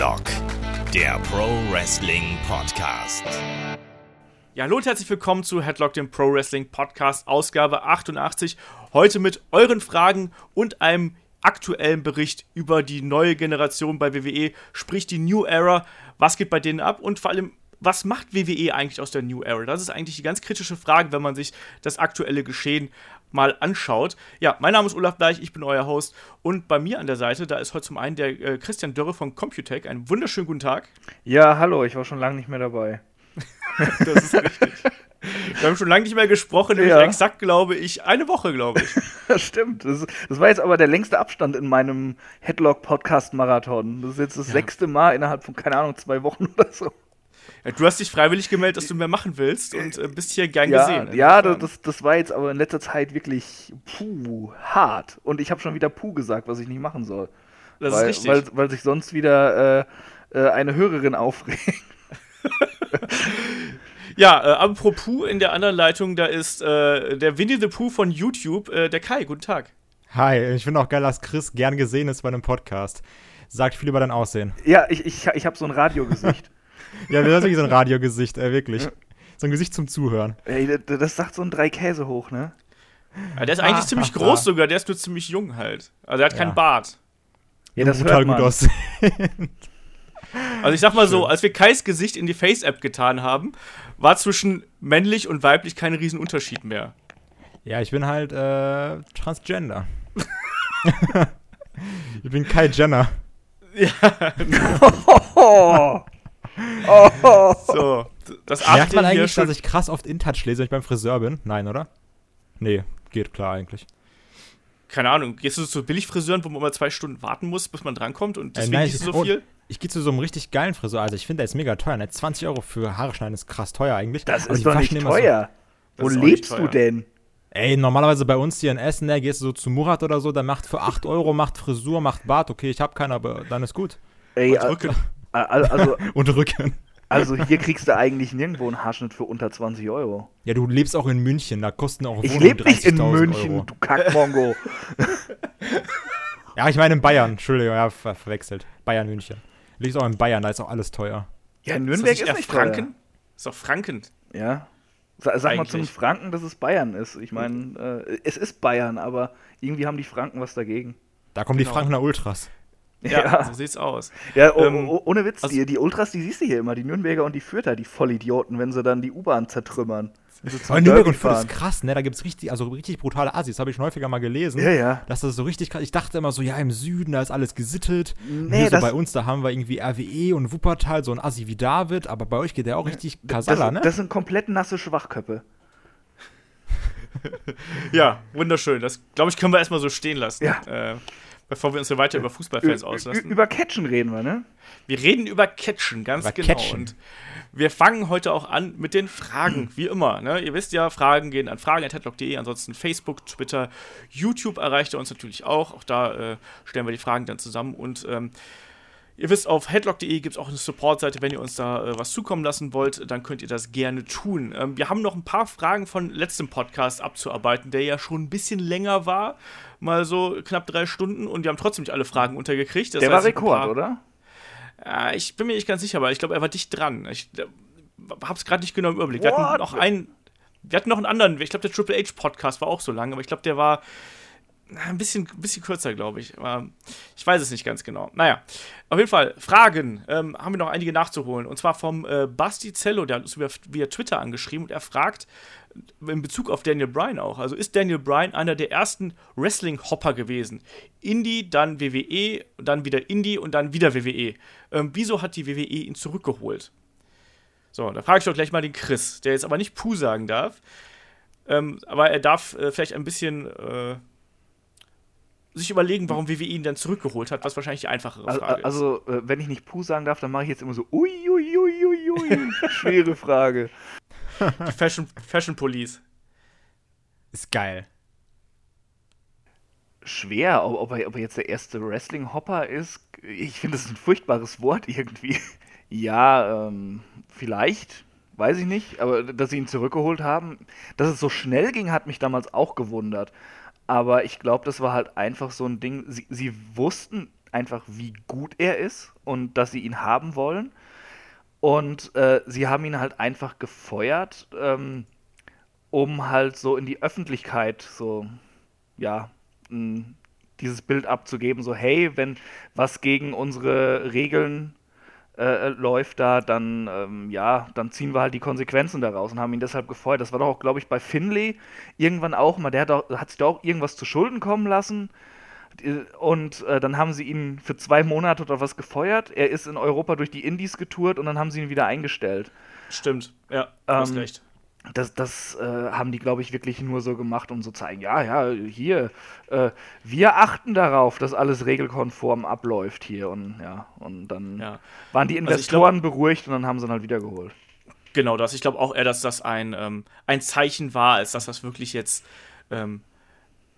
Headlock, der Pro Wrestling Podcast. Ja, hallo und herzlich willkommen zu Headlock, dem Pro Wrestling Podcast, Ausgabe 88. Heute mit euren Fragen und einem aktuellen Bericht über die neue Generation bei WWE, sprich die New Era. Was geht bei denen ab und vor allem, was macht WWE eigentlich aus der New Era? Das ist eigentlich die ganz kritische Frage, wenn man sich das aktuelle Geschehen mal anschaut. Ja, mein Name ist Olaf Bleich, ich bin euer Host und bei mir an der Seite, da ist heute zum einen der äh, Christian Dörre von Computech. Einen wunderschönen guten Tag. Ja, hallo, ich war schon lange nicht mehr dabei. das ist richtig. Wir haben schon lange nicht mehr gesprochen, nämlich ja. exakt, glaube ich, eine Woche, glaube ich. Das stimmt. Das, das, war jetzt aber der längste Abstand in meinem Headlock-Podcast-Marathon. Das ist jetzt das ja. sechste Mal innerhalb von, keine Ahnung, zwei Wochen oder so. Ja, du hast dich freiwillig gemeldet, dass du mehr machen willst und äh, bist hier gern ja, gesehen. Ja, das, das war jetzt aber in letzter Zeit wirklich puh, hart. Und ich habe schon wieder puh gesagt, was ich nicht machen soll. Das weil, ist richtig. Weil, weil sich sonst wieder äh, äh, eine Hörerin aufregt. ja, äh, apropos in der anderen Leitung, da ist äh, der Winnie the Pooh von YouTube, äh, der Kai. Guten Tag. Hi, ich finde auch geil, dass Chris gern gesehen ist bei einem Podcast. Sagt viel über dein Aussehen. Ja, ich, ich, ich habe so ein Radiogesicht. ja, das ist wirklich so ein Radiogesicht, äh, wirklich. So ein Gesicht zum Zuhören. Ey, das, das sagt so ein drei Käse hoch, ne? Ja, der ist eigentlich ah, ziemlich groß ah. sogar, der ist nur ziemlich jung halt. Also er hat ja. keinen Bart. Ja, das total gut aussehen. Also ich sag mal Schön. so, als wir Kais Gesicht in die Face-App getan haben, war zwischen männlich und weiblich kein Riesenunterschied mehr. Ja, ich bin halt äh, Transgender. ich bin Kai Jenner. Ja. oh. So, das Merkt man eigentlich, dass ich krass oft InTouch lese, wenn ich beim Friseur bin? Nein, oder? Nee, geht klar eigentlich. Keine Ahnung, gehst du zu Billigfriseuren, wo man mal zwei Stunden warten muss, bis man drankommt und deswegen äh, nein, so viel? Oh, ich gehe zu so einem richtig geilen Friseur. Also ich finde, der ist mega teuer. Ne? 20 Euro für Haare schneiden ist krass teuer eigentlich. Das ist doch nicht teuer. So, Wo lebst du denn? Ey, normalerweise bei uns hier in Essen, ne, gehst du so zu Murat oder so, der macht für 8 Euro, macht Frisur, macht Bart. Okay, ich habe keinen, aber dann ist gut. Ey, und Rücken. Also, und Rücken. Also hier kriegst du eigentlich nirgendwo einen Haarschnitt für unter 20 Euro. Ja, du lebst auch in München, da kosten auch Ich lebe nicht in München, Euro. du Kackmongo. ja, ich meine in Bayern, Entschuldigung, ja, ver verwechselt. Bayern, München. Liegt auch in Bayern, da ist auch alles teuer. Ja, Nürnberg ist, ist nicht Franken. Teuer. Ist doch Franken. Ja. Sag, sag mal zum Franken, dass es Bayern ist. Ich meine, äh, es ist Bayern, aber irgendwie haben die Franken was dagegen. Da kommen genau. die Frankener Ultras. Ja, ja, so sieht's aus. Ja, oh, ähm, oh, ohne Witz, also, die, die, Ultras, die siehst du hier immer, die Nürnberger und die Fürther, die Vollidioten, wenn sie dann die U-Bahn zertrümmern. Aber Nürnberg und Fürth ist krass, ne? Da gibt's richtig, also richtig brutale Assis, habe ich schon häufiger mal gelesen. Ja, ja. Dass das so richtig krass. Ich dachte immer so, ja, im Süden, da ist alles gesittet. Nee, so bei uns, da haben wir irgendwie RWE und Wuppertal, so ein Assi wie David, aber bei euch geht der auch richtig Kasala, das, ne? Das sind komplett nasse Schwachköppe. ja, wunderschön. Das, glaube ich, können wir erstmal so stehen lassen. Ja. Äh, bevor wir uns hier weiter über Fußballfans auslassen. Über Catchen reden wir, ne? Wir reden über Catchen, ganz über genau. Catchen. Und wir fangen heute auch an mit den Fragen, wie immer. Ne? Ihr wisst ja, Fragen gehen an fragen.headlock.de, ansonsten Facebook, Twitter, YouTube erreicht ihr uns natürlich auch. Auch da äh, stellen wir die Fragen dann zusammen und ähm, Ihr wisst, auf headlock.de gibt es auch eine Support-Seite. Wenn ihr uns da äh, was zukommen lassen wollt, dann könnt ihr das gerne tun. Ähm, wir haben noch ein paar Fragen von letztem Podcast abzuarbeiten, der ja schon ein bisschen länger war. Mal so knapp drei Stunden und wir haben trotzdem nicht alle Fragen untergekriegt. Das der war Rekord, paar, oder? Äh, ich bin mir nicht ganz sicher, aber ich glaube, er war dicht dran. Ich äh, hab's gerade nicht genau im Überblick. Wir hatten noch einen. Wir hatten noch einen anderen, ich glaube, der Triple H Podcast war auch so lang, aber ich glaube, der war ein bisschen, bisschen kürzer, glaube ich. Aber ich weiß es nicht ganz genau. Naja, auf jeden Fall, Fragen ähm, haben wir noch einige nachzuholen. Und zwar vom äh, Basti Zello, der hat uns via, Twitter angeschrieben und er fragt, in Bezug auf Daniel Bryan auch, also ist Daniel Bryan einer der ersten Wrestling-Hopper gewesen? Indie, dann WWE, dann wieder Indie und dann wieder WWE. Ähm, wieso hat die WWE ihn zurückgeholt? So, da frage ich doch gleich mal den Chris, der jetzt aber nicht Puh sagen darf. Ähm, aber er darf äh, vielleicht ein bisschen äh, sich überlegen, warum WWE ihn dann zurückgeholt hat, was wahrscheinlich die einfachere Frage also, ist. Also, wenn ich nicht Puh sagen darf, dann mache ich jetzt immer so ui, ui, ui, ui, ui. Schwere Frage. Die Fashion, Fashion Police. Ist geil. Schwer, ob, er, ob er jetzt der erste Wrestling-Hopper ist. Ich finde, das ist ein furchtbares Wort irgendwie. ja, ähm, vielleicht, weiß ich nicht, aber dass sie ihn zurückgeholt haben, dass es so schnell ging, hat mich damals auch gewundert. Aber ich glaube, das war halt einfach so ein Ding. Sie, sie wussten, einfach, wie gut er ist und dass sie ihn haben wollen. Und äh, sie haben ihn halt einfach gefeuert, ähm, um halt so in die Öffentlichkeit so, ja, dieses Bild abzugeben, so hey, wenn was gegen unsere Regeln äh, läuft da, dann ähm, ja, dann ziehen wir halt die Konsequenzen daraus und haben ihn deshalb gefeuert. Das war doch auch, glaube ich, bei Finlay irgendwann auch mal, der hat, auch, hat sich da auch irgendwas zu Schulden kommen lassen. Und äh, dann haben sie ihn für zwei Monate oder was gefeuert. Er ist in Europa durch die Indies getourt und dann haben sie ihn wieder eingestellt. Stimmt, ja, du hast Ähm, recht. Das, das äh, haben die, glaube ich, wirklich nur so gemacht, um so zu zeigen, ja, ja, hier, äh, wir achten darauf, dass alles regelkonform abläuft hier. Und ja, und dann Ja. waren die Also Investoren beruhigt und dann haben sie ihn halt wiedergeholt. Genau das. Ich glaube auch eher, dass das ein, ähm, ein Zeichen war, als dass das wirklich jetzt ähm,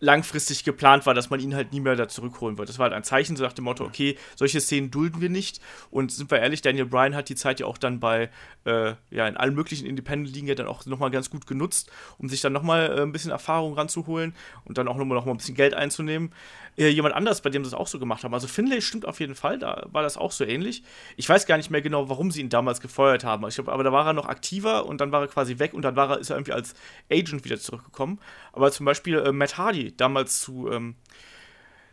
langfristig geplant war, dass man ihn halt nie mehr da zurückholen wird. Das war halt ein Zeichen, so nach dem Motto, okay, solche Szenen dulden wir nicht. Und sind wir ehrlich, Daniel Bryan hat die Zeit ja auch dann bei, äh, ja, in allen möglichen Independent-Ligen ja dann auch nochmal ganz gut genutzt, um sich dann nochmal äh, ein bisschen Erfahrung ranzuholen und dann auch nochmal noch mal ein bisschen Geld einzunehmen. Äh, jemand anders, bei dem sie das auch so gemacht haben. Also Finlay stimmt auf jeden Fall, da war das auch so ähnlich. Ich weiß gar nicht mehr genau, warum sie ihn damals gefeuert haben. Ich glaube, aber da war er noch aktiver und dann war er quasi weg und dann war er, ist er irgendwie als Agent wieder zurückgekommen. Aber zum Beispiel äh, Matt Hardy damals zu, ähm,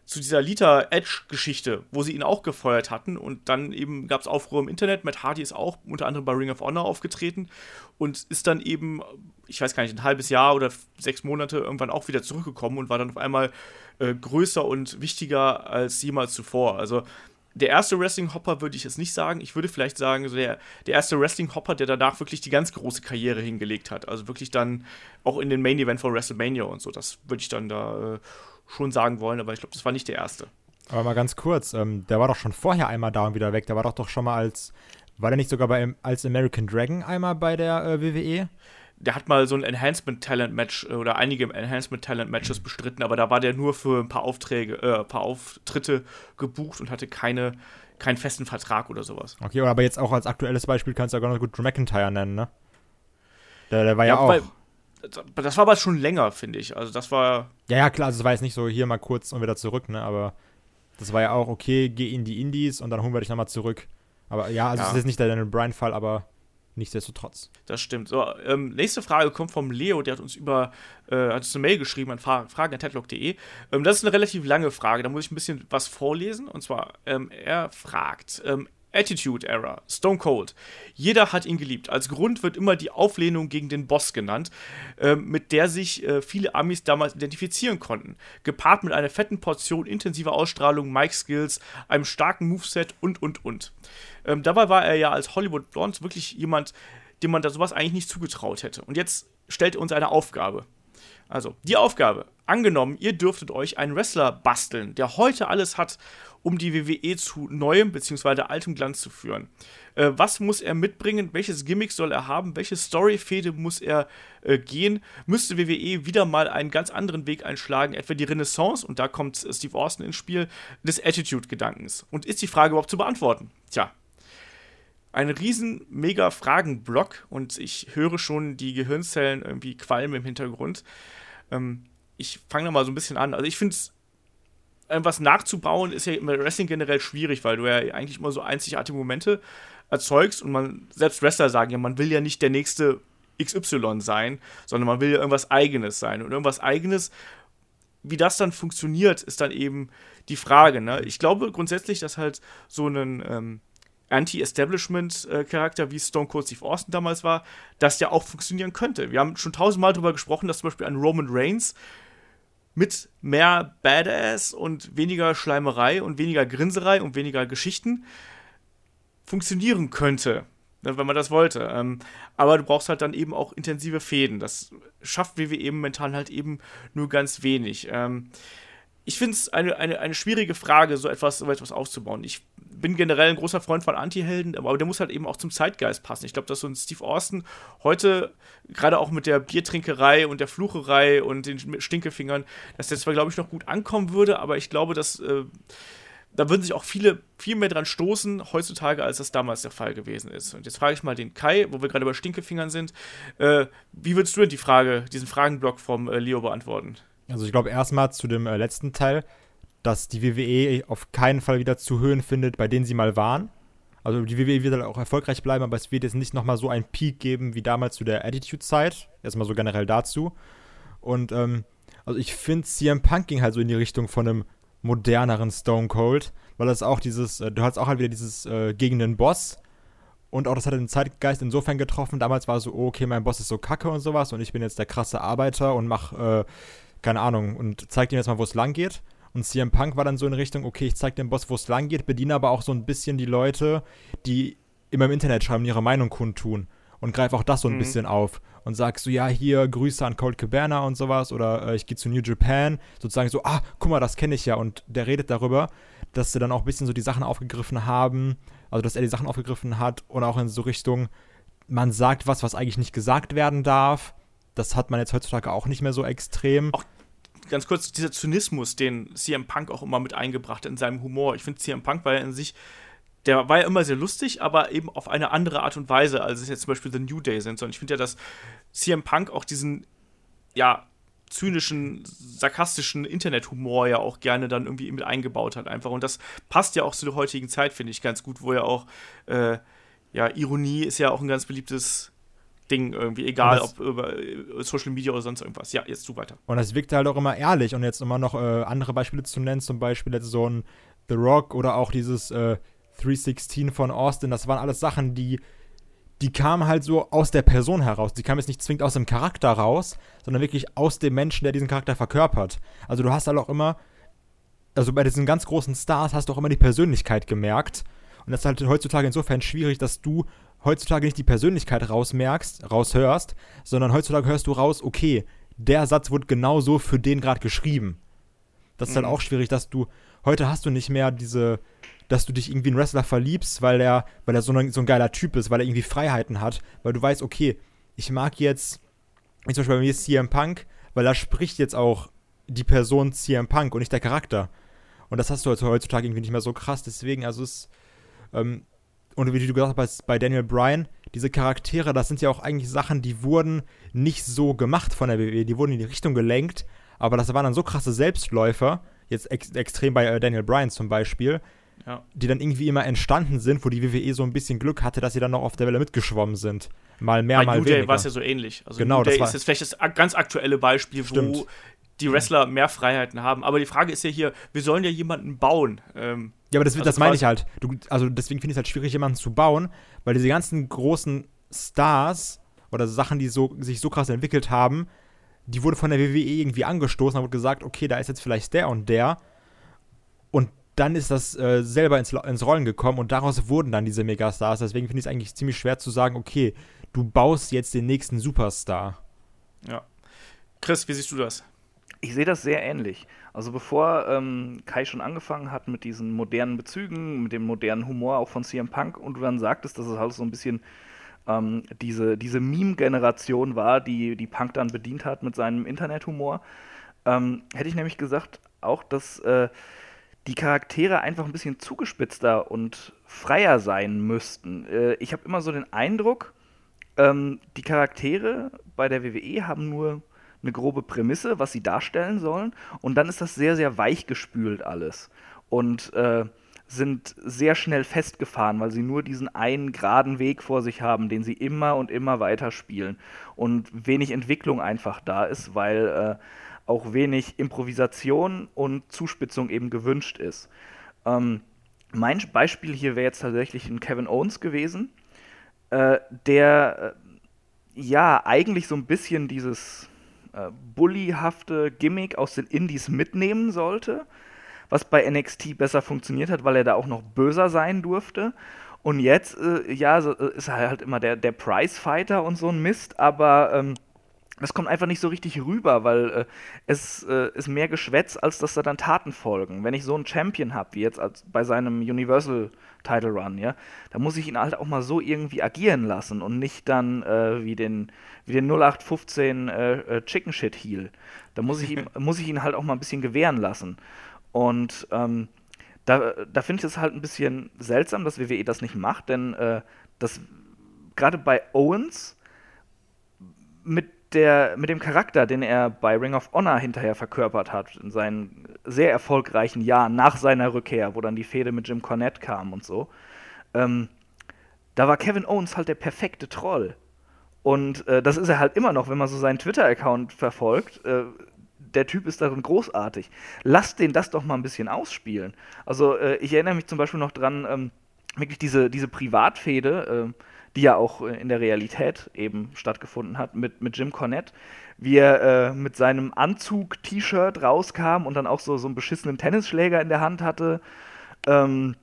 zu dieser Lita Edge-Geschichte, wo sie ihn auch gefeuert hatten und dann eben gab es Aufruhr im Internet. Matt Hardy ist auch unter anderem bei Ring of Honor aufgetreten und ist dann eben, ich weiß gar nicht, ein halbes Jahr oder sechs Monate irgendwann auch wieder zurückgekommen und war dann auf einmal äh, größer und wichtiger als jemals zuvor. Also der erste Wrestling-Hopper würde ich jetzt nicht sagen. Ich würde vielleicht sagen, so der, der erste Wrestling-Hopper, der danach wirklich die ganz große Karriere hingelegt hat. Also wirklich dann auch in den Main-Event von WrestleMania und so. Das würde ich dann da äh, schon sagen wollen, aber ich glaube, das war nicht der erste. Aber mal ganz kurz, ähm, der war doch schon vorher einmal da und wieder weg. Der war doch doch schon mal als, war der nicht sogar bei, als American Dragon einmal bei der äh, WWE? Der hat mal so ein Enhancement-Talent-Match äh, oder einige Enhancement-Talent-Matches bestritten, aber da war der nur für ein paar Aufträge, äh, ein paar Auftritte gebucht und hatte keine, keinen festen Vertrag oder sowas. Okay, aber jetzt auch als aktuelles Beispiel kannst du ja gar noch gut Drew McIntyre nennen, ne? Der, der war ja, auch. wobei- das war aber schon länger, finde ich. Also das war, Ja, ja, klar, also es war jetzt nicht so hier mal kurz und wieder zurück, ne? Aber das war ja auch, okay, geh in die Indies und dann holen wir dich nochmal zurück. Aber ja, also es Ja. ist jetzt nicht der Daniel Bryan-Fall, aber nichtsdestotrotz. Das stimmt. So, ähm, nächste Frage kommt vom Leo, der hat uns über, äh, hat uns eine Mail geschrieben an fra. Ähm, das ist eine relativ lange Frage, da muss ich ein bisschen was vorlesen. Und zwar, ähm, er fragt, ähm, Attitude Era, Stone Cold. Jeder hat ihn geliebt. Als Grund wird immer die Auflehnung gegen den Boss genannt, ähm, mit der sich äh, viele Amis damals identifizieren konnten. Gepaart mit einer fetten Portion intensiver Ausstrahlung, Mike-Skills, einem starken Moveset und, und, und. Ähm, dabei war er ja als Hollywood Blonde wirklich jemand, dem man da sowas eigentlich nicht zugetraut hätte. Und jetzt stellt er uns eine Aufgabe. Also, die Aufgabe. Angenommen, ihr dürftet euch einen Wrestler basteln, der heute alles hat, um die WWE zu neuem bzw. altem Glanz zu führen. Äh, was muss er mitbringen? Welches Gimmick soll er haben? Welche Storyfäde muss er äh, gehen? Müsste WWE wieder mal einen ganz anderen Weg einschlagen, etwa die Renaissance, und da kommt Steve Austin ins Spiel, des Attitude-Gedankens? Und ist die Frage überhaupt zu beantworten? Tja, ein riesen mega Fragenblock und ich höre schon die Gehirnzellen irgendwie qualmen im Hintergrund. Ähm, ich fange da mal so ein bisschen an. Also ich finde es was nachzubauen ist ja im Wrestling generell schwierig, weil du ja eigentlich immer so einzigartige Momente erzeugst und man, selbst Wrestler sagen ja, man will ja nicht der nächste XY sein, sondern man will ja irgendwas Eigenes sein. Und irgendwas Eigenes, wie das dann funktioniert, ist dann eben die Frage. Ne? Ich glaube grundsätzlich, dass halt so ein ähm, Anti-Establishment-Charakter, wie Stone Cold Steve Austin damals war, dass der auch funktionieren könnte. Wir haben schon tausendmal darüber gesprochen, dass zum Beispiel ein Roman Reigns mit mehr Badass und weniger Schleimerei und weniger Grinserei und weniger Geschichten funktionieren könnte, ne, wenn man das wollte. Ähm, aber du brauchst halt dann eben auch intensive Fäden. Das schafft WWE momentan halt eben nur ganz wenig. Ich finde es eine, eine, eine schwierige Frage, so etwas, so etwas aufzubauen. Ich bin generell ein großer Freund von Anti-Helden, aber der muss halt eben auch zum Zeitgeist passen. Ich glaube, dass so ein Steve Austin heute, gerade auch mit der Biertrinkerei und der Flucherei und den Stinkefingern, dass der zwar, glaube ich, noch gut ankommen würde, aber ich glaube, dass äh, da würden sich auch viele viel mehr dran stoßen heutzutage, als das damals der Fall gewesen ist. Und jetzt frage ich mal den Kai, wo wir gerade bei Stinkefingern sind. Äh, wie würdest du denn die Frage, diesen Fragenblock vom äh, Leo beantworten? Also ich glaube erstmal zu dem äh, letzten Teil. dass die WWE auf keinen Fall wieder zu Höhen findet, bei denen sie mal waren. Also die WWE wird halt auch erfolgreich bleiben, aber es wird jetzt nicht nochmal so einen Peak geben wie damals zu der Attitude-Zeit. Erstmal so generell dazu. Und ähm, also ich finde, CM Punk ging halt so in die Richtung von einem moderneren Stone Cold, weil das auch dieses, äh, du hast auch halt wieder dieses äh, gegen den Boss und auch das hat den Zeitgeist insofern getroffen. Damals war so, oh, okay, mein Boss ist so kacke und sowas und ich bin jetzt der krasse Arbeiter und mach, äh, keine Ahnung, und zeig ihm jetzt mal, wo es lang geht. Und CM Punk war dann so in Richtung, okay, ich zeig dem Boss, wo es lang geht, bediene aber auch so ein bisschen die Leute, die immer im Internet schreiben, ihre Meinung kundtun. Und greife auch das so ein mhm. bisschen auf. Und sagst so, ja, hier Grüße an Colt Cabana und sowas. Oder äh, ich gehe zu New Japan, sozusagen so, ah, guck mal, das kenne ich ja. Und der redet darüber, dass sie dann auch ein bisschen so die Sachen aufgegriffen haben, also dass er die Sachen aufgegriffen hat. Und auch in so Richtung, man sagt was, was eigentlich nicht gesagt werden darf. Das hat man jetzt heutzutage auch nicht mehr so extrem. Auch ganz kurz, dieser Zynismus, den CM Punk auch immer mit eingebracht hat in seinem Humor. Ich finde, CM Punk war ja in sich der war ja immer sehr lustig, aber eben auf eine andere Art und Weise, als es jetzt zum Beispiel The New Day sind. Und ich finde ja, dass CM Punk auch diesen, ja, zynischen, sarkastischen Internethumor ja auch gerne dann irgendwie mit eingebaut hat einfach. Und das passt ja auch zu der heutigen Zeit, finde ich, ganz gut, wo ja auch, äh, ja, Ironie ist ja auch ein ganz beliebtes Ding irgendwie, egal ob über äh, Social Media oder sonst irgendwas. Ja, jetzt du weiter. Und das wirkt halt auch immer ehrlich und jetzt immer noch äh, andere Beispiele zu nennen, zum Beispiel jetzt so ein The Rock oder auch dieses äh, 316 von Austin, das waren alles Sachen, die, die kamen halt so aus der Person heraus. Die kamen jetzt nicht zwingend aus dem Charakter raus, sondern wirklich aus dem Menschen, der diesen Charakter verkörpert. Also du hast halt auch immer, also bei diesen ganz großen Stars hast du auch immer die Persönlichkeit gemerkt. Und das ist halt heutzutage insofern schwierig, dass du heutzutage nicht die Persönlichkeit rausmerkst, raushörst, sondern heutzutage hörst du raus, okay, der Satz wurde genauso für den gerade geschrieben. Das ist halt mhm. halt auch schwierig, dass du, heute hast du nicht mehr diese, dass du dich irgendwie in Wrestler verliebst, weil er, weil er so, ein, so ein geiler Typ ist, weil er irgendwie Freiheiten hat, weil du weißt, okay, ich mag jetzt, wie zum Beispiel bei mir ist CM Punk, weil da spricht jetzt auch die Person CM Punk und nicht der Charakter. Und das hast du heutzutage irgendwie nicht mehr so krass, deswegen, also es, ähm, und wie du gesagt hast, bei Daniel Bryan, diese Charaktere, das sind ja auch eigentlich Sachen, die wurden nicht so gemacht von der WWE, die wurden in die Richtung gelenkt, aber das waren dann so krasse Selbstläufer, jetzt ex extrem bei äh, Daniel Bryan zum Beispiel, ja. die dann irgendwie immer entstanden sind, wo die WWE so ein bisschen Glück hatte, dass sie dann noch auf der Welle mitgeschwommen sind. Mal mehr, Bei mal New Day war es ja so ähnlich. Also genau, New Day ist jetzt vielleicht das ganz aktuelle Beispiel, Stimmt. wo die Wrestler mehr Freiheiten haben. Aber die Frage ist ja hier, wir sollen ja jemanden bauen. Ähm, ja, aber das, also das meine ich halt. Du, also deswegen finde ich es halt schwierig, jemanden zu bauen, weil diese ganzen großen Stars oder Sachen, die so, sich so krass entwickelt haben, die wurden von der WWE irgendwie angestoßen, da wurde gesagt, okay, da ist jetzt vielleicht der und der. Und dann ist das äh, selber ins, ins Rollen gekommen und daraus wurden dann diese Megastars. Deswegen finde ich es eigentlich ziemlich schwer zu sagen, okay, du baust jetzt den nächsten Superstar. Ja. Chris, wie siehst du das? Ich sehe das sehr ähnlich. Also bevor ähm, Kai schon angefangen hat mit diesen modernen Bezügen, mit dem modernen Humor auch von CM Punk und du dann sagtest, dass es halt so ein bisschen ähm, diese, diese Meme-Generation war, die, die Punk dann bedient hat mit seinem Internethumor, ähm, hätte ich nämlich gesagt, auch, dass äh, die Charaktere einfach ein bisschen zugespitzter und freier sein müssten. Äh, ich habe immer so den Eindruck, ähm, die Charaktere bei der WWE haben nur eine grobe Prämisse, was sie darstellen sollen, und dann ist das sehr, sehr weichgespült alles. Und äh, sind sehr schnell festgefahren, weil sie nur diesen einen geraden Weg vor sich haben, den sie immer und immer weiter spielen. Und wenig Entwicklung einfach da ist, weil äh, auch wenig Improvisation und Zuspitzung eben gewünscht ist. Ähm, mein Beispiel hier wäre jetzt tatsächlich ein Kevin Owens gewesen, äh, der äh, ja eigentlich so ein bisschen dieses äh, bullyhafte Gimmick aus den Indies mitnehmen sollte, was bei NXT besser funktioniert hat, weil er da auch noch böser sein durfte. Und jetzt, äh, ja, so, äh, ist er halt immer der, der Prize-Fighter und so ein Mist, aber ähm, das kommt einfach nicht so richtig rüber, weil äh, es äh, ist mehr Geschwätz, als dass da dann Taten folgen. Wenn ich so einen Champion habe, wie jetzt als bei seinem Universal Title Run, ja, da muss ich ihn halt auch mal so irgendwie agieren lassen und nicht dann äh, wie den wie den 0815 äh, äh, Chicken Shit Heel. Da muss ich, ihm, muss ich ihn halt auch mal ein bisschen gewähren lassen. Und ähm, da, da finde ich es halt ein bisschen seltsam, dass WWE das nicht macht, denn äh, das gerade bei Owens mit der, mit dem Charakter, den er bei Ring of Honor hinterher verkörpert hat, in seinen sehr erfolgreichen Jahren nach seiner Rückkehr, wo dann die Fehde mit Jim Cornette kam und so, ähm, da war Kevin Owens halt der perfekte Troll. Und äh, das ist er halt immer noch, wenn man so seinen Twitter-Account verfolgt. Äh, der Typ ist darin großartig. Lasst den das doch mal ein bisschen ausspielen. Also äh, ich erinnere mich zum Beispiel noch dran, ähm, wirklich diese, diese Privatfehde, äh, die ja auch äh, in der Realität eben stattgefunden hat, mit, mit Jim Cornette, wie er äh, mit seinem Anzug-T-Shirt rauskam und dann auch so, so einen beschissenen Tennisschläger in der Hand hatte. Ähm,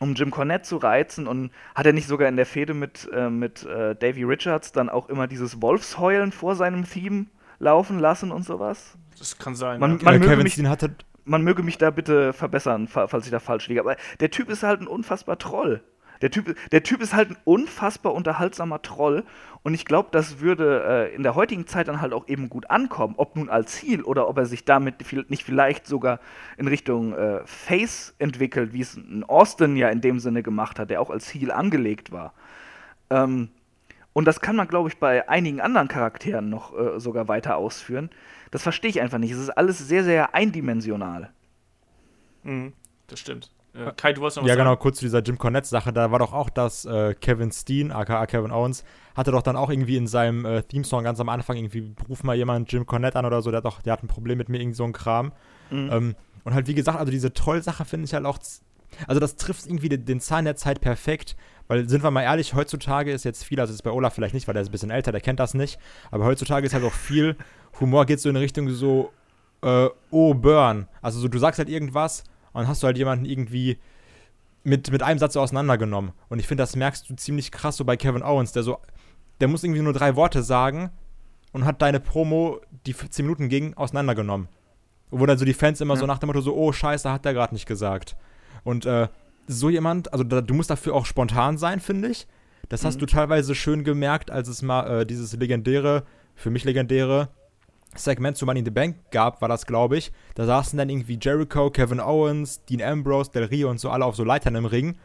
um Jim Cornette zu reizen und hat er nicht sogar in der Fehde mit, äh, mit äh, Davy Richards dann auch immer dieses Wolfsheulen vor seinem Theme laufen lassen und sowas? Das kann sein. Man, ja. man, Kevin mich, Steen hatte, man möge mich da bitte verbessern, fa- falls ich da falsch liege. Aber der Typ ist halt ein unfassbar Troll. Der Typ, der typ ist halt ein unfassbar unterhaltsamer Troll. Und ich glaube, das würde äh, in der heutigen Zeit dann halt auch eben gut ankommen. Ob nun als Ziel oder ob er sich damit viel- nicht vielleicht sogar in Richtung äh, Face entwickelt, wie es ein Austin ja in dem Sinne gemacht hat, der auch als Heel angelegt war. Ähm, und das kann man, glaube ich, bei einigen anderen Charakteren noch äh, sogar weiter ausführen. Das verstehe ich einfach nicht. Es ist alles sehr, sehr eindimensional. Mhm, das stimmt. Äh, Kai, du wolltest noch was ja genau, sagen? kurz zu dieser Jim Cornette-Sache, da war doch auch, dass äh, Kevin Steen, aka Kevin Owens, hatte doch dann auch irgendwie in seinem äh, Theme-Song ganz am Anfang irgendwie, ruf mal jemand Jim Cornette an oder so, der hat doch, der hat ein Problem mit mir, irgendwie so ein Kram. Mhm. Ähm, und halt, wie gesagt, also diese Troll-Sache finde ich halt auch, z- also das trifft irgendwie den, den Zahn der Zeit perfekt, weil, sind wir mal ehrlich, heutzutage ist jetzt viel, also ist bei Olaf vielleicht nicht, weil der ist ein bisschen älter, der kennt das nicht, aber heutzutage ist halt auch viel, Humor geht so in Richtung so, äh, oh, Burn. Also so, du sagst halt irgendwas und hast du halt jemanden irgendwie mit, mit einem Satz so auseinandergenommen. Und ich finde, das merkst du ziemlich krass so bei Kevin Owens, der so, der muss irgendwie nur drei Worte sagen und hat deine Promo, die für 10 Minuten ging, auseinandergenommen. Wo dann so die Fans immer so nach dem Motto so, oh scheiße, hat der gerade nicht gesagt. Und äh, so jemand, also da, du musst dafür auch spontan sein, finde ich. Das hast du teilweise schön gemerkt, als es mal äh, dieses legendäre, für mich legendäre Segment zu Money in the Bank gab, war das, glaube ich. Da saßen dann irgendwie Jericho, Kevin Owens, Dean Ambrose, Del Rio und so alle auf so Leitern im Ring.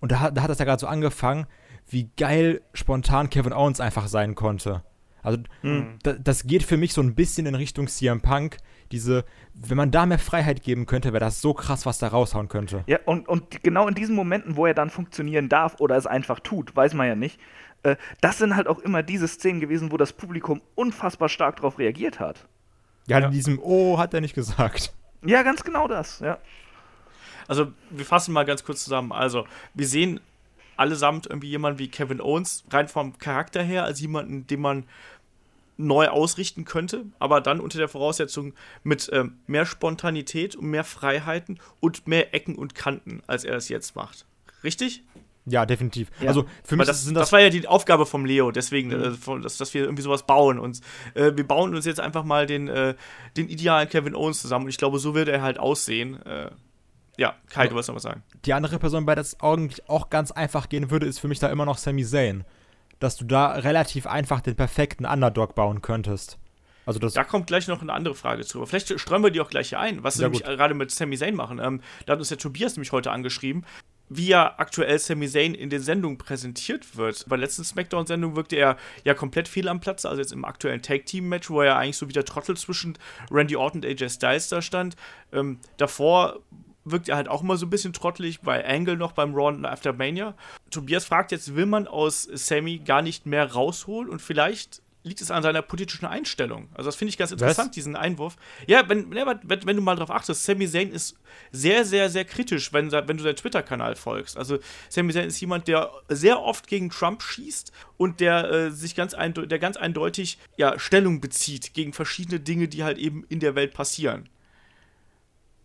Und da, hat- da hat das ja gerade so angefangen, wie geil spontan Kevin Owens einfach sein konnte. Also da, das geht für mich so ein bisschen in Richtung CM Punk. Diese, wenn man da mehr Freiheit geben könnte, wäre das so krass, was da raushauen könnte. Ja, und, und genau in diesen Momenten, wo er dann funktionieren darf oder es einfach tut, weiß man ja nicht, äh, das sind halt auch immer diese Szenen gewesen, wo das Publikum unfassbar stark darauf reagiert hat. Ja, Ja. in diesem Oh hat er nicht gesagt. Ja, ganz genau das, ja. Also, wir fassen mal ganz kurz zusammen. Also, wir sehen allesamt irgendwie jemanden wie Kevin Owens, rein vom Charakter her, als jemanden, den man neu ausrichten könnte, aber dann unter der Voraussetzung mit ähm, mehr Spontanität und mehr Freiheiten und mehr Ecken und Kanten, als er es jetzt macht. Richtig? Ja, definitiv. Ja. Also für mich das, das, das, war ja die Aufgabe vom Leo, deswegen, äh, von, dass, dass wir irgendwie sowas bauen. Und äh, wir bauen uns jetzt einfach mal den, äh, den idealen Kevin Owens zusammen. Und ich glaube, so wird er halt aussehen. Äh, ja, Kai, du wolltest noch was sagen. die andere Person, bei der es eigentlich auch ganz einfach gehen würde, ist für mich da immer noch Sami Zayn. Dass du da relativ einfach den perfekten Underdog bauen könntest. Also das Da kommt gleich noch eine andere Frage zu. Aber Vielleicht streuen wir die auch gleich hier ein, was sie Ja, nämlich gut. gerade mit Sami Zayn machen. Ähm, da hat uns der Tobias nämlich heute angeschrieben, wie ja aktuell Sami Zayn in den Sendungen präsentiert wird. Bei der letzten Smackdown-Sendung wirkte er ja komplett fehl am Platz, also jetzt im aktuellen Tag-Team-Match, wo er eigentlich so wie der Trottel zwischen Randy Orton und AJ Styles da stand. Ähm, davor wirkt er halt auch immer so ein bisschen trottelig, bei Angle noch beim Raw und After Mania. Tobias fragt jetzt, will man aus Sammy gar nicht mehr rausholen und vielleicht liegt es an seiner politischen Einstellung. Also das finde ich ganz interessant, diesen Einwurf. Ja, wenn, wenn, wenn du mal drauf achtest, Sami Zayn ist sehr, sehr, sehr kritisch, wenn, wenn du seinem Twitter-Kanal folgst. Also Sami Zayn ist jemand, der sehr oft gegen Trump schießt und der äh, sich ganz, der ganz eindeutig ja, Stellung bezieht gegen verschiedene Dinge, die halt eben in der Welt passieren.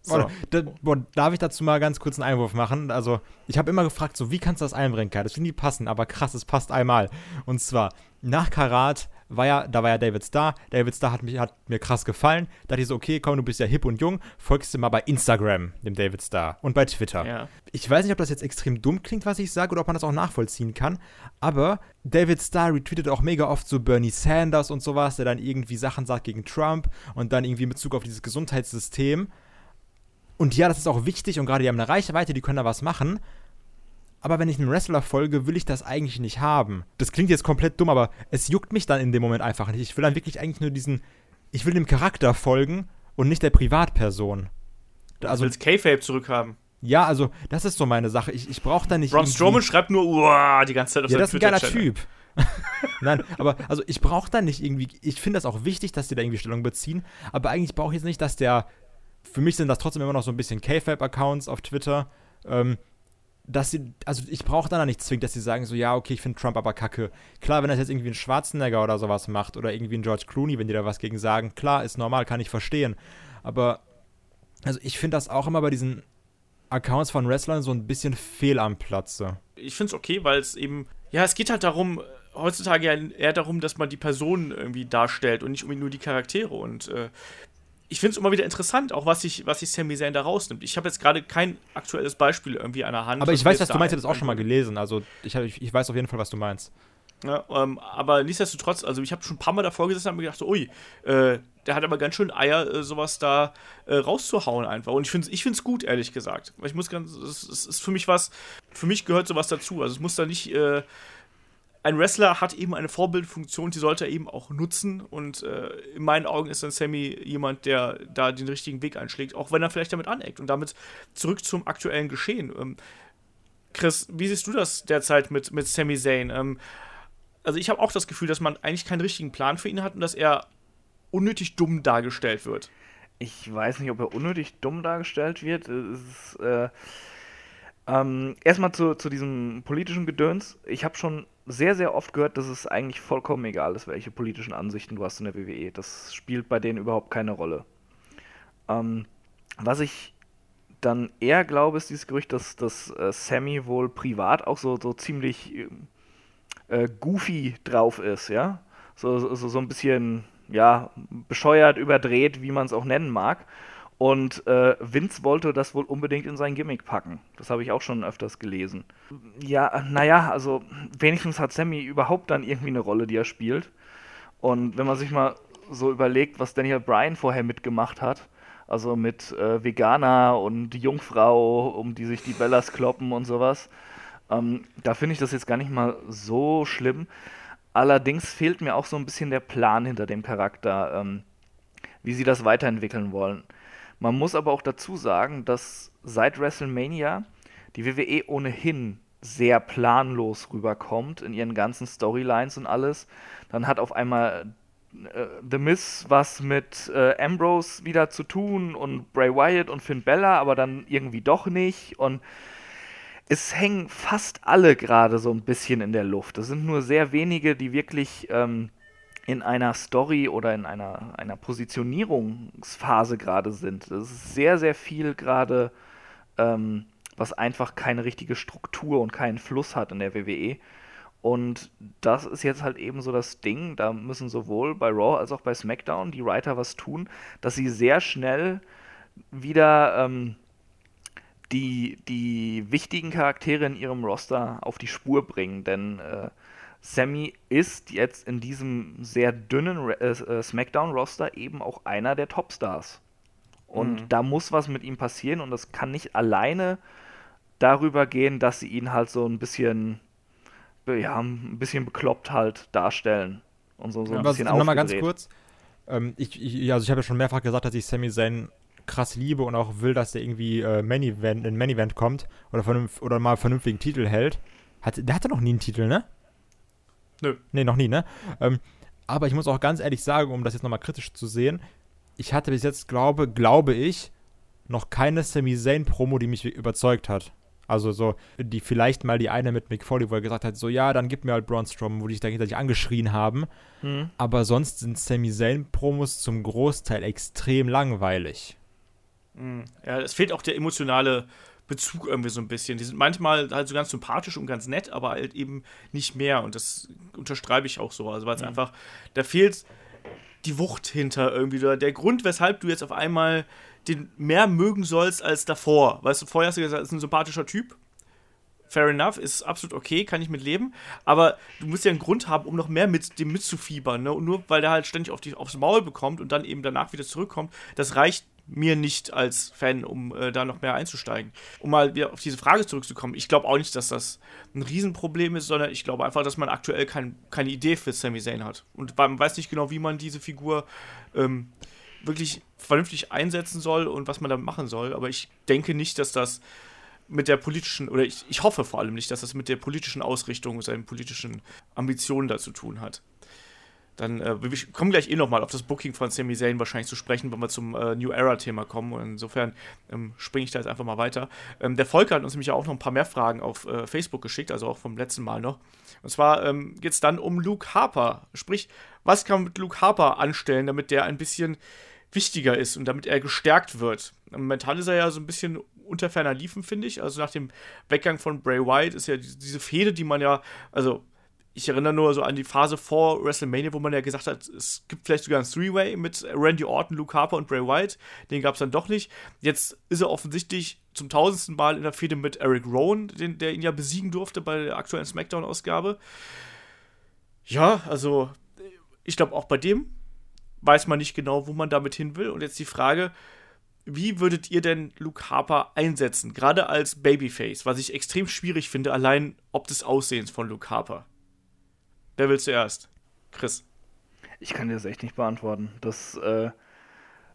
So. Da, boah, darf ich dazu mal ganz kurz einen Einwurf machen? Also, ich habe immer gefragt, so, wie kannst du das einbringen, Kai? Das finde ich passen, aber krass, es passt einmal. Und zwar, nach Karat war ja, da war ja David Starr. David Starr hat, mich, hat mir krass gefallen. Da dachte ich so, okay, komm, du bist ja hip und jung, folgst du mal bei Instagram, dem David Starr, und bei Twitter. Ja. Ich weiß nicht, ob das jetzt extrem dumm klingt, was ich sage, oder ob man das auch nachvollziehen kann, aber David Starr retweetet auch mega oft so Bernie Sanders und sowas, der dann irgendwie Sachen sagt gegen Trump und dann irgendwie in Bezug auf dieses Gesundheitssystem. Und ja, das ist auch wichtig und gerade die haben eine Reichweite, die können da was machen. Aber wenn ich einem Wrestler folge, will ich das eigentlich nicht haben. Das klingt jetzt komplett dumm, aber es juckt mich dann in dem Moment einfach nicht. Ich will dann wirklich eigentlich nur diesen, ich will dem Charakter folgen und nicht der Privatperson. Also willst K-Fape zurückhaben. Ja, also das ist so meine Sache. Ich, ich brauche da nicht. Braun Strowman schreibt nur Uah, die ganze Zeit auf ja, das ist ein geiler Typ. Nein, aber also ich brauche da nicht irgendwie. Ich finde das auch wichtig, dass die da irgendwie Stellung beziehen. Aber eigentlich brauche ich jetzt nicht, dass der. Für mich sind das trotzdem immer noch so ein bisschen K-Fab-Accounts auf Twitter. Ähm, dass sie, also ich brauche da nicht zwingend, dass sie sagen so, ja, okay, ich finde Trump aber kacke. Klar, wenn das jetzt irgendwie ein Schwarzenegger oder sowas macht oder irgendwie ein George Clooney, wenn die da was gegen sagen, klar, ist normal, kann ich verstehen. Aber, also ich finde das auch immer bei diesen Accounts von Wrestlern so ein bisschen fehl am Platze. Ich finde es okay, weil es eben, ja, es geht halt darum, heutzutage ja eher darum, dass man die Personen irgendwie darstellt und nicht unbedingt nur die Charaktere. Und äh, ich finde es immer wieder interessant, auch was sich was sich Sami Zayn da rausnimmt. Ich habe jetzt gerade kein aktuelles Beispiel irgendwie an der Hand. Aber ich weiß, was du meinst, ich habe das auch schon mal gelesen. Also ich, hab, ich, ich weiß auf jeden Fall, was du meinst. Ja, ähm, aber nichtsdestotrotz, also ich habe schon ein paar Mal davor gesessen und habe mir gedacht, so, ui, äh, der hat aber ganz schön Eier, äh, sowas da äh, rauszuhauen einfach. Und ich finde es ich find's gut, ehrlich gesagt. Weil ich muss ganz, es, es, ist für mich was, für mich gehört sowas dazu. Also es muss da nicht, äh, ein Wrestler hat eben eine Vorbildfunktion, die sollte er eben auch nutzen. Und äh, in meinen Augen ist dann Sammy jemand, der da den richtigen Weg einschlägt, auch wenn er vielleicht damit aneckt. Und damit zurück zum aktuellen Geschehen. Ähm, Chris, wie siehst du das derzeit mit, mit Sami Zayn? Ähm, also ich habe auch das Gefühl, dass man eigentlich keinen richtigen Plan für ihn hat und dass er unnötig dumm dargestellt wird. Ich weiß nicht, ob er unnötig dumm dargestellt wird. Ist, äh, ähm, erstmal zu, zu diesem politischen Gedöns. Ich habe schon sehr, sehr oft gehört, dass es eigentlich vollkommen egal ist, welche politischen Ansichten du hast in der WWE. Das spielt bei denen überhaupt keine Rolle. Ähm, was ich dann eher glaube, ist dieses Gerücht, dass, dass äh, Sammy wohl privat auch so, so ziemlich äh, goofy drauf ist, ja. So, so, so ein bisschen, ja, bescheuert, überdreht, wie man es auch nennen mag. Und äh, Vince wollte das wohl unbedingt in sein Gimmick packen. Das habe ich auch schon öfters gelesen. Ja, naja, also wenigstens hat Sammy überhaupt dann irgendwie eine Rolle, die er spielt. Und wenn man sich mal so überlegt, was Daniel Bryan vorher mitgemacht hat, also mit äh, Veganer und Jungfrau, um die sich die Bellas kloppen und sowas, ähm, da finde ich das jetzt gar nicht mal so schlimm. Allerdings fehlt mir auch so ein bisschen der Plan hinter dem Charakter, ähm, wie sie das weiterentwickeln wollen. Man muss aber auch dazu sagen, dass seit WrestleMania die WWE ohnehin sehr planlos rüberkommt in ihren ganzen Storylines und alles. Dann hat auf einmal äh, The Miz was mit äh, Ambrose wieder zu tun und Bray Wyatt und Finn Bella, aber dann irgendwie doch nicht. Und es hängen fast alle gerade so ein bisschen in der Luft. Es sind nur sehr wenige, die wirklich ähm, in einer Story oder in einer, einer Positionierungsphase gerade sind. Es ist sehr, sehr viel gerade, ähm, was einfach keine richtige Struktur und keinen Fluss hat in der WWE. Und das ist jetzt halt eben so das Ding, da müssen sowohl bei Raw als auch bei SmackDown die Writer was tun, dass sie sehr schnell wieder ähm, die, die wichtigen Charaktere in ihrem Roster auf die Spur bringen, denn äh, Sammy ist jetzt in diesem sehr dünnen äh, äh, SmackDown-Roster eben auch einer der Topstars. Und mhm. da muss was mit ihm passieren und das kann nicht alleine darüber gehen, dass sie ihn halt so ein bisschen, ja, ein bisschen bekloppt halt darstellen. Und so, so ein ja, bisschen Nochmal ganz kurz. Ähm, ich, ich, also ich habe ja schon mehrfach gesagt, dass ich Sammy Zayn krass liebe und auch will, dass der irgendwie äh, Main Event, in Main Event kommt oder, oder mal einen vernünftigen Titel hält. Hat, der hatte noch nie einen Titel, ne? Nö. Nee, noch nie, ne? Ähm, aber ich muss auch ganz ehrlich sagen, um das jetzt nochmal kritisch zu sehen, ich hatte bis jetzt, glaube, glaube ich, noch keine Sami Zayn Promo, die mich überzeugt hat. Also so, die vielleicht mal die eine mit Mick Foley, wo er gesagt hat, so ja, dann gib mir halt Braun Strowman, wo die sich da gegenseitig angeschrien haben. Mhm. Aber sonst sind Sami Zayn Promos zum Großteil extrem langweilig. Mhm. Ja, es fehlt auch der emotionale Bezug irgendwie so ein bisschen. Die sind manchmal halt so ganz sympathisch und ganz nett, aber halt eben nicht mehr. Und das unterstreibe ich auch so. Also, weil es mhm. einfach, da fehlt die Wucht hinter irgendwie. Der Grund, weshalb du jetzt auf einmal den mehr mögen sollst als davor. Weißt du, vorher hast du gesagt, ist ein sympathischer Typ. Fair enough, ist absolut okay, kann ich mit leben. Aber du musst ja einen Grund haben, um noch mehr mit dem mitzufiebern. Ne? Und nur weil der halt ständig auf die, aufs Maul bekommt und dann eben danach wieder zurückkommt, das reicht mir nicht als Fan, um äh, da noch mehr einzusteigen. Um mal wieder auf diese Frage zurückzukommen, ich glaube auch nicht, dass das ein Riesenproblem ist, sondern ich glaube einfach, dass man aktuell kein, keine Idee für Sami Zayn hat. Und man weiß nicht genau, wie man diese Figur ähm, wirklich vernünftig einsetzen soll und was man da machen soll. Aber ich denke nicht, dass das mit der politischen, oder ich, ich hoffe vor allem nicht, dass das mit der politischen Ausrichtung, seinen politischen Ambitionen da zu tun hat. Dann, äh, wir kommen gleich eh nochmal auf das Booking von Sami Zayn wahrscheinlich zu sprechen, wenn wir zum äh, New Era-Thema kommen. Und insofern ähm, springe ich da jetzt einfach mal weiter. Ähm, der Volker hat uns nämlich auch noch ein paar mehr Fragen auf äh, Facebook geschickt, also auch vom letzten Mal noch. Und zwar ähm, geht es dann um Luke Harper. Sprich, was kann man mit Luke Harper anstellen, damit der ein bisschen wichtiger ist und damit er gestärkt wird? Momentan ist er ja so ein bisschen unter ferner Liefen, finde ich. Also nach dem Weggang von Bray Wyatt ist ja diese Fehde, die man ja, also ich erinnere nur so an die Phase vor WrestleMania, wo man ja gesagt hat, es gibt vielleicht sogar ein Three-Way mit Randy Orton, Luke Harper und Bray Wyatt. Den gab es dann doch nicht. Jetzt ist er offensichtlich zum tausendsten Mal in der Fehde mit Eric Rowan, den, der ihn ja besiegen durfte bei der aktuellen SmackDown-Ausgabe. Ja, also ich glaube auch bei dem weiß man nicht genau, wo man damit hin will. Und jetzt die Frage, wie würdet ihr denn Luke Harper einsetzen? Gerade als Babyface, was ich extrem schwierig finde, allein ob des Aussehens von Luke Harper. Wer will zuerst? Chris. Ich kann dir das echt nicht beantworten. Das, äh,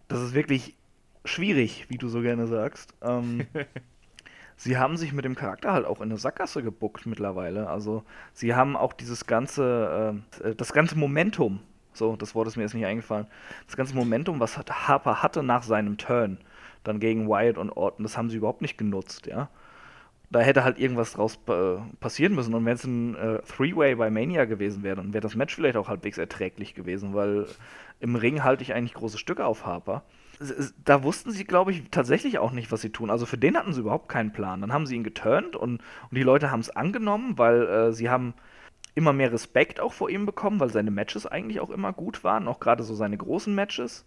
das ist wirklich schwierig, wie du so gerne sagst. Ähm, sie haben sich mit dem Charakter halt auch in eine Sackgasse gebuckt mittlerweile. Also sie haben auch dieses ganze, äh, das ganze Momentum, so, das Wort ist mir jetzt nicht eingefallen. Das ganze Momentum, was Harper hatte nach seinem Turn, dann gegen Wyatt und Orton, das haben sie überhaupt nicht genutzt, ja. Da hätte halt irgendwas draus äh, passieren müssen. Und wenn es ein äh, Three-Way bei Mania gewesen wäre, dann wäre das Match vielleicht auch halbwegs erträglich gewesen, weil im Ring halte ich eigentlich große Stücke auf Harper. Da wussten sie, glaube ich, tatsächlich auch nicht, was sie tun. Also für den hatten sie überhaupt keinen Plan. Dann haben sie ihn geturnt und, und die Leute haben es angenommen, weil äh, sie haben immer mehr Respekt auch vor ihm bekommen, weil seine Matches eigentlich auch immer gut waren, auch gerade so seine großen Matches,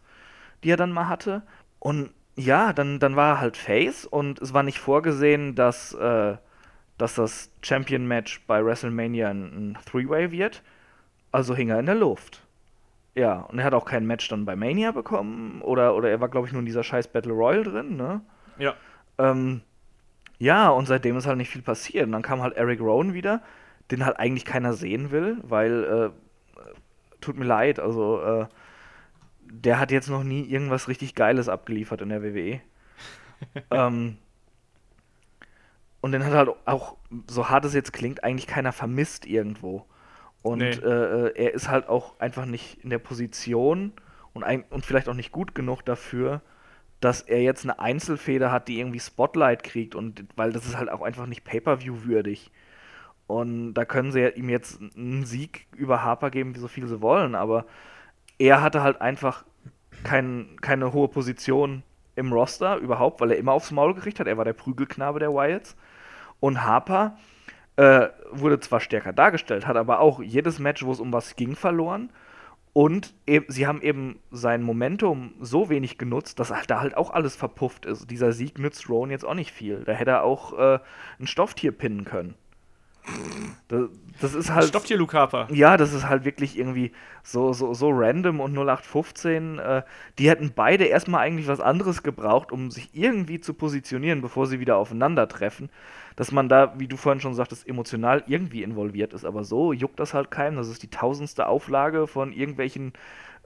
die er dann mal hatte. Und ja, dann, dann war er halt Face und es war nicht vorgesehen, dass, äh, dass das Champion-Match bei WrestleMania ein, ein Three-Way wird. Also hing er in der Luft. Ja, und er hat auch kein Match dann bei Mania bekommen. Oder, oder er war, glaube ich, nur in dieser scheiß Battle Royal drin, ne? Ja. Ähm, ja, und seitdem ist halt nicht viel passiert. Und dann kam halt Eric Rowan wieder, den halt eigentlich keiner sehen will, weil, äh, tut mir leid, also, äh, der hat jetzt noch nie irgendwas richtig Geiles abgeliefert in der WWE. ähm, und den hat halt auch, so hart es jetzt klingt, eigentlich keiner vermisst irgendwo. Und nee. äh, äh er ist halt auch einfach nicht in der Position und, ein, und vielleicht auch nicht gut genug dafür, dass er jetzt eine Einzelfeder hat, die irgendwie Spotlight kriegt und weil das ist halt auch einfach nicht Pay-per-view würdig. Und da können sie ihm jetzt einen Sieg über Harper geben, wie so viel sie wollen, aber er hatte halt einfach kein, keine hohe Position im Roster überhaupt, weil er immer aufs Maul gekriegt hat. Er war der Prügelknabe der Wyatts. Und Harper äh, wurde zwar stärker dargestellt, hat aber auch jedes Match, wo es um was ging, verloren. Und eben, sie haben eben sein Momentum so wenig genutzt, dass da halt auch alles verpufft ist. Dieser Sieg nützt Rowan jetzt auch nicht viel. Da hätte er auch äh, ein Stofftier pinnen können. Das, das ist halt. Stoppt hier Luke Harper. Ja, das ist halt wirklich irgendwie so, so, so random und 0815. Äh, die hätten beide erstmal eigentlich was anderes gebraucht, um sich irgendwie zu positionieren, bevor sie wieder aufeinandertreffen. Dass man da, wie du vorhin schon sagtest, emotional irgendwie involviert ist. Aber so juckt das halt keinem. Das ist die tausendste Auflage von irgendwelchen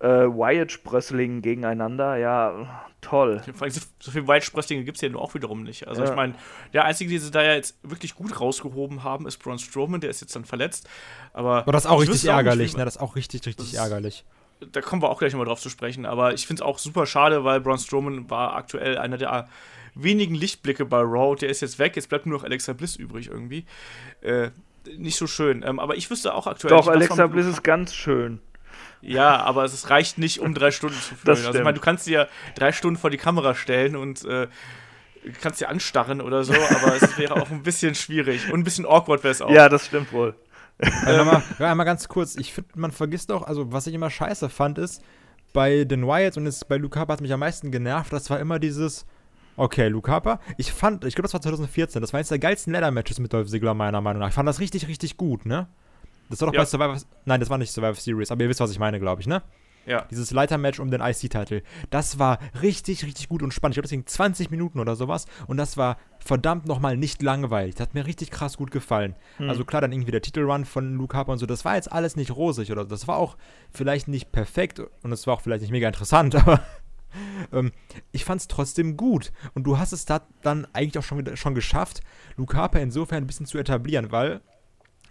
äh, Wyatt-Sprösslingen gegeneinander. Ja, toll. So, so viele Wyatt-Sprösslinge gibt es ja nur auch wiederum nicht. Also ja. ich meine, der Einzige, den sie da ja jetzt wirklich gut rausgehoben haben, ist Braun Strowman, der ist jetzt dann verletzt. Aber, aber das ist auch richtig ärgerlich, nicht, ne? Das ist auch richtig, richtig ärgerlich. Da kommen wir auch gleich nochmal drauf zu sprechen. Aber ich finde es auch super schade, weil Braun Strowman war aktuell einer der wenigen Lichtblicke bei Raw. Der ist jetzt weg, jetzt bleibt nur noch Alexa Bliss übrig irgendwie. Äh, nicht so schön. Ähm, aber ich wüsste auch aktuell. Doch, Alexa Bliss ist ganz schön. Ja, aber es reicht nicht, um drei Stunden zu füllen. Also, ich meine, du kannst dir drei Stunden vor die Kamera stellen und äh, kannst dir anstarren oder so, aber es wäre auch ein bisschen schwierig. Und ein bisschen awkward wäre es auch. Ja, das stimmt wohl. Also mal, ja, einmal ganz kurz, ich finde, man vergisst auch, also was ich immer scheiße fand, ist, bei den Wyatts und jetzt bei Luke Harper hat mich am meisten genervt, das war immer dieses, okay, Luke Harper, ich fand, ich glaube, das war 2014, das war eines der geilsten Leather-Matches mit Dolph Ziggler, meiner Meinung nach. Ich fand das richtig, richtig gut, ne? Das war doch ja. bei Survivor. Nein, das war nicht Survivor Series, aber ihr wisst, was ich meine, glaube ich, ne? Ja. Dieses Leitermatch um den IC-Titel. Das war richtig, richtig gut und spannend. Ich glaube, das ging 20 Minuten oder sowas. Und das war verdammt nochmal nicht langweilig. Das hat mir richtig krass gut gefallen. Hm. Also klar, dann irgendwie der Titelrun von Luke Harper und so. Das war jetzt alles nicht rosig oder das war auch vielleicht nicht perfekt und es war auch vielleicht nicht mega interessant, aber Ähm, ich fand es trotzdem gut. Und du hast es da dann eigentlich auch schon, schon geschafft, Luke Harper insofern ein bisschen zu etablieren, weil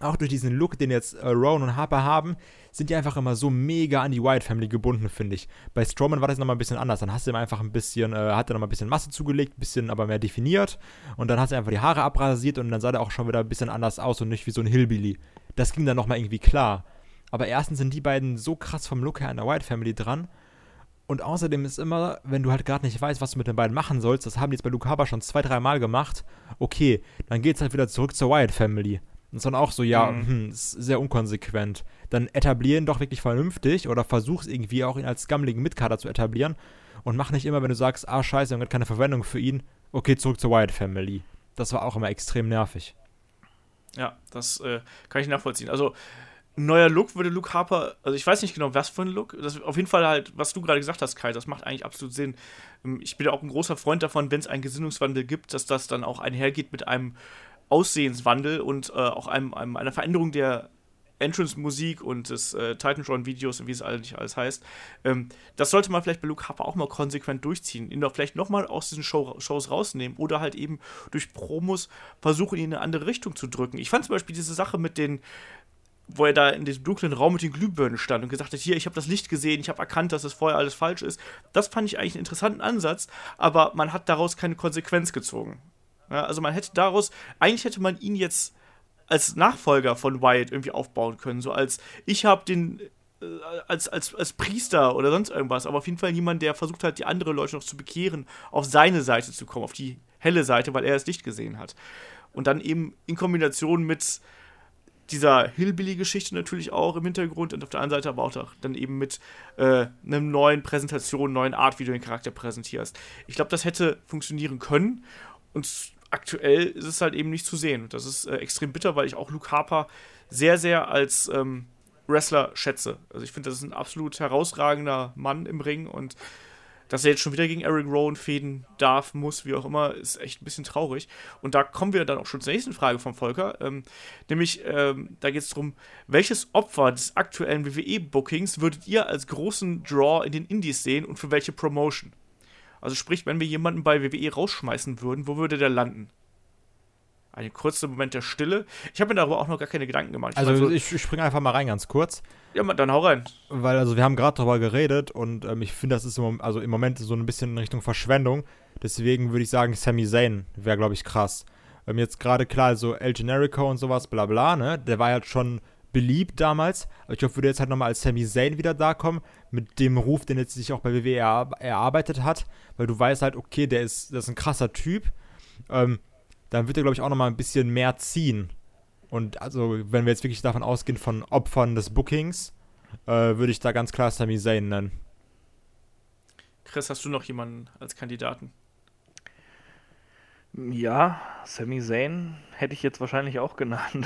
auch durch diesen Look, den jetzt äh, Rowan und Harper haben, sind die einfach immer so mega an die Wyatt Family gebunden, finde ich. Bei Strowman war das nochmal ein bisschen anders. Dann hast du ihm einfach ein bisschen, äh, hat er nochmal ein bisschen Masse zugelegt, ein bisschen aber mehr definiert. Und dann hast du einfach die Haare abrasiert und dann sah der auch schon wieder ein bisschen anders aus und nicht wie so ein Hillbilly. Das ging dann nochmal irgendwie klar. Aber erstens sind die beiden so krass vom Look her an der Wyatt Family dran. Und außerdem ist immer, wenn du halt gerade nicht weißt, was du mit den beiden machen sollst, das haben die jetzt bei Luke Harper schon zwei, drei Mal gemacht, okay, dann geht's halt wieder zurück zur Wyatt Family. Und ist dann auch so, ja, mhm. hm, ist sehr unkonsequent. Dann etablieren doch wirklich vernünftig oder versuch's irgendwie auch ihn als gammeligen Mitkader zu etablieren und mach nicht immer, wenn du sagst, ah, scheiße, wir haben keine Verwendung für ihn, okay, zurück zur Wyatt Family. Das war auch immer extrem nervig. Ja, das äh, kann ich nachvollziehen. Also, neuer Look würde Luke Harper, also ich weiß nicht genau, was für ein Look. Das auf jeden Fall halt, was du gerade gesagt hast, Kai, das macht eigentlich absolut Sinn. Ähm, ich bin ja auch ein großer Freund davon, wenn es einen Gesinnungswandel gibt, dass das dann auch einhergeht mit einem Aussehenswandel und äh, auch einem, einem, einer Veränderung der Entrance-Musik und des äh, Titantron-Videos und wie es eigentlich alles heißt. Ähm, das sollte man vielleicht bei Luke Harper auch mal konsequent durchziehen. Ihn doch vielleicht nochmal aus diesen Show Shows rausnehmen oder halt eben durch Promos versuchen, ihn in eine andere Richtung zu drücken. Ich fand zum Beispiel diese Sache mit den wo er da in diesem dunklen Raum mit den Glühbirnen stand und gesagt hat, hier, ich habe das Licht gesehen, ich habe erkannt, dass das vorher alles falsch ist. Das fand ich eigentlich einen interessanten Ansatz, aber man hat daraus keine Konsequenz gezogen. Ja, also man hätte daraus, eigentlich hätte man ihn jetzt als Nachfolger von Wyatt irgendwie aufbauen können, so als ich habe den äh, als, als, als Priester oder sonst irgendwas, aber auf jeden Fall jemand, der versucht hat, die anderen Leute noch zu bekehren, auf seine Seite zu kommen, auf die helle Seite, weil er das Licht gesehen hat. Und dann eben in Kombination mit dieser Hillbilly-Geschichte natürlich auch im Hintergrund und auf der anderen Seite aber auch dann eben mit äh, einer neuen Präsentation, neuen Art, wie du den Charakter präsentierst. Ich glaube, das hätte funktionieren können und aktuell ist es halt eben nicht zu sehen. Und das ist äh, extrem bitter, weil ich auch Luke Harper sehr, sehr als ähm, Wrestler schätze. Also ich finde, das ist ein absolut herausragender Mann im Ring und dass er jetzt schon wieder gegen Eric Rowan fäden darf, muss, wie auch immer, ist echt ein bisschen traurig. Und da kommen wir dann auch schon zur nächsten Frage von Volker. Ähm, nämlich, ähm, da geht es darum, welches Opfer des aktuellen WWE-Bookings würdet ihr als großen Draw in den Indies sehen und für welche Promotion? Also sprich, wenn wir jemanden bei WWE rausschmeißen würden, wo würde der landen? Ein kurzer Moment der Stille. Ich habe mir darüber auch noch gar keine Gedanken gemacht. Ich also so, ich, ich springe einfach mal rein ganz kurz. Ja, dann hau rein. Weil also wir haben gerade darüber geredet und ähm, ich finde, das ist im, also im Moment so ein bisschen in Richtung Verschwendung. Deswegen würde ich sagen, Sami Zayn wäre, glaube ich, krass. Ähm, jetzt gerade klar, so El Generico und sowas, bla bla, ne? Der war halt schon beliebt damals. Aber ich glaube, würde jetzt halt nochmal als Sami Zayn wieder da kommen, mit dem Ruf, den jetzt sich auch bei WWE erarbeitet hat, weil du weißt halt, okay, der ist, das ist ein krasser Typ, ähm, dann wird er, glaube ich, auch nochmal ein bisschen mehr ziehen. Und also, wenn wir jetzt wirklich davon ausgehen, von Opfern des Bookings, äh, würde ich da ganz klar Sami Zayn nennen. Chris, hast du noch jemanden als Kandidaten? Ja, Sami Zayn hätte ich jetzt wahrscheinlich auch genannt.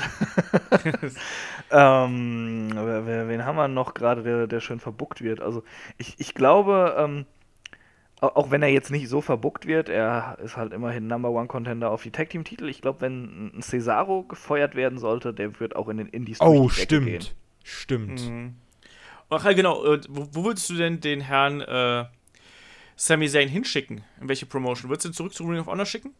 ähm, wen haben wir noch gerade, der, der schön verbuckt wird? Also ich, ich glaube, ähm, auch wenn er jetzt nicht so verbuckt wird, er ist halt immerhin Number One Contender auf die Tag Team Titel. Ich glaube, wenn ein Cesaro gefeuert werden sollte, der wird auch in den Indies Oh, stimmt. Gehen. Stimmt. Mhm. Ach ja, genau. Wo, wo, würdest du denn den Herrn äh, Sami Zayn hinschicken? In welche Promotion? Würdest du ihn zurück zu Ring of Honor schicken?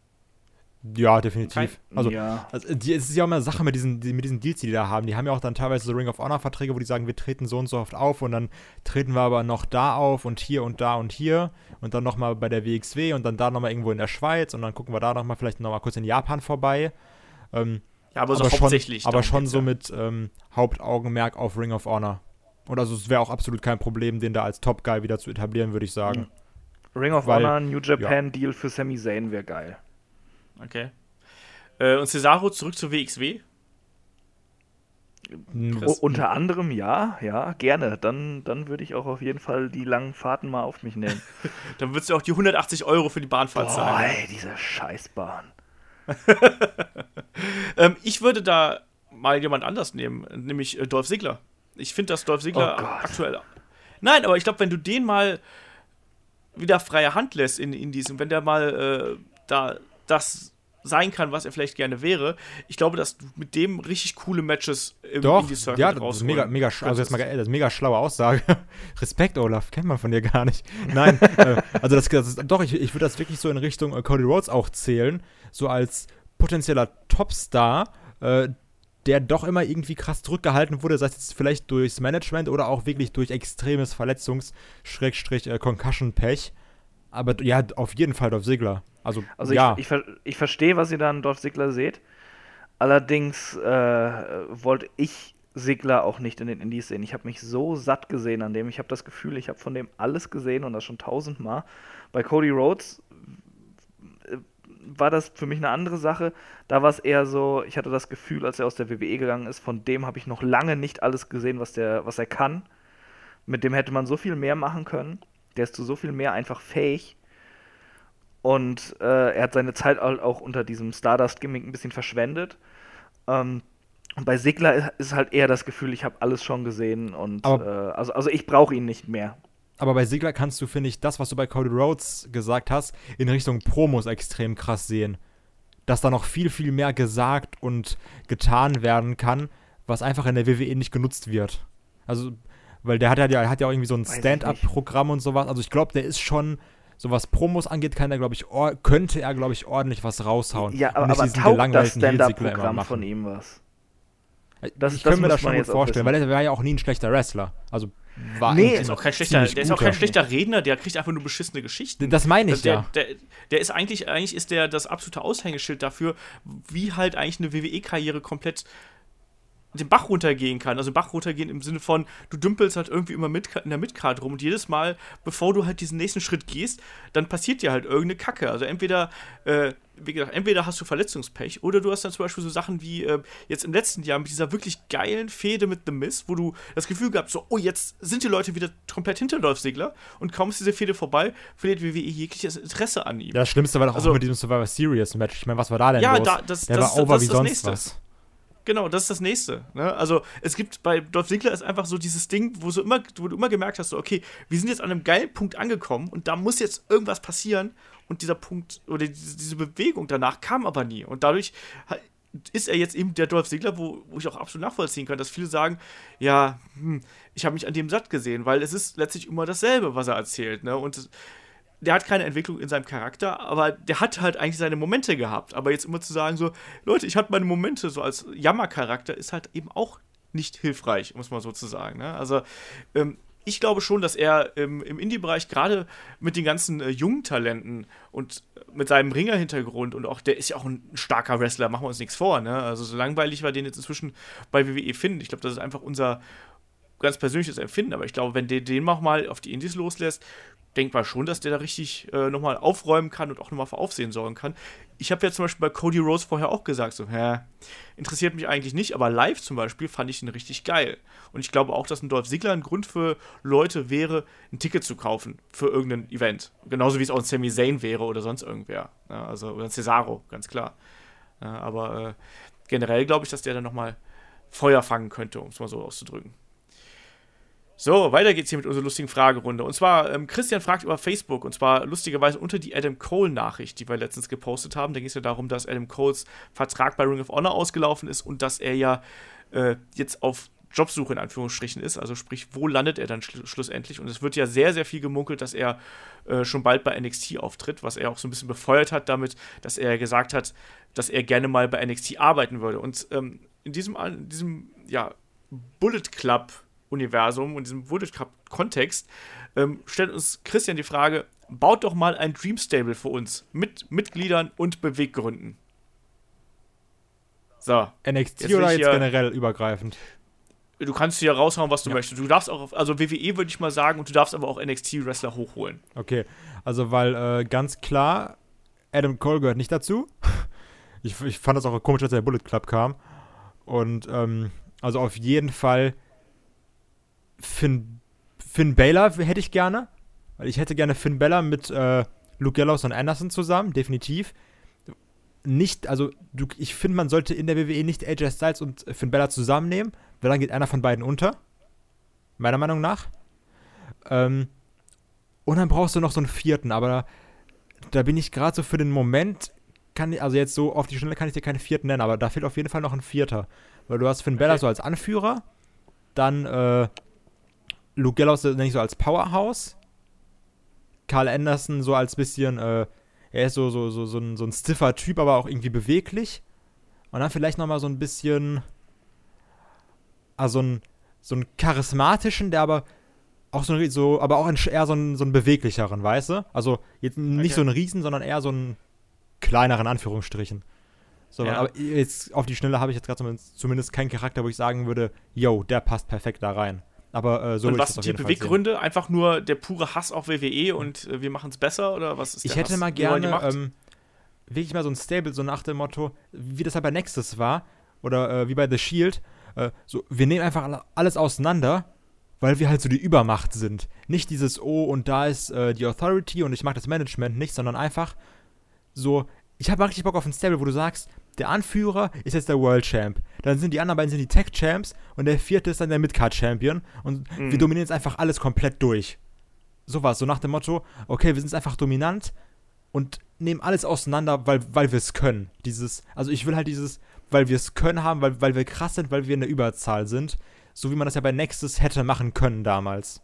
Ja, definitiv. Also, ja. also die, es ist ja auch immer eine Sache mit diesen, die, mit diesen Deals, die die da haben. Die haben ja auch dann teilweise so Ring of Honor-Verträge, wo die sagen, wir treten so und so oft auf und dann treten wir aber noch da auf und hier und da und hier und dann nochmal bei der WXW und dann da nochmal irgendwo in der Schweiz und dann gucken wir da nochmal vielleicht nochmal kurz in Japan vorbei. Ähm, ja, aber so aber hauptsächlich. Schon, aber schon so mit ähm, Hauptaugenmerk auf Ring of Honor. Und also es wäre auch absolut kein Problem, den da als Top-Guy wieder zu etablieren, würde ich sagen. Ring of Weil, Honor, New Japan-Deal ja. für Sami Zayn wäre geil. Okay. Äh, und Cesaro zurück zur WXW? Chris? Unter anderem ja, ja, gerne. Dann, dann würde ich auch auf jeden Fall die langen Fahrten mal auf mich nehmen. dann würdest du auch die 180 Euro für die Bahnfahrt Boah, zahlen. Ey, diese Scheißbahn. ähm, ich würde da mal jemand anders nehmen, nämlich äh, Dolph Ziggler. Ich finde, dass Dolph Ziggler oh aktuell. Nein, aber ich glaube, wenn du den mal wieder freie Hand lässt in Indies und wenn der mal äh, da das sein kann, was er vielleicht gerne wäre. Ich glaube, dass du mit dem richtig coole Matches im Doch, Indie-Circuit ja, das ist mega, mega, also jetzt mal, das ist mega schlaue Aussage. Respekt, Olaf, kennt man von dir gar nicht. Nein, äh, also das, das ist, doch, ich, ich würde das wirklich so in Richtung äh, Cody Rhodes auch zählen, so als potenzieller Topstar, äh, der doch immer irgendwie krass zurückgehalten wurde, sei es jetzt vielleicht durchs Management oder auch wirklich durch extremes Verletzungs-Concussion-Pech. Aber ja, auf jeden Fall Dolph Ziggler. Also, also ja. ich, ich, ich verstehe, was ihr da an Dolph Ziggler seht. Allerdings äh, wollte ich Sigler auch nicht in den Indies sehen. Ich habe mich so satt gesehen an dem. Ich habe das Gefühl, ich habe von dem alles gesehen und das schon tausendmal. Bei Cody Rhodes war das für mich eine andere Sache. Da war es eher so, ich hatte das Gefühl, als er aus der WWE gegangen ist, von dem habe ich noch lange nicht alles gesehen, was, der, was er kann. Mit dem hätte man so viel mehr machen können. Der ist zu so viel mehr einfach fähig. Und äh, er hat seine Zeit auch unter diesem Stardust-Gimmick ein bisschen verschwendet. Ähm, und bei Sigler ist halt eher das Gefühl, ich habe alles schon gesehen und äh, also, also ich brauche ihn nicht mehr. Aber bei Sigler kannst du, finde ich, das, was du bei Cody Rhodes gesagt hast, in Richtung Promos extrem krass sehen. Dass da noch viel, viel mehr gesagt und getan werden kann, was einfach in der WWE nicht genutzt wird. Also, weil der hat ja, der hat ja auch irgendwie so ein Stand-up-Programm und sowas. Also ich glaube, der ist schon, so was Promos angeht, kann er, glaube ich, könnte er, glaube ich, ordentlich was raushauen. Ja, aber, aber taugt das Stand-up-Programm von ihm was? Das, ich könnte mir das schon gut vorstellen, weil er war ja auch nie ein schlechter Wrestler. Also war nee, ist auch kein schlechter, der ist auch kein schlechter Redner, der kriegt einfach nur beschissene Geschichten. Das meine ich der, ja. Der, der, ist eigentlich, eigentlich ist der das absolute Aushängeschild dafür, wie halt eigentlich eine WWE-Karriere komplett den Bach runtergehen kann. Also Bach runtergehen im Sinne von, du dümpelst halt irgendwie immer mit, in der Midcard rum und jedes Mal, bevor du halt diesen nächsten Schritt gehst, dann passiert dir halt irgendeine Kacke. Also entweder, äh, wie gesagt, entweder hast du Verletzungspech oder du hast dann zum Beispiel so Sachen wie äh, jetzt im letzten Jahr mit dieser wirklich geilen Fehde mit The Miz, wo du das Gefühl gehabt so, oh, jetzt sind die Leute wieder komplett hinter Dolph Ziggler und kaum ist diese Fehde vorbei, verliert WWE jegliches Interesse an ihm. Das Schlimmste war doch also, auch mit diesem Survivor Series Match. Ich meine, was war da denn ja, los? Da, das, Der das, war over das wie sonst nächste. was. Genau, das ist das nächste. Ne? Also es gibt bei Dolph Ziggler ist einfach so dieses Ding, wo, so immer, wo du immer gemerkt hast, so, okay, wir sind jetzt an einem geilen Punkt angekommen und da muss jetzt irgendwas passieren und dieser Punkt oder diese, Bewegung danach kam aber nie und dadurch ist er jetzt eben der Dolph Ziggler, wo, wo ich auch absolut nachvollziehen kann, dass viele sagen, ja, hm, ich habe mich an dem satt gesehen, weil es ist letztlich immer dasselbe, was er erzählt, ne? Und der hat keine Entwicklung in seinem Charakter, aber der hat halt eigentlich seine Momente gehabt. Aber jetzt immer zu sagen, so, Leute, ich hatte meine Momente, so als Jammercharakter, ist halt eben auch nicht hilfreich, muss man so zu sagen. Ne? Also, ähm, ich glaube schon, dass er ähm, im Indie-Bereich gerade mit den ganzen äh, jungen Talenten und mit seinem Ringer-Hintergrund und auch, der ist ja auch ein starker Wrestler, machen wir uns nichts vor. Ne? Also, so langweilig wir den jetzt inzwischen bei WWE finden. Ich glaube, das ist einfach unser ganz persönliches Empfinden, aber ich glaube, wenn der den mal auf die Indies loslässt, denkbar schon, dass der da richtig äh, nochmal aufräumen kann und auch nochmal für Aufsehen sorgen kann. Ich habe ja zum Beispiel bei Cody Rose vorher auch gesagt, so, hä, interessiert mich eigentlich nicht, aber live zum Beispiel fand ich ihn richtig geil. Und ich glaube auch, dass ein Dolph Ziggler ein Grund für Leute wäre, ein Ticket zu kaufen für irgendein Event. Genauso wie es auch ein Sami Zayn wäre oder sonst irgendwer. Ja, also, oder ein Cesaro, ganz klar. Ja, aber äh, generell glaube ich, dass der dann nochmal Feuer fangen könnte, um es mal so auszudrücken. So, weiter geht's hier mit unserer lustigen Fragerunde. Und zwar, ähm, Christian fragt über Facebook, und zwar lustigerweise unter die Adam Cole-Nachricht, die wir letztens gepostet haben. Da ging es ja darum, dass Adam Coles Vertrag bei Ring of Honor ausgelaufen ist und dass er ja äh, jetzt auf Jobsuche in Anführungsstrichen ist. Also sprich, wo landet er dann schl schlussendlich? Und es wird ja sehr, sehr viel gemunkelt, dass er äh, schon bald bei NXT auftritt, was er auch so ein bisschen befeuert hat damit, dass er gesagt hat, dass er gerne mal bei NXT arbeiten würde. Und ähm, in diesem, in diesem ja, Bullet Club Universum und diesem Bullet Cup-Kontext, ähm, stellt uns Christian die Frage: Baut doch mal ein Dream Stable für uns mit Mitgliedern und Beweggründen. So. NXT jetzt oder jetzt hier, generell übergreifend? Du kannst hier raushauen, was du ja. möchtest. Du darfst auch, also WWE würde ich mal sagen, und du darfst aber auch NXT-Wrestler hochholen. Okay, also weil äh, ganz klar, Adam Cole gehört nicht dazu. ich, ich fand das auch komisch, dass der Bullet Club kam. Und ähm, also auf jeden Fall Finn, Finn Baylor hätte ich gerne. Weil ich hätte gerne Finn Baylor mit äh, Luke Gallows und Anderson zusammen, definitiv. Nicht, also du, ich finde, man sollte in der WWE nicht AJ Styles und Finn Baylor zusammennehmen, weil dann geht einer von beiden unter. Meiner Meinung nach. Ähm, und dann brauchst du noch so einen vierten, aber da, da bin ich gerade so für den Moment kann, also jetzt so auf die Schnelle kann ich dir keine vierten nennen, aber da fehlt auf jeden Fall noch ein vierter. Weil du hast Finn Bella so als Anführer, dann äh, Luke Gallows nenne ich so als Powerhouse, Carl Anderson so als bisschen, äh, er ist so, so, so, so, ein, so ein stiffer Typ, aber auch irgendwie beweglich. Und dann vielleicht nochmal so ein bisschen, also ein, so einen charismatischen, der aber auch so, so aber auch ein, eher so einen, so einen beweglicheren, weißt du? Also jetzt nicht okay. so ein Riesen, sondern eher so einen kleineren Anführungsstrichen. So, ja. aber jetzt auf die Schnelle habe ich jetzt gerade zumindest, zumindest keinen Charakter, wo ich sagen würde, yo, der passt perfekt da rein. Aber äh, so Und was sind die Beweggründe? Einfach nur der pure Hass auf WWE und äh, wir machen es besser oder was ist Ich hätte Hass, mal gerne ähm, wirklich mal so ein Stable, so nach dem Motto, wie das halt bei Nexus war oder äh, wie bei The Shield. Äh, so, wir nehmen einfach alles auseinander, weil wir halt so die Übermacht sind. Nicht dieses, oh, und da ist äh, die Authority und ich mag das Management nicht, sondern einfach so, ich habe richtig Bock auf ein Stable, wo du sagst, der Anführer ist jetzt der World Champ. Dann sind die anderen beiden sind die Tech Champs und der vierte ist dann der Midcard Champion und mhm. wir dominieren jetzt einfach alles komplett durch. Sowas, so nach dem Motto, okay, wir sind jetzt einfach dominant und nehmen alles auseinander, weil, weil wir es können. Dieses, also ich will halt dieses, weil wir es können haben, weil, weil wir krass sind, weil wir in der Überzahl sind. So wie man das ja bei Nexus hätte machen können damals.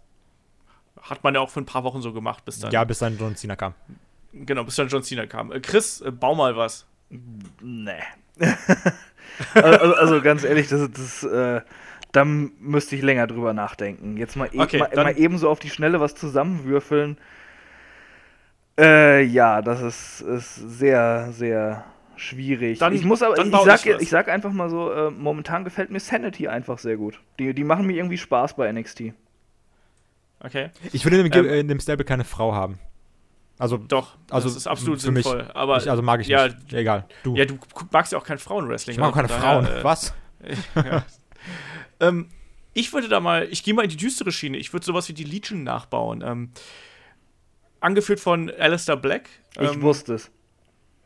Hat man ja auch für ein paar Wochen so gemacht, bis dann. Ja, bis dann John Cena kam. Genau, bis dann John Cena kam. Äh, Chris, äh, bau mal was. Nee. also, also, ganz ehrlich, das, das äh, da müsste ich länger drüber nachdenken. Jetzt mal, e okay, mal, mal eben so auf die Schnelle was zusammenwürfeln. Äh, ja, das ist, ist sehr, sehr schwierig. Dann, ich muss aber, ich sag, ich, ich sag einfach mal so, äh, momentan gefällt mir Sanity einfach sehr gut. Die, die machen mir irgendwie Spaß bei NXT. Okay. Ich will in dem, ähm, in dem Stable keine Frau haben. Also doch, also das ist absolut für sinnvoll. Mich, aber ich, also mag ich ja, nicht. Egal. Du. Ja, du magst ja auch kein Frauenwrestling. Ich mag auch keine daher, Frauen. Äh, Was? ja. ähm, ich würde da mal, ich gehe mal in die düstere Schiene. Ich würde sowas wie die Legion nachbauen. Ähm, angeführt von Alistair Black. Ich ähm, wusste es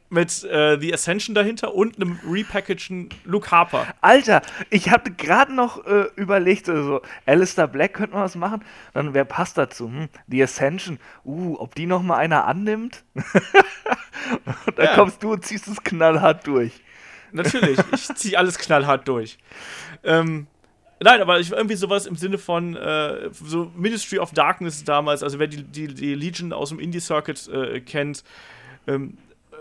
mit äh, The Ascension dahinter und einem repackageden Luke Harper. Alter, ich hatte gerade noch äh, überlegt, also Alistair Black könnte man was machen, dann wer passt dazu? Hm, The Ascension, uh, ob die noch mal einer annimmt? und dann ja. kommst du und ziehst es knallhart durch. Natürlich, ich ziehe alles knallhart durch. Ähm, Nein, aber ich irgendwie sowas im Sinne von äh, so Ministry of Darkness damals, also wer die, die, die Legion aus dem Indie-Circuit äh, kennt, ähm,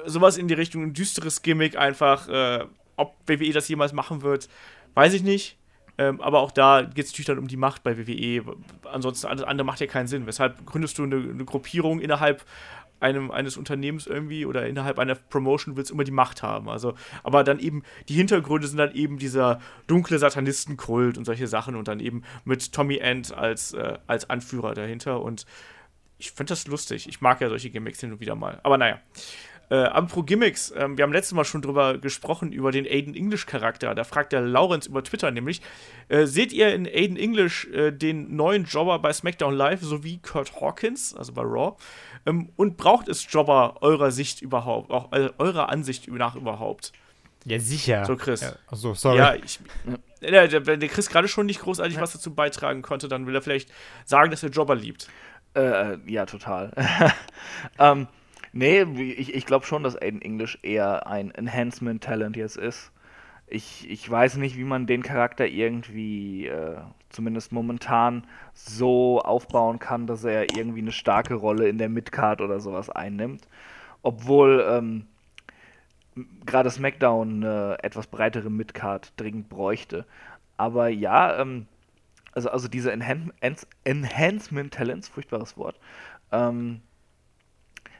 sowas in die Richtung, ein düsteres Gimmick einfach. Äh, ob WWE das jemals machen wird, weiß ich nicht. Ähm, aber auch da geht es natürlich dann um die Macht bei WWE. Ansonsten, alles andere macht ja keinen Sinn. Weshalb gründest du eine, eine Gruppierung innerhalb einem, eines Unternehmens irgendwie oder innerhalb einer Promotion willst du immer die Macht haben. Also, aber dann eben, die Hintergründe sind dann eben dieser dunkle Satanistenkult und solche Sachen und dann eben mit Tommy End als, äh, als Anführer dahinter und ich finde das lustig. Ich mag ja solche Gimmicks hin und wieder mal. Aber naja. Äh, Ampro Gimmicks, äh, wir haben letztes Mal schon drüber gesprochen, über den Aiden English Charakter. Da fragt der Laurenz über Twitter nämlich: äh, Seht ihr in Aiden English äh, den neuen Jobber bei SmackDown Live sowie Kurt Hawkins, also bei Raw? Ähm, und braucht es Jobber eurer Sicht überhaupt, auch äh, eurer Ansicht nach überhaupt? Ja, sicher. So, Chris. Ja, achso, sorry. Ja, ich, ja, wenn der Chris gerade schon nicht großartig ja. was dazu beitragen konnte, dann will er vielleicht sagen, dass er Jobber liebt. Äh, ja, total. ähm, Nee, ich, ich glaube schon, dass Aiden English eher ein Enhancement-Talent jetzt ist. Ich, ich weiß nicht, wie man den Charakter irgendwie, äh, zumindest momentan, so aufbauen kann, dass er irgendwie eine starke Rolle in der Midcard oder sowas einnimmt. Obwohl ähm, gerade SmackDown eine etwas breitere Midcard dringend bräuchte. Aber ja, ähm, also, also diese Enhan Enhancement-Talents, furchtbares Wort, ähm,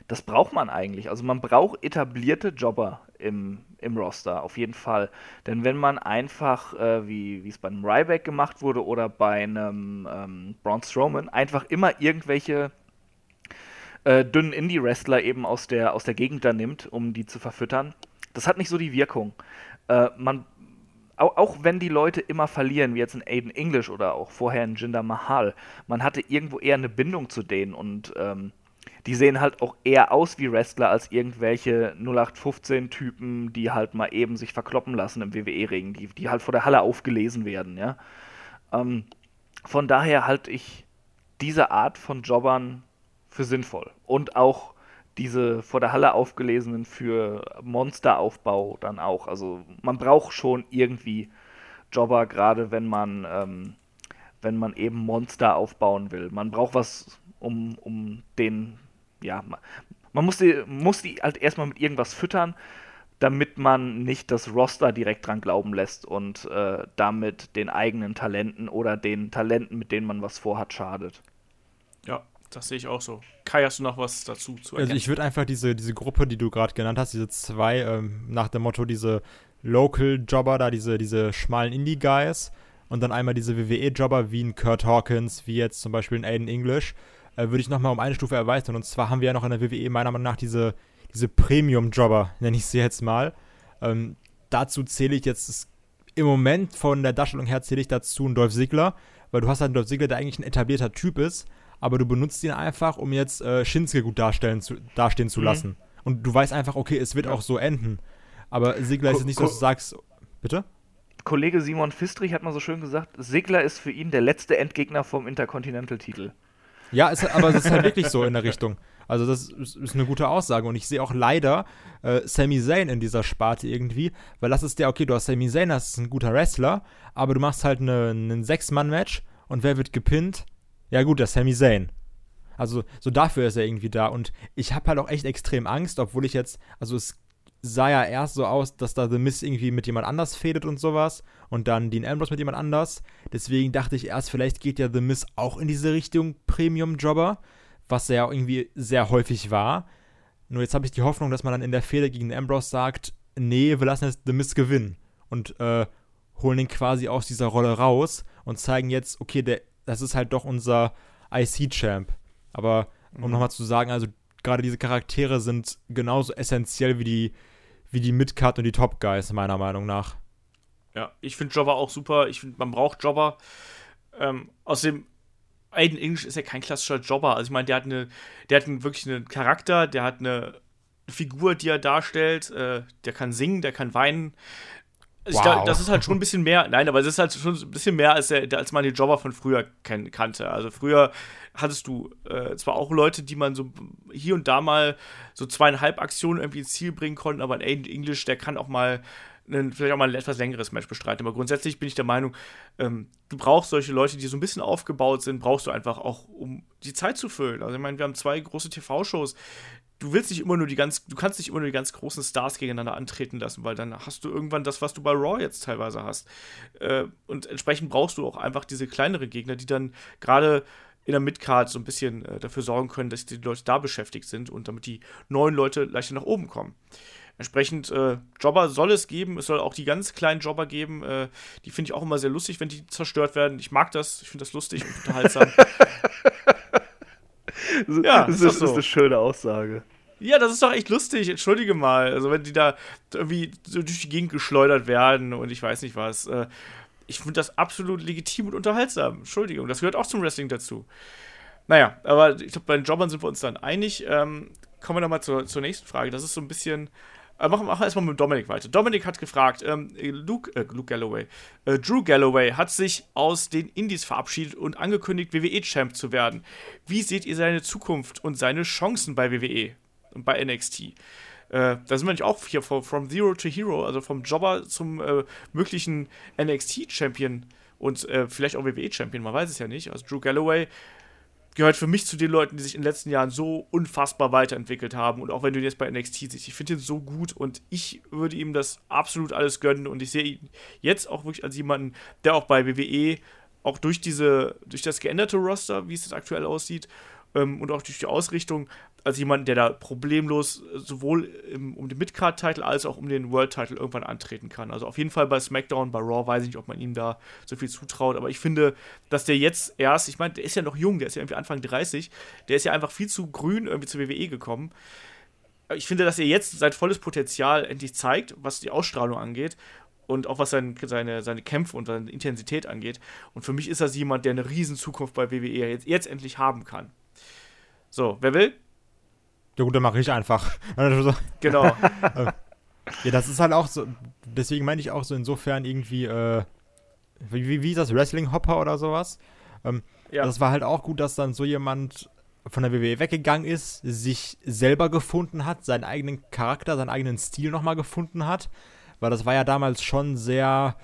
das braucht man eigentlich. Also man braucht etablierte Jobber im, im Roster, auf jeden Fall. Denn wenn man einfach, äh, wie es bei einem Ryback gemacht wurde oder bei einem ähm, Braun Strowman, einfach immer irgendwelche äh, dünnen Indie-Wrestler eben aus der, aus der Gegend da nimmt, um die zu verfüttern, das hat nicht so die Wirkung. Äh, man auch, auch, wenn die Leute immer verlieren, wie jetzt in Aiden English oder auch vorher in Jinder Mahal, man hatte irgendwo eher eine Bindung zu denen und ähm, die sehen halt auch eher aus wie Wrestler als irgendwelche 0815-Typen, die halt mal eben sich verkloppen lassen im WWE-Ring, die, die halt vor der Halle aufgelesen werden, ja. Ähm, von daher halte ich diese Art von Jobbern für sinnvoll. Und auch diese vor der Halle aufgelesenen für Monsteraufbau dann auch. Also man braucht schon irgendwie Jobber, gerade wenn man, ähm, wenn man eben Monster aufbauen will. Man braucht was, um, um den, ja, man muss die, muss die halt erstmal mit irgendwas füttern, damit man nicht das Roster direkt dran glauben lässt und äh, damit den eigenen Talenten oder den Talenten, mit denen man was vorhat, schadet. Ja, das sehe ich auch so. Kai, hast du noch was dazu zu ergänzen? Also ich würde einfach diese, diese Gruppe, die du gerade genannt hast, diese zwei, ähm, nach dem Motto, diese Local-Jobber da, diese, diese schmalen Indie-Guys und dann einmal diese WWE-Jobber wie ein Kurt Hawkins, wie jetzt zum Beispiel ein Aiden English, äh, würde ich nochmal um eine Stufe erweitern. Und zwar haben wir ja noch in der WWE meiner Meinung nach diese, diese Premium-Jobber, nenne ich sie jetzt mal. Ähm, dazu zähle ich jetzt im Moment von der Darstellung her zähle ich dazu einen Dolph Ziggler, weil du hast halt einen Dolph Ziggler, der eigentlich ein etablierter Typ ist, aber du benutzt ihn einfach, um jetzt äh, Shinsuke gut darstellen zu, dastehen zu mhm. lassen. Und du weißt einfach, okay, es wird ja. auch so enden. Aber Sigler ist jetzt nicht so, dass du sagst, bitte? Kollege Simon Fistrich hat mal so schön gesagt, Sigler ist für ihn der letzte Endgegner vom Intercontinental-Titel. Ja, ist, aber es ist halt wirklich so in der Richtung. Also das ist, ist eine gute Aussage und ich sehe auch leider äh, Sami Zayn in dieser Sparte irgendwie, weil das ist der, okay, du hast Sami Zayn, das ist ein guter Wrestler, aber du machst halt eine Sechs-Mann-Match und wer wird gepinnt? Ja gut, der Sami Zayn. Also so dafür ist er irgendwie da und ich habe halt auch echt extrem Angst, obwohl ich jetzt, also es sah ja erst so aus, dass da The Miz irgendwie mit jemand anders fädet und sowas und dann Dean Ambrose mit jemand anders. Deswegen dachte ich erst, vielleicht geht ja The Miz auch in diese Richtung Premium-Jobber, was ja irgendwie sehr häufig war. Nur jetzt habe ich die Hoffnung, dass man dann in der Fehde gegen Ambrose sagt, nee, wir lassen jetzt The Miz gewinnen und äh, holen ihn quasi aus dieser Rolle raus und zeigen jetzt, okay, der, das ist halt doch unser IC-Champ. Aber um mhm. nochmal zu sagen, also gerade diese Charaktere sind genauso essentiell wie die, wie die Midcard und die Top Guys, meiner Meinung nach. Ja, ich finde Jobber auch super. Ich finde, man braucht Jobber. Ähm, außerdem, Aiden English ist ja kein klassischer Jobber. Also ich meine, der hat eine, der hat einen, wirklich einen Charakter, der hat eine Figur, die er darstellt. Äh, der kann singen, der kann weinen. Also wow. Glaub, das ist halt schon ein bisschen mehr. Nein, aber es ist halt schon ein bisschen mehr, als, der, als man die Jobber von früher kenn, kannte. Also früher hattest du äh, zwar auch Leute, die man so hier und da mal so zweieinhalb Aktionen irgendwie ins Ziel bringen konnten, aber ein Aiden English, der kann auch mal einen, vielleicht auch mal ein etwas längeres Match bestreiten. Aber grundsätzlich bin ich der Meinung, ähm, du brauchst solche Leute, die so ein bisschen aufgebaut sind, brauchst du einfach auch, um die Zeit zu füllen. Also ich meine, wir haben zwei große TV-Shows. Du willst nicht immer nur die ganz, du kannst nicht immer nur die ganz großen Stars gegeneinander antreten lassen, weil dann hast du irgendwann das, was du bei Raw jetzt teilweise hast. Äh, und entsprechend brauchst du auch einfach diese kleinere Gegner, die dann gerade in der Midcard so ein bisschen äh, dafür sorgen können, dass die Leute da beschäftigt sind und damit die neuen Leute leichter nach oben kommen. Entsprechend äh, Jobber soll es geben. Es soll auch die ganz kleinen Jobber geben. Äh, die finde ich auch immer sehr lustig, wenn die zerstört werden. Ich mag das. Ich finde das lustig und unterhaltsam. ja, das ist, so. ist eine schöne Aussage. Ja, das ist doch echt lustig. Entschuldige mal. Also, wenn die da irgendwie so durch die Gegend geschleudert werden und ich weiß nicht was. Äh, ich finde das absolut legitim und unterhaltsam. Entschuldigung, das gehört auch zum Wrestling dazu. Naja, aber ich glaube, bei den Jobbern sind wir uns dann einig. Ähm, kommen wir nochmal zur, zur nächsten Frage. Das ist so ein bisschen. Äh, machen wir erstmal mit Dominik weiter. Dominik hat gefragt, ähm, Luke, äh, Luke Galloway, äh, Drew Galloway hat sich aus den Indies verabschiedet und angekündigt, WWE-Champ zu werden. Wie seht ihr seine Zukunft und seine Chancen bei WWE und bei NXT? Äh, da sind wir nicht auch hier from Zero to Hero, also vom Jobber zum äh, möglichen NXT-Champion und äh, vielleicht auch WWE-Champion, man weiß es ja nicht. Also Drew Galloway gehört für mich zu den Leuten, die sich in den letzten Jahren so unfassbar weiterentwickelt haben. Und auch wenn du ihn jetzt bei NXT siehst, ich finde ihn so gut und ich würde ihm das absolut alles gönnen. Und ich sehe ihn jetzt auch wirklich als jemanden, der auch bei WWE auch durch diese, durch das geänderte Roster, wie es jetzt aktuell aussieht, ähm, und auch durch die Ausrichtung als jemand, der da problemlos sowohl im, um den Midcard-Titel als auch um den World-Titel irgendwann antreten kann. Also auf jeden Fall bei SmackDown, bei Raw weiß ich nicht, ob man ihm da so viel zutraut, aber ich finde, dass der jetzt erst, ich meine, der ist ja noch jung, der ist ja irgendwie Anfang 30, der ist ja einfach viel zu grün irgendwie zur WWE gekommen. Ich finde, dass er jetzt sein volles Potenzial endlich zeigt, was die Ausstrahlung angeht und auch was sein, seine, seine Kämpfe und seine Intensität angeht. Und für mich ist das jemand, der eine riesen Zukunft bei WWE jetzt, jetzt endlich haben kann. So, wer will? Ja gut, dann mache ich einfach. genau. ja, das ist halt auch so, deswegen meine ich auch so insofern irgendwie, äh, wie, wie ist das, Wrestling-Hopper oder sowas? Ähm, ja. Das war halt auch gut, dass dann so jemand von der WWE weggegangen ist, sich selber gefunden hat, seinen eigenen Charakter, seinen eigenen Stil nochmal gefunden hat. Weil das war ja damals schon sehr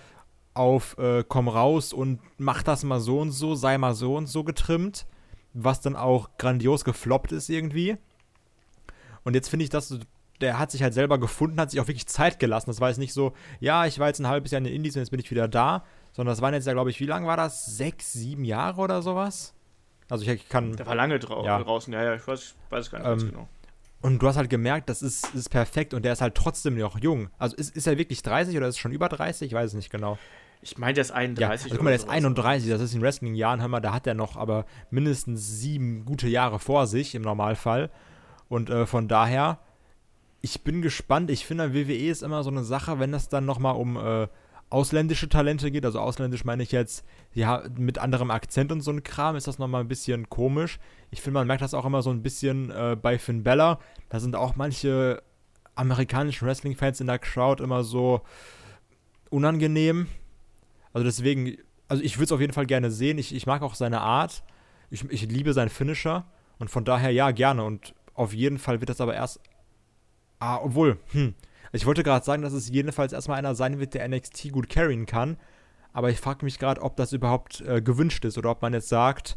auf äh, komm raus und mach das mal so und so, sei mal so und so getrimmt, was dann auch grandios gefloppt ist irgendwie. Und jetzt finde ich, dass der hat sich halt selber gefunden, hat sich auch wirklich Zeit gelassen. Das war jetzt nicht so, ja, ich war jetzt ein halbes Jahr in den Indies und jetzt bin ich wieder da, sondern das waren jetzt ja, glaube ich, wie lange war das? Sechs, sieben Jahre oder sowas? Also ich kann. Der war lange drau Ja. draußen, ja, ja, ich weiß, weiß gar nicht Ähm, ganz genau. Und du hast halt gemerkt, das ist, ist perfekt und der ist halt trotzdem noch jung. Also ist, ist er wirklich 30 oder ist er schon über 30? Ich weiß es nicht genau. Ich meine, der ist Ja, 31. also guck mal, der ist sowas. 31, das ist in Wrestling-Jahren, hör mal, da hat er noch aber mindestens sieben gute Jahre vor sich im Normalfall. Und äh, von daher, ich bin gespannt. Ich finde, WWE ist immer so eine Sache, wenn es dann nochmal um äh, ausländische Talente geht. Also ausländisch meine ich jetzt, ja, mit anderem Akzent und so ein Kram, ist das nochmal ein bisschen komisch. Ich finde, man merkt das auch immer so ein bisschen äh, bei Finn Bella. Da sind auch manche amerikanischen Wrestling-Fans in der Crowd immer so unangenehm. Also deswegen, also ich würde es auf jeden Fall gerne sehen. Ich, ich mag auch seine Art. Ich, ich liebe seinen Finisher. Und von daher ja, gerne. Und auf jeden Fall wird das aber erst. Ah, obwohl, hm. Ich wollte gerade sagen, dass es jedenfalls erstmal einer sein wird, der NXT gut carryen kann. Aber ich frage mich gerade, ob das überhaupt äh, gewünscht ist oder ob man jetzt sagt,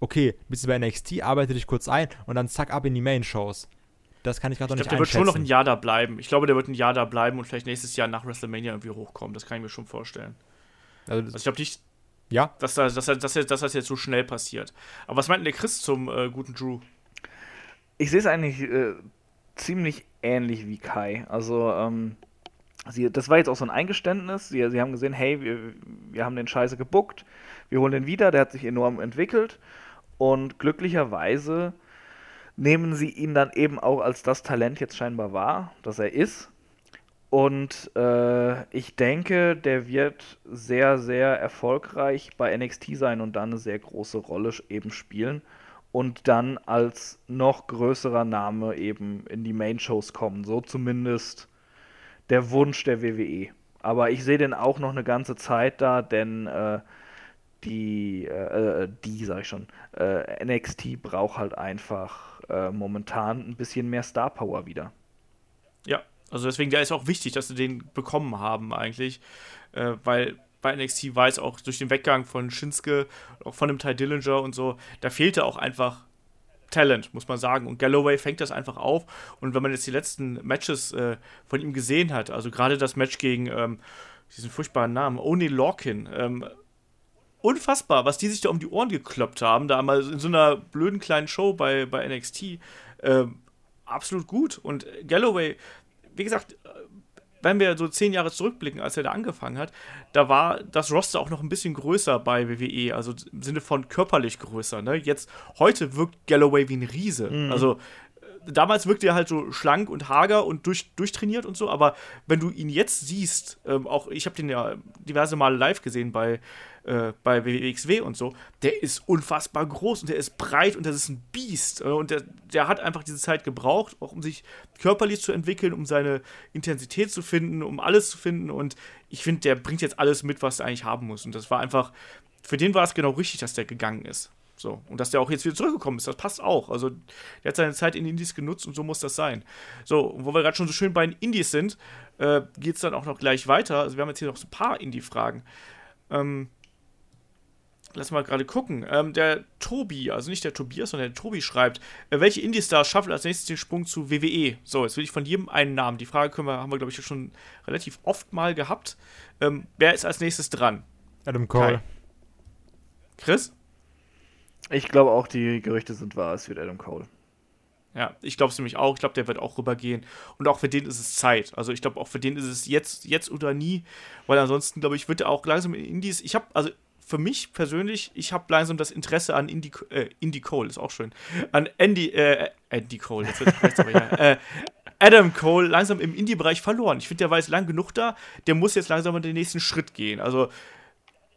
okay, bist du bei NXT, arbeite dich kurz ein und dann zack ab in die Main-Shows. Das kann ich gerade Ich noch glaube, nicht der wird schon noch ein. Jahr da bleiben. Ich glaube, der wird ein Jahr da bleiben und vielleicht nächstes Jahr nach WrestleMania irgendwie hochkommen. Das kann ich mir schon vorstellen. Also, Also das, ich glaube nicht, ja, dass, da, dass, dass, dass das jetzt so schnell passiert. Aber was meint denn der Chris zum äh, guten Drew? Ich sehe es eigentlich äh, ziemlich ähnlich wie Kai. Also, ähm, sie, das war jetzt auch so ein Eingeständnis. Sie, sie haben gesehen, hey, wir, wir haben den Scheiße gebuckt, wir holen den wieder, der hat sich enorm entwickelt. Und glücklicherweise nehmen sie ihn dann eben auch als das Talent jetzt scheinbar wahr, das er ist. Und äh, ich denke, der wird sehr, sehr erfolgreich bei NXT sein und dann eine sehr große Rolle eben spielen und dann als noch größerer Name eben in die Main-Shows kommen. So zumindest der Wunsch der WWE. Aber ich sehe den auch noch eine ganze Zeit da, denn äh, die, äh, äh, die sag ich schon, äh, NXT braucht halt einfach äh, momentan ein bisschen mehr Star Power wieder. Ja, also deswegen, der ist auch wichtig, dass sie den bekommen haben eigentlich, äh, weil bei NXT war es auch durch den Weggang von Shinsuke, auch von dem Ty Dillinger und so, da fehlte auch einfach Talent, muss man sagen. Und Galloway fängt das einfach auf. Und wenn man jetzt die letzten Matches äh, von ihm gesehen hat, also gerade das Match gegen ähm, diesen furchtbaren Namen, Oni Lorkin, ähm, unfassbar, was die sich da um die Ohren gekloppt haben, da mal in so einer blöden kleinen Show bei, bei NXT. Ähm, absolut gut. Und Galloway, wie gesagt, wenn wir so zehn Jahre zurückblicken, als er da angefangen hat, da war das Roster auch noch ein bisschen größer bei WWE, also im Sinne von körperlich größer. Ne? Jetzt, heute wirkt Galloway wie ein Riese. Also äh, damals wirkte er halt so schlank und hager und durch, durchtrainiert und so, aber wenn du ihn jetzt siehst, ähm, auch ich habe den ja diverse Male live gesehen bei, äh, bei WXW und so, der ist unfassbar groß und der ist breit und das ist ein Biest. Äh, und der, der hat einfach diese Zeit gebraucht, auch um sich körperlich zu entwickeln, um seine Intensität zu finden, um alles zu finden. Und ich finde, der bringt jetzt alles mit, was er eigentlich haben muss. Und das war einfach, für den war es genau richtig, dass der gegangen ist. So, und dass der auch jetzt wieder zurückgekommen ist, das passt auch. Also, der hat seine Zeit in Indies genutzt und so muss das sein. So, und wo wir gerade schon so schön bei den Indies sind, äh, geht es dann auch noch gleich weiter. Also, wir haben jetzt hier noch so ein paar Indie-Fragen. Ähm, lass mal gerade gucken. Ähm, der Tobi, also nicht der Tobias, sondern der Tobi schreibt, äh, welche Indie-Stars schaffen als nächstes den Sprung zu WWE? So, jetzt will ich von jedem einen Namen. Die Frage können wir, haben wir, glaube ich, schon relativ oft mal gehabt. Ähm, wer ist als nächstes dran? Adam Cole. Kai. Chris? Ich glaube auch, die Gerüchte sind wahr, es wird Adam Cole. Ja, ich glaube es nämlich auch. Ich glaube, der wird auch rübergehen. Und auch für den ist es Zeit. Also ich glaube, auch für den ist es jetzt, jetzt oder nie. Weil ansonsten, glaube ich, wird er auch langsam in Indies. Ich habe, also für mich persönlich, ich habe langsam das Interesse an Indie, äh, Indie Cole, ist auch schön. An Andy, äh, Andy Cole, jetzt wird aber ja. Äh, Adam Cole langsam im Indie-Bereich verloren. Ich finde, der war jetzt lang genug da. Der muss jetzt langsam mal den nächsten Schritt gehen. Also,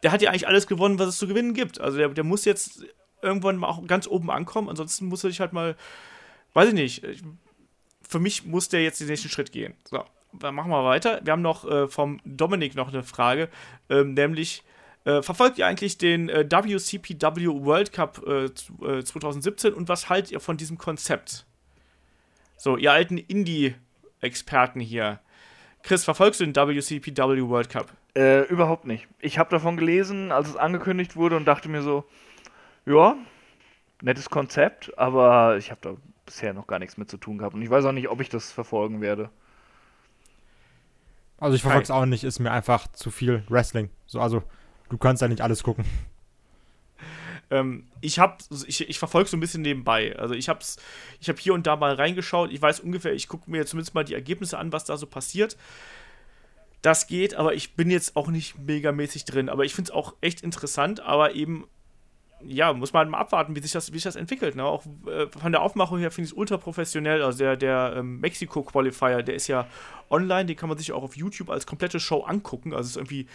der hat ja eigentlich alles gewonnen, was es zu gewinnen gibt. Also, der, der muss jetzt irgendwann mal auch ganz oben ankommen. Ansonsten muss er sich halt mal weiß ich nicht. Ich- Für mich muss der jetzt den nächsten Schritt gehen. So, dann machen wir weiter. Wir haben noch äh, vom Dominik noch eine Frage, ähm, nämlich Äh, verfolgt ihr eigentlich den äh, WCPW World Cup äh, 2017 äh, und was haltet ihr von diesem Konzept? So, ihr alten Indie-Experten hier. Chris, verfolgst du den WCPW World Cup? Äh, überhaupt nicht. Ich habe davon gelesen, als es angekündigt wurde und dachte mir so, ja, nettes Konzept, aber ich habe da bisher noch gar nichts mit zu tun gehabt und ich weiß auch nicht, ob ich das verfolgen werde. Also ich verfolge es auch nicht, ist mir einfach zu viel Wrestling. So, also du kannst ja nicht alles gucken. Ähm, ich habe, ich, ich verfolge so ein bisschen nebenbei. Also ich habe ich hab hier und da mal reingeschaut. Ich weiß ungefähr, ich gucke mir zumindest mal die Ergebnisse an, was da so passiert. Das geht, aber ich bin jetzt auch nicht megamäßig drin. Aber ich finde es auch echt interessant, aber eben ja, muss man halt mal abwarten, wie sich das, wie sich das entwickelt. Ne? Auch äh, von der Aufmachung her finde ich es ultra professionell. Also der, der ähm, Mexiko-Qualifier, der ist ja online, den kann man sich auch auf YouTube als komplette Show angucken. Also es ist irgendwie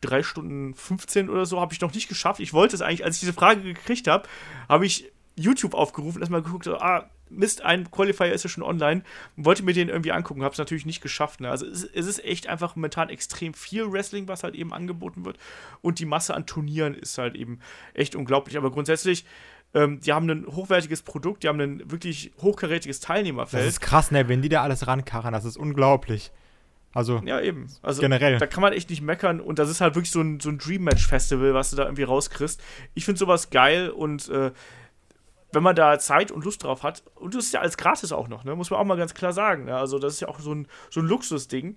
3 Stunden 15 oder so, habe ich noch nicht geschafft. Ich wollte es eigentlich, als ich diese Frage gekriegt habe, habe ich YouTube aufgerufen, erstmal geguckt, so, ah, Mist, ein Qualifier ist ja schon online wollte mir den irgendwie angucken, habe es natürlich nicht geschafft. Ne? Also es, es, ist echt einfach momentan extrem viel Wrestling, was halt eben angeboten wird und die Masse an Turnieren ist halt eben echt unglaublich. Aber grundsätzlich, ähm, die haben ein hochwertiges Produkt, die haben ein wirklich hochkarätiges Teilnehmerfeld. Das ist krass, ne, wenn die da alles rankarren, das ist unglaublich. Also, ja, eben. Also, generell. Da kann man echt nicht meckern. Und das ist halt wirklich so ein, so ein Dream Match Festival, was du da irgendwie rauskriegst. Ich finde sowas geil und äh, wenn man da Zeit und Lust drauf hat, und das ist ja alles gratis auch noch, ne? muss man auch mal ganz klar sagen. Ne? Also, das ist ja auch so ein, so ein Luxusding.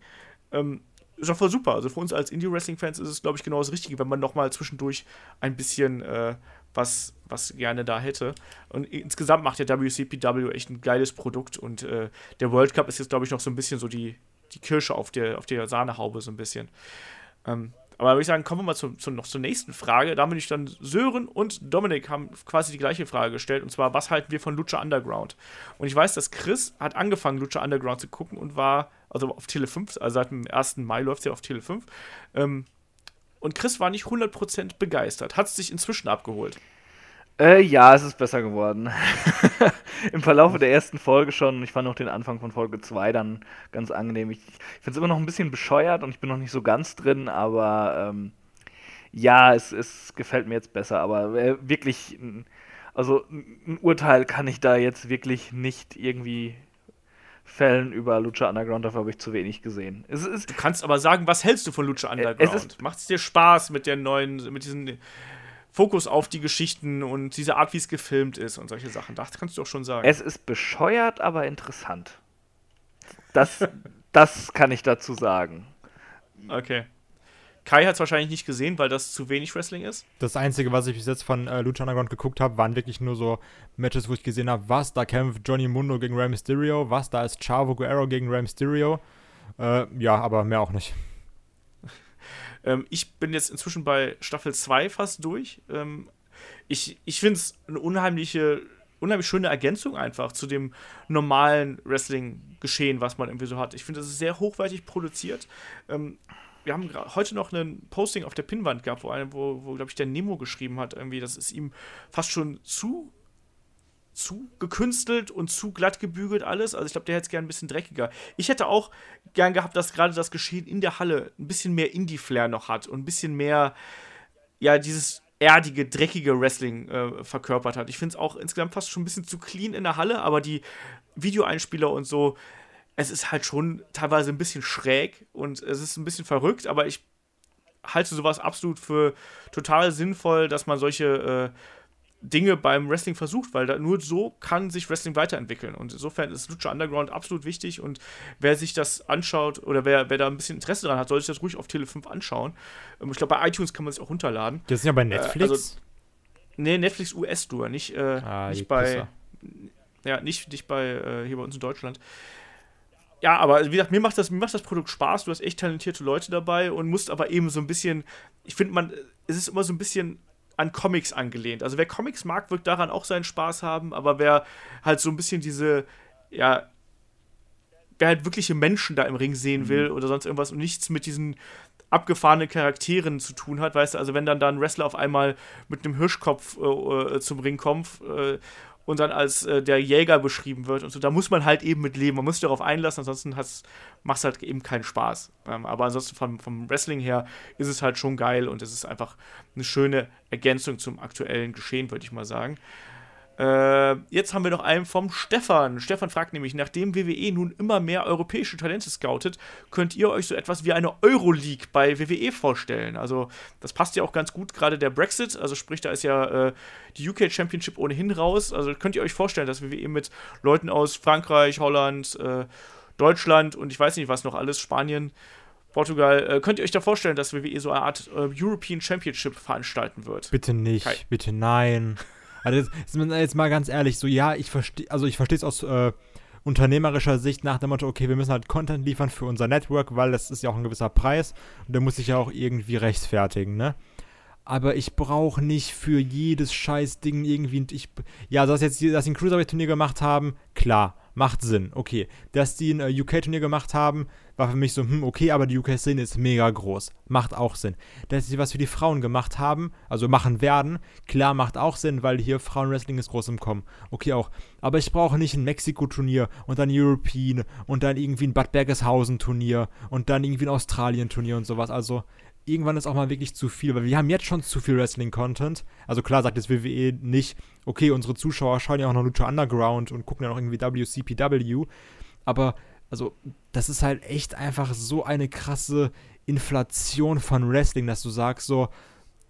Ähm, ist auch voll super. Also, für uns als Indie-Wrestling-Fans ist es, glaube ich, genau das Richtige, wenn man nochmal zwischendurch ein bisschen äh, was, was gerne da hätte. Und insgesamt macht der WCPW echt ein geiles Produkt und äh, der World Cup ist jetzt, glaube ich, noch so ein bisschen so die, die Kirsche auf der, auf der Sahnehaube, so ein bisschen. Ähm, aber würde ich sagen, kommen wir mal zu, zu, noch zur nächsten Frage. Da bin ich dann Sören und Dominik haben quasi die gleiche Frage gestellt. Und zwar, was halten wir von Lucha Underground? Und ich weiß, dass Chris hat angefangen, Lucha Underground zu gucken und war, also auf Tele 5, also seit dem 1. Mai läuft es ja auf Tele 5. Ähm, und Chris war nicht 100% begeistert. Hat es sich inzwischen abgeholt. Äh, ja, es ist besser geworden. Im Verlauf der ersten Folge schon. Ich fand auch den Anfang von Folge 2 dann ganz angenehm. Ich, ich finde es immer noch ein bisschen bescheuert und ich bin noch nicht so ganz drin, aber ähm, ja, es, es gefällt mir jetzt besser. Aber äh, wirklich, also ein Urteil kann ich da jetzt wirklich nicht irgendwie fällen über Lucha Underground, dafür habe ich zu wenig gesehen. Es, es, du kannst aber sagen, was hältst du von Lucha Underground? Macht es dir Spaß mit der neuen, mit diesen Fokus auf die Geschichten und diese Art, wie es gefilmt ist und solche Sachen. Das kannst du auch schon sagen. Es ist bescheuert, aber interessant. Das, das kann ich dazu sagen. Okay. Kai hat es wahrscheinlich nicht gesehen, weil das zu wenig Wrestling ist. Das Einzige, was ich bis jetzt von äh, Lucha Underground geguckt habe, waren wirklich nur so Matches, wo ich gesehen habe, was, da kämpft Johnny Mundo gegen Rey Mysterio, was, da ist Chavo Guerrero gegen Rey Mysterio. Äh, ja, aber mehr auch nicht. Ähm, ich bin jetzt inzwischen bei Staffel 2 fast durch. Ähm, ich ich finde es eine unheimliche, unheimlich schöne Ergänzung einfach zu dem normalen Wrestling-Geschehen, was man irgendwie so hat. Ich finde, es ist sehr hochwertig produziert. Ähm, wir haben heute noch ein Posting auf der Pinnwand gehabt, wo, wo, wo glaube ich, der Nemo geschrieben hat, irgendwie, das ist ihm fast schon zu zu gekünstelt und zu glatt gebügelt alles. Also ich glaube, der hätte es gern ein bisschen dreckiger. Ich hätte auch gern gehabt, dass gerade das Geschehen in der Halle ein bisschen mehr Indie-Flair noch hat und ein bisschen mehr, ja, dieses erdige, dreckige Wrestling äh, verkörpert hat. Ich finde es auch insgesamt fast schon ein bisschen zu clean in der Halle, aber die Videoeinspieler und so, es ist halt schon teilweise ein bisschen schräg und es ist ein bisschen verrückt, aber ich halte sowas absolut für total sinnvoll, dass man solche äh, Dinge beim Wrestling versucht, weil da, nur so kann sich Wrestling weiterentwickeln. Und insofern ist Lucha Underground absolut wichtig und wer sich das anschaut oder wer, wer da ein bisschen Interesse dran hat, sollte sich das ruhig auf Tele 5 anschauen. Ähm, ich glaube, bei iTunes kann man sich auch runterladen. Das ist ja bei Netflix? Äh, also, nee, Netflix US nur, nicht, äh, ah, nicht bei. Pisser. Ja, nicht, nicht bei äh, hier bei uns in Deutschland. Ja, aber wie gesagt, mir macht, das, mir macht das Produkt Spaß. Du hast echt talentierte Leute dabei und musst aber eben so ein bisschen. Ich finde, man. Es ist immer so ein bisschen an Comics angelehnt. Also wer Comics mag, wird daran auch seinen Spaß haben, aber wer halt so ein bisschen diese, ja, wer halt wirkliche Menschen da im Ring sehen mhm. will oder sonst irgendwas und nichts mit diesen abgefahrenen Charakteren zu tun hat, weißt du, also wenn dann da ein Wrestler auf einmal mit einem Hirschkopf äh, äh zum Ring kommt äh, und dann als äh, der Jäger beschrieben wird und so. Da muss man halt eben mit leben. Man muss sich darauf einlassen, ansonsten macht es halt eben keinen Spaß. Ähm, aber ansonsten vom, vom Wrestling her ist es halt schon geil und es ist einfach eine schöne Ergänzung zum aktuellen Geschehen, würde ich mal sagen. Äh, jetzt haben wir noch einen vom Stefan. Stefan fragt nämlich, nachdem WWE nun immer mehr europäische Talente scoutet, könnt ihr euch so etwas wie eine Euroleague bei WWE vorstellen? Also, das passt ja auch ganz gut, gerade der Brexit. Also, sprich, da ist ja äh, die UK Championship ohnehin raus. Also, könnt ihr euch vorstellen, dass WWE mit Leuten aus Frankreich, Holland, äh, Deutschland und ich weiß nicht was noch alles, Spanien, Portugal, äh, könnt ihr euch da vorstellen, dass WWE so eine Art äh, European Championship veranstalten wird? Bitte nicht, Kai. bitte nein. Also jetzt, jetzt mal ganz ehrlich, so ja, ich verstehe, also ich verstehe es aus äh, unternehmerischer Sicht nach dem Motto, okay, wir müssen halt Content liefern für unser Network, weil das ist ja auch ein gewisser Preis und der muss sich ja auch irgendwie rechtfertigen, ne? aber ich brauche nicht für jedes scheiß Ding irgendwie. Ich, ja, dass jetzt dass sie ein Cruiserweight-Turnier gemacht haben, klar, macht Sinn, okay. Dass die ein äh, UK-Turnier gemacht haben, war für mich so, hm, okay, aber die UK-Szene ist mega groß. Macht auch Sinn. Dass sie was für die Frauen gemacht haben, also machen werden, klar, macht auch Sinn, weil hier Frauenwrestling ist groß im Kommen. Okay, auch. Aber ich brauche nicht ein Mexiko-Turnier und dann European und dann irgendwie ein Bad Bergeshausen-Turnier und dann irgendwie ein Australien-Turnier und sowas. Also, irgendwann ist auch mal wirklich zu viel, weil wir haben jetzt schon zu viel Wrestling-Content. Also klar sagt das WWE nicht, okay, unsere Zuschauer schauen ja auch noch Lucha Underground und gucken ja noch irgendwie WCPW, aber also das ist halt echt einfach so eine krasse Inflation von Wrestling, dass du sagst so,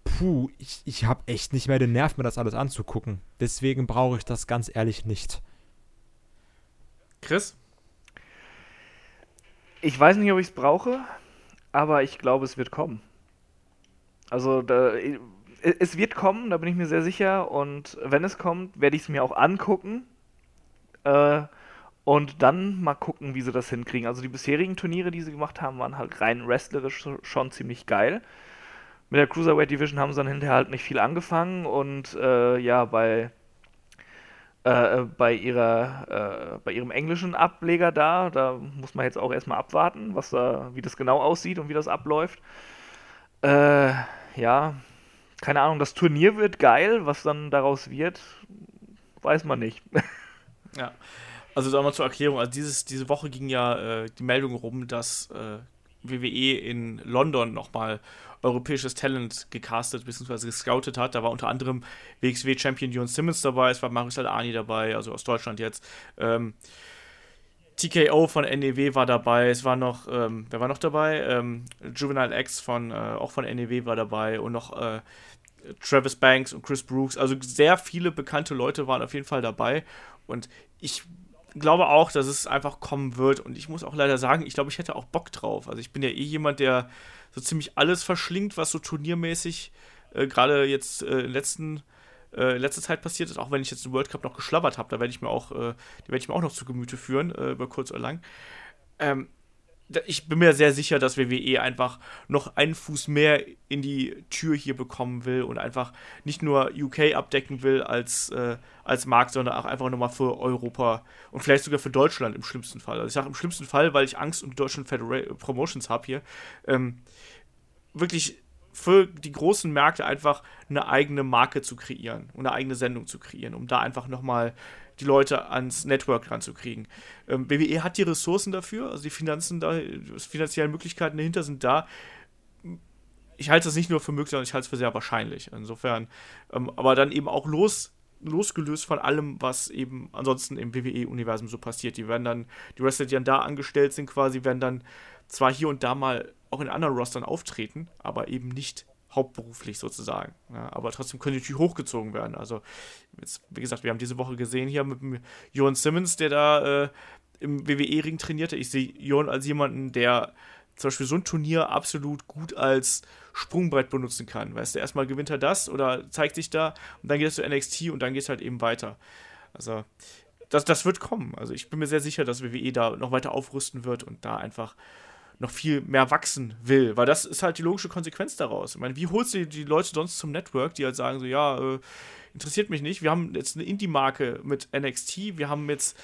puh, ich, ich habe echt nicht mehr den Nerv, mir das alles anzugucken. Deswegen brauche ich das ganz ehrlich nicht. Chris? Ich weiß nicht, ob ich es brauche, aber ich glaube, es wird kommen. Also da, es wird kommen, da bin ich mir sehr sicher. Und wenn es kommt, werde ich es mir auch angucken. Äh, und dann mal gucken, wie sie das hinkriegen. Also die bisherigen Turniere, die sie gemacht haben, waren halt rein wrestlerisch schon ziemlich geil. Mit der Cruiserweight Division haben sie dann hinterher halt nicht viel angefangen und äh, ja, bei, äh, bei, ihrer, äh, bei ihrem englischen Ableger da, da muss man jetzt auch erstmal abwarten, was da, wie das genau aussieht und wie das abläuft. Äh, ja, keine Ahnung, das Turnier wird geil, was dann daraus wird, weiß man nicht. ja. Also da mal zur Erklärung, also dieses, diese Woche ging ja äh, die Meldung rum, dass äh, WWE in London nochmal europäisches Talent gecastet bzw. gescoutet hat. Da war unter anderem WXW-Champion Jon Simmons dabei, es war Marius Al-Ani dabei, also aus Deutschland jetzt. Ähm, TKO von NEW war dabei, es war noch, ähm, wer war noch dabei? Ähm, Juvenile X von, äh, auch von NEW war dabei und noch äh, Travis Banks und Chris Brooks. Also sehr viele bekannte Leute waren auf jeden Fall dabei und ich glaube auch, dass es einfach kommen wird und ich muss auch leider sagen, ich glaube, ich hätte auch Bock drauf. Also ich bin ja eh jemand, der so ziemlich alles verschlingt, was so turniermäßig äh, gerade jetzt äh, in letzten äh, in letzter Zeit passiert ist, auch wenn ich jetzt den World Cup noch geschlabbert habe, da werde ich mir auch, äh, werde ich mir auch noch zu Gemüte führen, äh, über kurz oder lang. Ähm, ich bin mir sehr sicher, dass WWE einfach noch einen Fuß mehr in die Tür hier bekommen will und einfach nicht nur UK abdecken will als, äh, als Markt, sondern auch einfach nochmal für Europa und vielleicht sogar für Deutschland im schlimmsten Fall. Also ich sage im schlimmsten Fall, weil ich Angst um die deutschen Federa Promotions habe hier. Ähm, wirklich für die großen Märkte einfach eine eigene Marke zu kreieren und eine eigene Sendung zu kreieren, um da einfach nochmal die Leute ans Network ranzukriegen. Ähm, WWE hat die Ressourcen dafür, also die Finanzen da, die finanziellen Möglichkeiten dahinter sind da. Ich halte das nicht nur für möglich, sondern ich halte es für sehr wahrscheinlich. Insofern, ähm, aber dann eben auch los, losgelöst von allem, was eben ansonsten im WWE-Universum so passiert. Die werden dann, die Wrestler, die dann da angestellt sind, quasi, werden dann zwar hier und da mal auch in anderen Rostern auftreten, aber eben nicht hauptberuflich sozusagen. Ja, aber trotzdem können die natürlich hochgezogen werden. Also, jetzt, wie gesagt, wir haben diese Woche gesehen hier mit dem Jon Simmons, der da äh, im WWE-Ring trainierte. Ich sehe Jon als jemanden, der zum Beispiel so ein Turnier absolut gut als Sprungbrett benutzen kann. Weißt du, erstmal gewinnt er das oder zeigt sich da und dann geht es zu NXT und dann geht es halt eben weiter. Also, das, das wird kommen. Also, ich bin mir sehr sicher, dass WWE da noch weiter aufrüsten wird und da einfach noch viel mehr wachsen will, weil das ist halt die logische Konsequenz daraus. Ich meine, wie holst du die Leute sonst zum Network, die halt sagen so, ja, äh, interessiert mich nicht. Wir haben jetzt eine Indie-Marke mit NXT, wir haben jetzt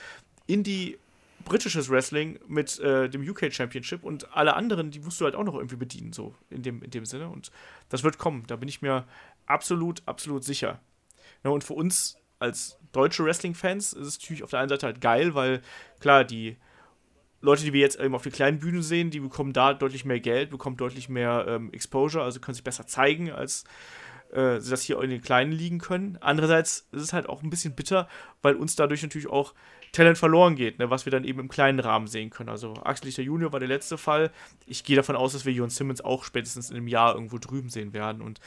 Indie britisches Wrestling mit äh, dem UK Championship und alle anderen, die musst du halt auch noch irgendwie bedienen, so in dem, in dem Sinne. Und das wird kommen, da bin ich mir absolut, absolut sicher. Ja, und für uns als deutsche Wrestling-Fans ist es natürlich auf der einen Seite halt geil, weil klar, die Leute, die wir jetzt eben auf den kleinen Bühnen sehen, die bekommen da deutlich mehr Geld, bekommen deutlich mehr ähm, Exposure, also können sich besser zeigen, als äh, sie das hier in den kleinen liegen können. Andererseits ist es halt auch ein bisschen bitter, weil uns dadurch natürlich auch Talent verloren geht, ne, was wir dann eben im kleinen Rahmen sehen können. Also Axel Lichter Junior war der letzte Fall. Ich gehe davon aus, dass wir Jon Simmons auch spätestens in einem Jahr irgendwo drüben sehen werden. Und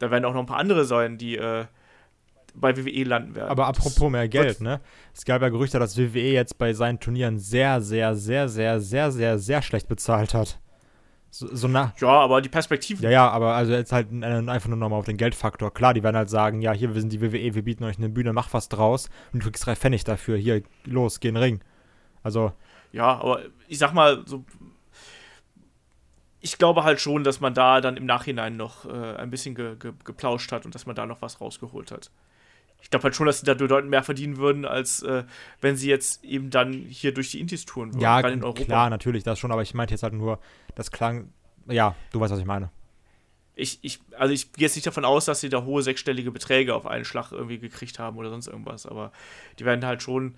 da werden auch noch ein paar andere sein, die äh, bei WWE landen werden. Aber apropos mehr Geld, ne? Es gab ja Gerüchte, dass WWE jetzt bei seinen Turnieren sehr, sehr, sehr, sehr, sehr, sehr, sehr schlecht bezahlt hat. So, so ja, aber die Perspektive. Ja, ja, aber also jetzt halt einfach nur nochmal auf den Geldfaktor. Klar, die werden halt sagen, ja, hier, wir sind die WWE, wir bieten euch eine Bühne, mach was draus und du kriegst drei Pfennig dafür. Hier, los, geh in den Ring. Also. Ja, aber ich sag mal, so ich glaube halt schon, dass man da dann im Nachhinein noch äh, ein bisschen ge ge geplauscht hat und dass man da noch was rausgeholt hat ich glaube halt schon, dass sie da bedeutend mehr verdienen würden, als äh, wenn sie jetzt eben dann hier durch die Intis touren würden. Ja, in Europa. klar, natürlich, das schon, aber ich meinte jetzt halt nur, das klang, ja, du weißt, was ich meine. Ich, ich, also ich gehe jetzt nicht davon aus, dass sie da hohe sechsstellige Beträge auf einen Schlag irgendwie gekriegt haben oder sonst irgendwas, aber die werden halt schon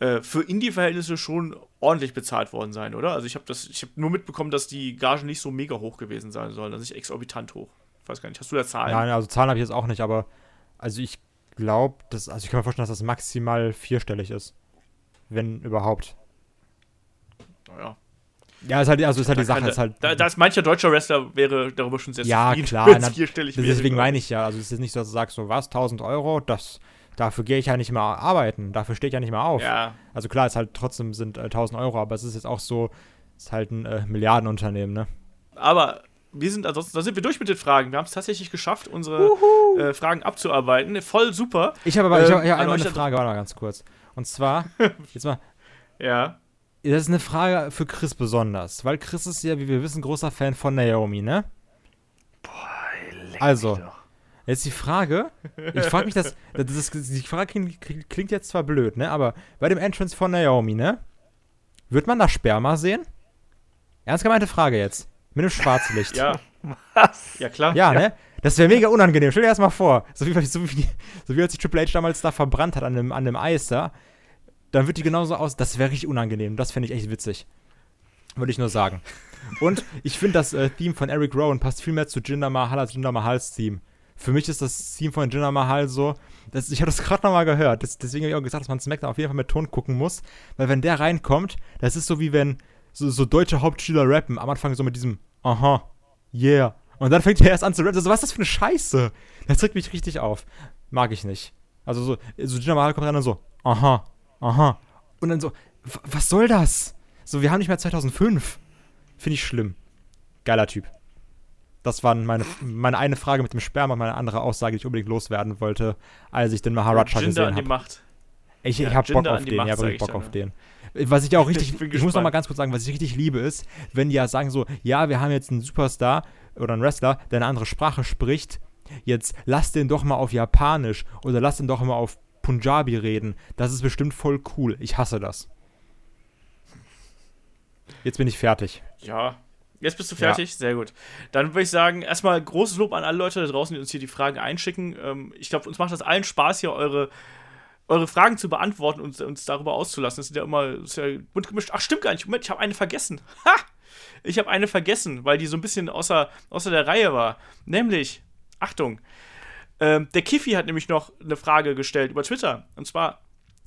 äh, für Indie-Verhältnisse schon ordentlich bezahlt worden sein, oder? Also ich habe das, ich habe nur mitbekommen, dass die Gagen nicht so mega hoch gewesen sein sollen, also nicht exorbitant hoch. Ich weiß gar nicht, hast du da Zahlen? Ja, also Zahlen habe ich jetzt auch nicht, aber also ich glaube, dass, also ich kann mir vorstellen, dass das maximal vierstellig ist. Wenn überhaupt. Naja. Ja, ist halt, also ist halt die Sache, ist halt. Da, da ist mancher deutscher Wrestler wäre darüber schon sehr ja, zufrieden, klar, na, vierstellig Deswegen meine ich ja, also es ist nicht so, dass du sagst, so was, 1000 Euro, das, dafür gehe ich ja nicht mehr arbeiten, dafür stehe ich ja nicht mehr auf. Ja. Also klar, es halt trotzdem sind äh, 1000 Euro, aber es ist jetzt auch so, es ist halt ein äh, Milliardenunternehmen, ne? Aber wir sind ansonsten, da sind wir durch mit den Fragen. Wir haben es tatsächlich geschafft, unsere äh, Fragen abzuarbeiten. Voll super. Ich habe aber, ähm, ich habe, ich habe eine Frage, warte mal ganz kurz. Und zwar, jetzt mal. ja. Das ist eine Frage für Chris besonders, weil Chris ist ja, wie wir wissen, großer Fan von Naomi, ne? Boah, Also, jetzt die Frage, ich frage mich, das, das, das, die Frage klingt, klingt jetzt zwar blöd, ne? Aber bei dem Entrance von Naomi, ne? Wird man da Sperma sehen? Ernst gemeinte Frage jetzt. Mit einem Schwarzlicht. ja. Was? Ja, klar. Ja, ja. ne? Das wäre mega unangenehm. Stell dir das mal vor. So wie, so, wie, so wie als sich Triple H damals da verbrannt hat an dem, an dem Eis da. Dann wird die genauso aus. Das wäre richtig unangenehm. Das fände ich echt witzig. Würde ich nur sagen. Und ich finde, das äh, Theme von Eric Rowan passt viel mehr zu Jinder Mahal als Jinder Mahals Theme. Für mich ist das Theme von Jinder Mahal so. Das, ich habe das gerade nochmal gehört. Das, deswegen habe ich auch gesagt, dass man SmackDown auf jeden Fall mit Ton gucken muss. Weil wenn der reinkommt, das ist so wie wenn so, so deutsche Hauptschüler rappen. Am Anfang so mit diesem Aha, yeah. Und dann fängt er erst an zu rappen. Also, was ist das für eine Scheiße? Das trägt mich richtig auf. Mag ich nicht. Also, so, so Gina Mahal kommt rein und so, aha, aha. Und dann so, was soll das? So, wir haben nicht mehr 2005. Finde ich schlimm. Geiler Typ. Das war meine, meine eine Frage mit dem Sperma, meine andere Aussage, die ich unbedingt loswerden wollte, als ich den Maharaja gesehen habe. Ich, ja, ich hab Bock auf den, Macht, ja, wirklich Bock auf den. Was ich auch richtig, ich, ich muss noch mal ganz kurz sagen, was ich richtig liebe ist, wenn die ja sagen so, ja, wir haben jetzt einen Superstar oder einen Wrestler, der eine andere Sprache spricht, jetzt lass den doch mal auf Japanisch oder lass den doch mal auf Punjabi reden. Das ist bestimmt voll cool. Ich hasse das. Jetzt bin ich fertig. Ja, Jetzt bist du fertig? Ja. Sehr gut. Dann würde ich sagen, erstmal großes Lob an alle Leute da draußen, die uns hier die Fragen einschicken. Ähm, ich glaube, uns macht das allen Spaß, hier eure eure Fragen zu beantworten und uns darüber auszulassen. Das sind ja immer ist ja bunt gemischt. Ach, stimmt gar nicht. Moment, ich habe eine vergessen. Ha! Ich habe eine vergessen, weil die so ein bisschen außer, außer der Reihe war. Nämlich, Achtung, ähm, der Kiffi hat nämlich noch eine Frage gestellt über Twitter. Und zwar,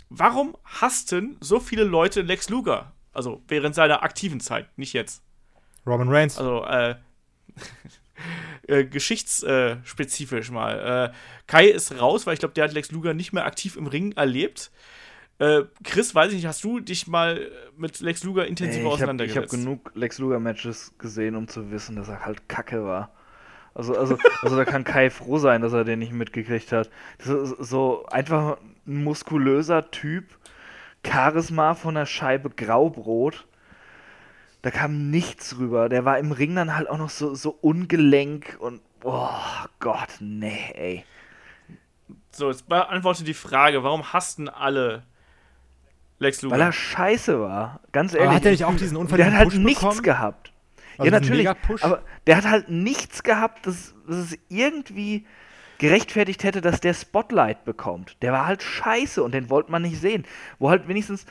warum hassten so viele Leute Lex Luger? Also während seiner aktiven Zeit, nicht jetzt. Robin Reigns. Also, äh, äh, geschichtsspezifisch mal. Äh, Kai ist raus, weil ich glaube, der hat Lex Luger nicht mehr aktiv im Ring erlebt. Äh, Chris, weiß ich nicht, hast du dich mal mit Lex Luger intensiv auseinandergesetzt? ich habe genug Lex Luger-Matches gesehen, um zu wissen, dass er halt kacke war. Also, also, also da kann Kai froh sein, dass er den nicht mitgekriegt hat. So, so einfach ein muskulöser Typ, Charisma von der Scheibe Graubrot da kam nichts rüber. Der war im Ring dann halt auch noch so, so ungelenk und oh Gott, nee, ey. So, jetzt beantworte die Frage, warum hassten alle Lex Luger? Weil er scheiße war, ganz ehrlich. Aber hat er nicht auch diesen Unfall Der hat halt nichts bekommen? gehabt. Also ja, natürlich, aber der hat halt nichts gehabt, dass, dass es irgendwie gerechtfertigt hätte, dass der Spotlight bekommt. Der war halt scheiße und den wollte man nicht sehen. Wo halt wenigstens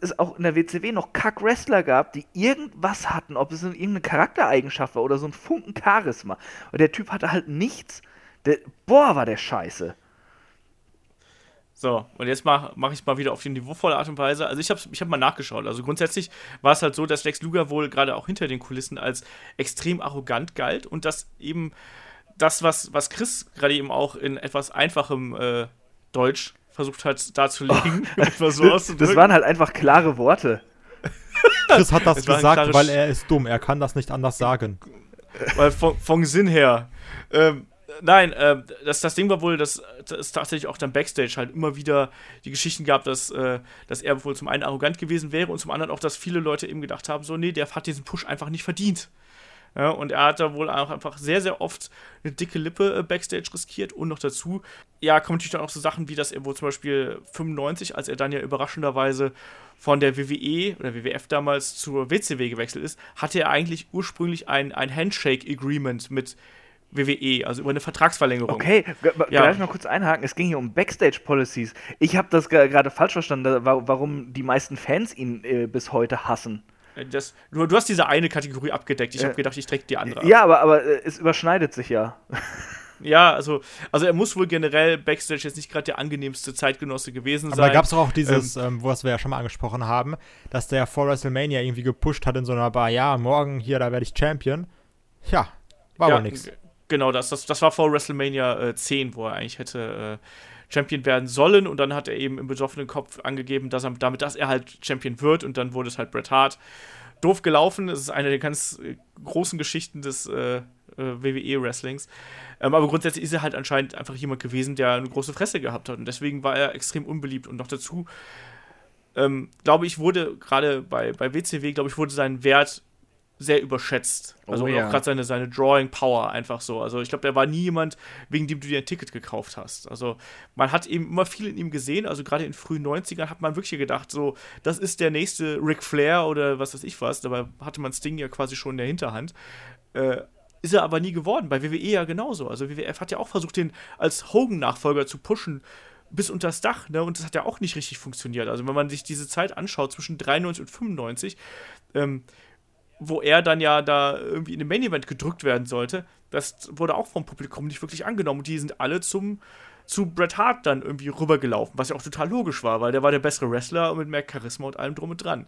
es auch in der WCW noch Kack-Wrestler gab, die irgendwas hatten, ob es irgendeine Charaktereigenschaft war oder so ein Funken Charisma. Und der Typ hatte halt nichts. Der, boah, war der scheiße. So, und jetzt mache mach ich es mal wieder auf die niveauvolle Art und Weise. Also ich habe ich hab mal nachgeschaut. Also grundsätzlich war es halt so, dass Lex Luger wohl gerade auch hinter den Kulissen als extrem arrogant galt und dass eben das, was, was Chris gerade eben auch in etwas einfachem äh, Deutsch versucht hat darzulegen, oh, so das waren halt einfach klare Worte. Chris hat das, gesagt, weil er ist dumm. Er kann das nicht anders sagen. Weil vom, vom Sinn her. Ähm, nein, äh, das, das Ding war wohl, dass es tatsächlich auch dann Backstage halt immer wieder die Geschichten gab, dass, äh, dass er wohl zum einen arrogant gewesen wäre und zum anderen auch, dass viele Leute eben gedacht haben, so, nee, der hat diesen Push einfach nicht verdient. Ja, und er hat da wohl auch einfach sehr, sehr oft eine dicke Lippe äh, Backstage riskiert und noch dazu, ja, kommen natürlich dann auch so Sachen wie, dass er wohl zum Beispiel 95, als er dann ja überraschenderweise von der WWE oder WWF damals zur WCW gewechselt ist, hatte er eigentlich ursprünglich ein, ein Handshake-Agreement mit WWE, also über eine Vertragsverlängerung. Okay, ja. gleich mal kurz einhaken. Es ging hier um Backstage-Policies. Ich habe das gerade falsch verstanden, warum die meisten Fans ihn äh, bis heute hassen. Das, du, du, hast diese eine Kategorie abgedeckt. Ich äh, habe gedacht, ich träge die andere. Ja, aber, aber äh, es überschneidet sich ja. Ja, also, also er muss wohl generell Backstage jetzt nicht gerade der angenehmste Zeitgenosse gewesen sein. Aber da gab es auch dieses, ähm, ähm, was wir ja schon mal angesprochen haben, dass der vor WrestleMania irgendwie gepusht hat in so einer Bar, ja, morgen hier, da werde ich Champion. Ja, war ja, aber nichts. Genau, das, das, das war vor WrestleMania äh, 10, wo er eigentlich hätte äh, Champion werden sollen. Und dann hat er eben im besoffenen Kopf angegeben, dass er, damit, dass er halt Champion wird. Und dann wurde es halt Bret Hart. Doof gelaufen. Es ist eine der ganz äh, großen Geschichten des äh, äh WWE-Wrestlings. Ähm, aber grundsätzlich ist er halt anscheinend einfach jemand gewesen, der eine große Fresse gehabt hat. Und deswegen war er extrem unbeliebt. Und noch dazu, ähm, glaube ich, wurde gerade bei, bei WCW, glaube ich, wurde sein Wert sehr überschätzt. Also oh, ja. auch gerade seine, seine Drawing Power einfach so. Also ich glaube, der war nie jemand, wegen dem du dir ein Ticket gekauft hast. Also man hat eben immer viel in ihm gesehen. Also gerade in frühen 90ern hat man wirklich gedacht, so, das ist der nächste Ric Flair oder was weiß ich was. Dabei hatte man Sting ja quasi schon in der Hinterhand. Äh, ist er aber nie geworden. Bei WWE ja genauso. Also WWF hat ja auch versucht, den als Hogan-Nachfolger zu pushen bis unter das Dach, ne? Und das hat ja auch nicht richtig funktioniert. Also wenn man sich diese Zeit anschaut zwischen 93 und 95, ähm, wo er dann ja da irgendwie in dem Main Event gedrückt werden sollte, das wurde auch vom Publikum nicht wirklich angenommen. Und die sind alle zum zu Bret Hart dann irgendwie rübergelaufen, was ja auch total logisch war, weil der war der bessere Wrestler mit mehr Charisma und allem drum und dran.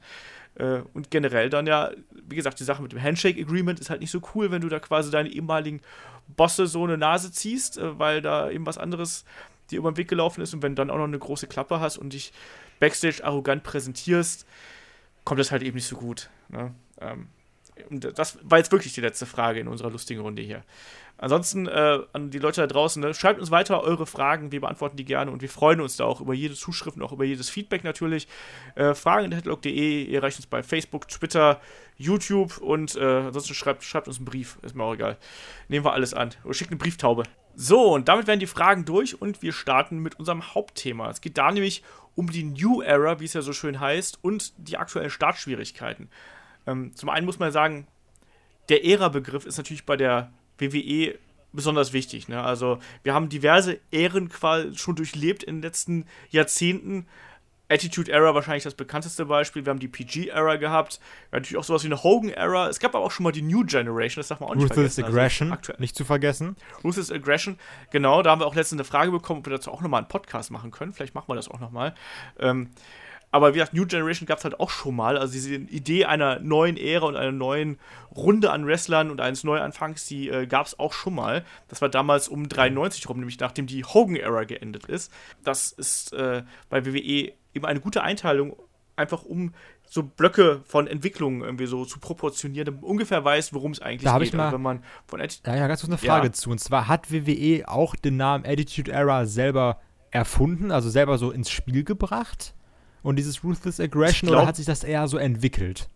Äh, und generell dann ja, wie gesagt, die Sache mit dem Handshake Agreement ist halt nicht so cool, wenn du da quasi deine ehemaligen Bosse so eine Nase ziehst, äh, weil da eben was anderes dir über den Weg gelaufen ist und wenn du dann auch noch eine große Klappe hast und dich backstage arrogant präsentierst, kommt das halt eben nicht so gut. Ne? Ähm, das war jetzt wirklich die letzte Frage in unserer lustigen Runde hier. Ansonsten äh, an die Leute da draußen, ne, schreibt uns weiter eure Fragen, wir beantworten die gerne und wir freuen uns da auch über jede Zuschrift und auch über jedes Feedback natürlich. Äh, Fragen.headlock.de, ihr erreicht uns bei Facebook, Twitter, YouTube und äh, ansonsten schreibt, schreibt uns einen Brief, ist mir auch egal. Nehmen wir alles an. Oder schickt eine Brieftaube. So, und damit werden die Fragen durch und wir starten mit unserem Hauptthema. Es geht da nämlich um die New Era, wie es ja so schön heißt, und die aktuellen Startschwierigkeiten. Ähm, zum einen muss man sagen, der Ära-Begriff ist natürlich bei der WWE besonders wichtig. Ne? Also wir haben diverse Ähren schon durchlebt in den letzten Jahrzehnten. Attitude Era wahrscheinlich das bekannteste Beispiel. Wir haben die PG-Era gehabt. Wir haben natürlich auch sowas wie eine Hogan-Era. Es gab aber auch schon mal die New Generation, das darf man auch nicht Ruthless vergessen. Also Aggression, also nicht zu vergessen. Ruthless Aggression, genau. Da haben wir auch letztens eine Frage bekommen, ob wir dazu auch nochmal einen Podcast machen können. Vielleicht machen wir das auch nochmal. Ähm, aber wie gesagt, New Generation gab es halt auch schon mal. Also diese Idee einer neuen Ära und einer neuen Runde an Wrestlern und eines Neuanfangs, die äh, gab es auch schon mal. Das war damals um 93 rum, nämlich nachdem die Hogan-Ära geendet ist. Das ist äh, bei WWE eben eine gute Einteilung, einfach um so Blöcke von Entwicklungen irgendwie so zu proportionieren, damit man ungefähr weiß, worum es eigentlich da geht. Ich mal, also wenn man von ja, ja, ganz kurz eine Frage ja. zu. Und zwar hat WWE auch den Namen Attitude Era selber erfunden, also selber so ins Spiel gebracht? Und dieses Ruthless Aggression glaub, oder hat sich das eher so entwickelt?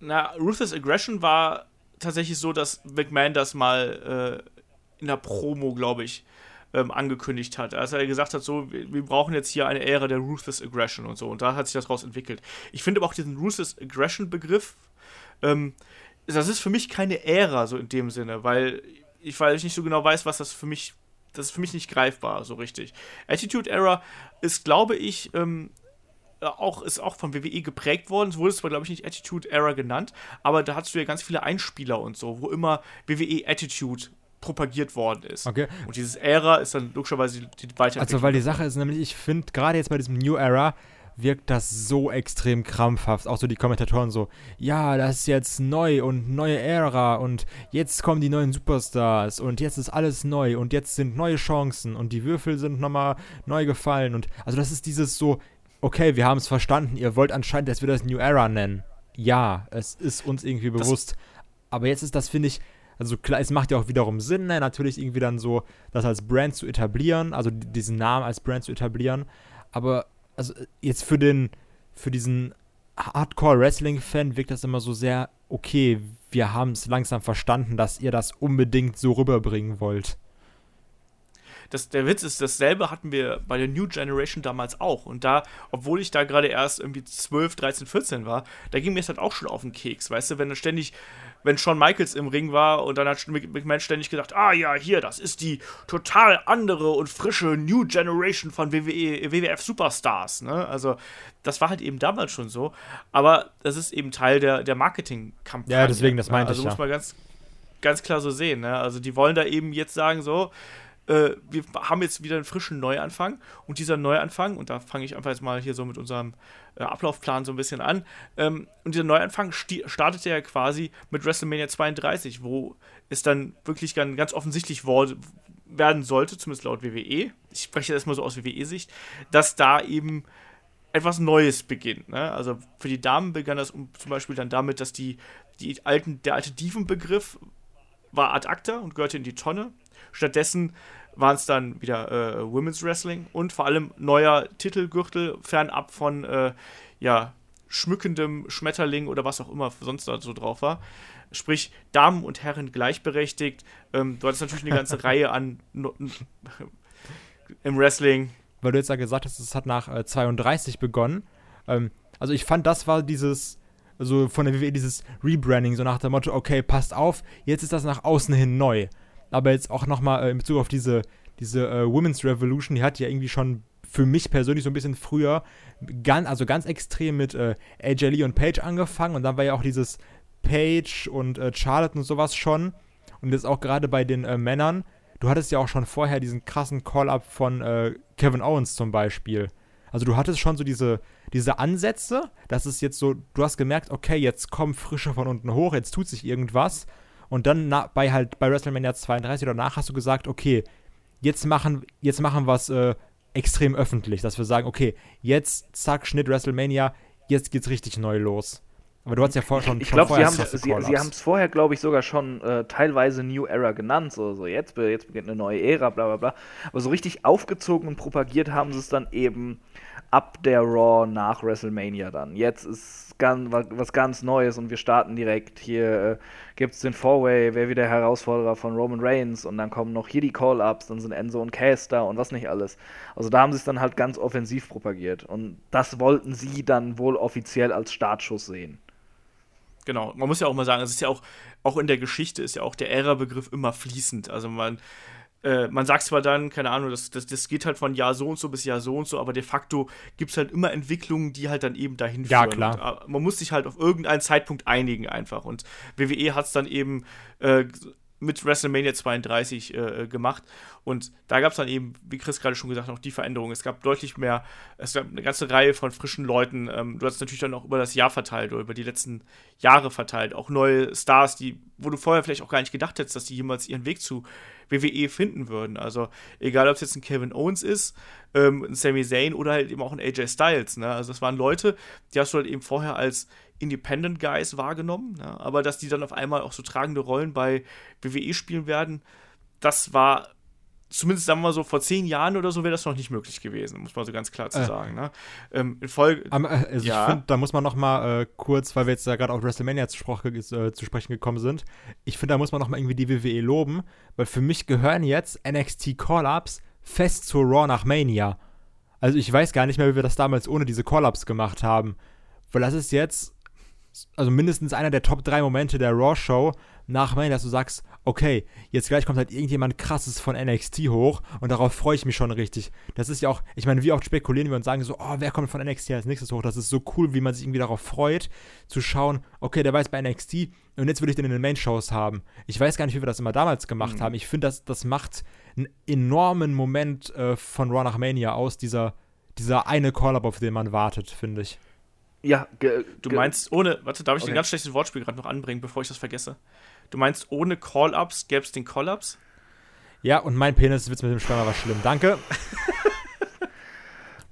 Na, Ruthless Aggression war tatsächlich so, dass McMahon das mal äh, in der Promo, glaube ich, ähm, angekündigt hat. Als er gesagt hat, so, wir, wir, brauchen jetzt hier eine Ära der Ruthless Aggression und so. Und da hat sich das daraus entwickelt. Ich finde aber auch diesen Ruthless Aggression-Begriff, ähm, das ist für mich keine Ära, so in dem Sinne, weil ich, weil ich nicht so genau weiß, was das für mich das ist für mich nicht greifbar so richtig. Attitude Era ist, glaube ich, ähm, auch, ist auch von WWE geprägt worden. Es wurde zwar, glaube ich, nicht Attitude Era genannt, aber da hattest du ja ganz viele Einspieler und so, wo immer WWE Attitude propagiert worden ist. Okay. Und dieses Era ist dann logischerweise die, die Weiterentwicklung. Also, weil die Sache ist nämlich, ich finde, gerade jetzt bei diesem New Era wirkt das so extrem krampfhaft. Auch so die Kommentatoren so, ja, das ist jetzt neu und neue Ära und jetzt kommen die neuen Superstars und jetzt ist alles neu und jetzt sind neue Chancen und die Würfel sind nochmal neu gefallen und also das ist dieses so, okay, wir haben es verstanden, ihr wollt anscheinend, dass wir das New Era nennen. Ja, es ist uns irgendwie bewusst. Das aber jetzt ist das, finde ich, also klar, es macht ja auch wiederum Sinn, ne? natürlich irgendwie dann so, das als Brand zu etablieren, also diesen Namen als Brand zu etablieren. Aber also jetzt für den, für diesen Hardcore-Wrestling-Fan wirkt das immer so sehr, okay, wir haben es langsam verstanden, dass ihr das unbedingt so rüberbringen wollt das, der Witz ist, dasselbe hatten wir bei der New Generation damals auch. Und da, obwohl ich da gerade erst irgendwie 12, 13, 14 war, da ging mir es halt auch schon auf den Keks, weißt du, wenn dann ständig, wenn Shawn Michaels im Ring war und dann hat McMahon ständig gesagt, ah ja, hier, das ist die total andere und frische New Generation von WWE, WWF Superstars, ne? Also, das war halt eben damals schon so, aber das ist eben Teil der, der Marketingkampagne. Ja, deswegen, das meinte also ich. Also muss man ganz, ganz klar so sehen, ne? Also, die wollen da eben jetzt sagen, so, äh, wir haben jetzt wieder einen frischen Neuanfang und dieser Neuanfang, und da fange ich einfach jetzt mal hier so mit unserem äh, Ablaufplan so ein bisschen an, ähm, und dieser Neuanfang startete ja quasi mit WrestleMania 32, wo es dann wirklich ganz, ganz offensichtlich werden sollte, zumindest laut WWE, ich spreche das mal so aus WWE-Sicht, dass da eben etwas Neues beginnt. Ne? Also für die Damen begann das zum Beispiel dann damit, dass die, die alten, der alte Diven-Begriff war ad acta und gehörte in die Tonne. Stattdessen waren es dann wieder äh, Women's Wrestling und vor allem neuer Titelgürtel, fernab von äh, ja, schmückendem Schmetterling oder was auch immer sonst da so drauf war. Sprich, Damen und Herren gleichberechtigt. Ähm, du hattest natürlich eine ganze Reihe an no im Wrestling. Weil du jetzt ja gesagt hast, es hat nach äh, 32 begonnen. Ähm, also ich fand, das war dieses, also von der WWE dieses Rebranding, so nach dem Motto, okay, passt auf, jetzt ist das nach außen hin neu aber jetzt auch nochmal äh, in Bezug auf diese, diese äh, Women's Revolution, die hat ja irgendwie schon für mich persönlich so ein bisschen früher, ganz, also ganz extrem mit äh, AJ Lee und Paige angefangen. Und dann war ja auch dieses Paige und äh, Charlotte und sowas schon. Und jetzt auch gerade bei den äh, Männern, du hattest ja auch schon vorher diesen krassen Call-Up von äh, Kevin Owens zum Beispiel. Also du hattest schon so diese, diese Ansätze, dass es jetzt so, du hast gemerkt, okay, jetzt kommen Frische von unten hoch, jetzt tut sich irgendwas und dann na, bei halt bei WrestleMania 32 oder danach hast du gesagt, okay, jetzt machen, jetzt machen wir es äh, extrem öffentlich, dass wir sagen, okay, jetzt zack, Schnitt WrestleMania, jetzt geht's richtig neu los. Aber du hast ja vorher schon. Ich glaube, sie haben sie, sie haben es vorher, glaube ich, sogar schon äh, teilweise New Era genannt. So, so jetzt, jetzt beginnt eine neue Ära, bla bla bla. Aber so richtig aufgezogen und propagiert haben sie es dann eben ab der Raw nach WrestleMania dann. Jetzt ist ganz, was ganz Neues und wir starten direkt. Hier äh, gibt es den Four-Way, wer wieder Herausforderer von Roman Reigns und dann kommen noch hier die Call-Ups, dann sind Enzo und Cass da und was nicht alles. Also da haben sie es dann halt ganz offensiv propagiert und das wollten sie dann wohl offiziell als Startschuss sehen. Genau, man muss ja auch mal sagen, es ist ja auch, auch in der Geschichte ist ja auch der Ära-Begriff immer fließend. Also man, äh, man sagt zwar dann, keine Ahnung, das, das, das geht halt von Jahr so und so bis Jahr so und so, aber de facto gibt es halt immer Entwicklungen, die halt dann eben dahin ja, führen. Ja, klar. Und, äh, man muss sich halt auf irgendeinen Zeitpunkt einigen einfach. Und WWE hat es dann eben äh, mit WrestleMania 32 äh, äh, gemacht. Und da gab es dann eben, wie Chris gerade schon gesagt hat, auch die Veränderung. Es gab deutlich mehr, es gab eine ganze Reihe von frischen Leuten. Ähm, du hast natürlich dann auch über das Jahr verteilt oder über die letzten Jahre verteilt. Auch neue Stars, die, wo du vorher vielleicht auch gar nicht gedacht hättest, dass die jemals ihren Weg zu WWE finden würden. Also egal, ob es jetzt ein Kevin Owens ist, ähm, ein Sami Zayn oder halt eben auch ein AJ Styles. Ne? Also das waren Leute, die hast du halt eben vorher als Independent Guys wahrgenommen, ne? aber dass die dann auf einmal auch so tragende Rollen bei WWE spielen werden, das war zumindest sagen wir mal so, vor zehn Jahren oder so wäre das noch nicht möglich gewesen, muss man so ganz klar zu äh, sagen. Ne? Ähm, in Folge. Äh, also ja. ich finde, da muss man noch mal äh, kurz, weil wir jetzt ja gerade auf WrestleMania zu, äh, zu, sprechen gekommen sind, ich finde, da muss man noch mal irgendwie die WWE loben, weil für mich gehören jetzt NXT Call-Ups fest zur Raw nach Mania. Also ich weiß gar nicht mehr, wie wir das damals ohne diese Call-Ups gemacht haben. Weil das ist jetzt also mindestens einer der Top 3 Momente der Raw-Show nach Mania, dass du sagst, okay, jetzt gleich kommt halt irgendjemand krasses von NXT hoch und darauf freue ich mich schon richtig. Das ist ja auch, ich meine, wie oft spekulieren wir und sagen so, oh, wer kommt von NXT als nächstes hoch? Das ist so cool, wie man sich irgendwie darauf freut, zu schauen, okay, der war jetzt bei NXT und jetzt will ich den in den Main-Shows haben. Ich weiß gar nicht, wie wir das immer damals gemacht mhm. haben. Ich finde, das, das macht einen enormen Moment äh, von Raw nach Mania aus, dieser, dieser eine Call-Up, auf den man wartet, finde ich. Ja, du meinst ohne, warte, darf ich okay. ein ganz schlechtes Wortspiel gerade noch anbringen, bevor ich das vergesse? Du meinst, ohne Call-Ups gäbe es den Call-Ups? Ja, und mein Penis wird mit dem Sperma war schlimm. Danke.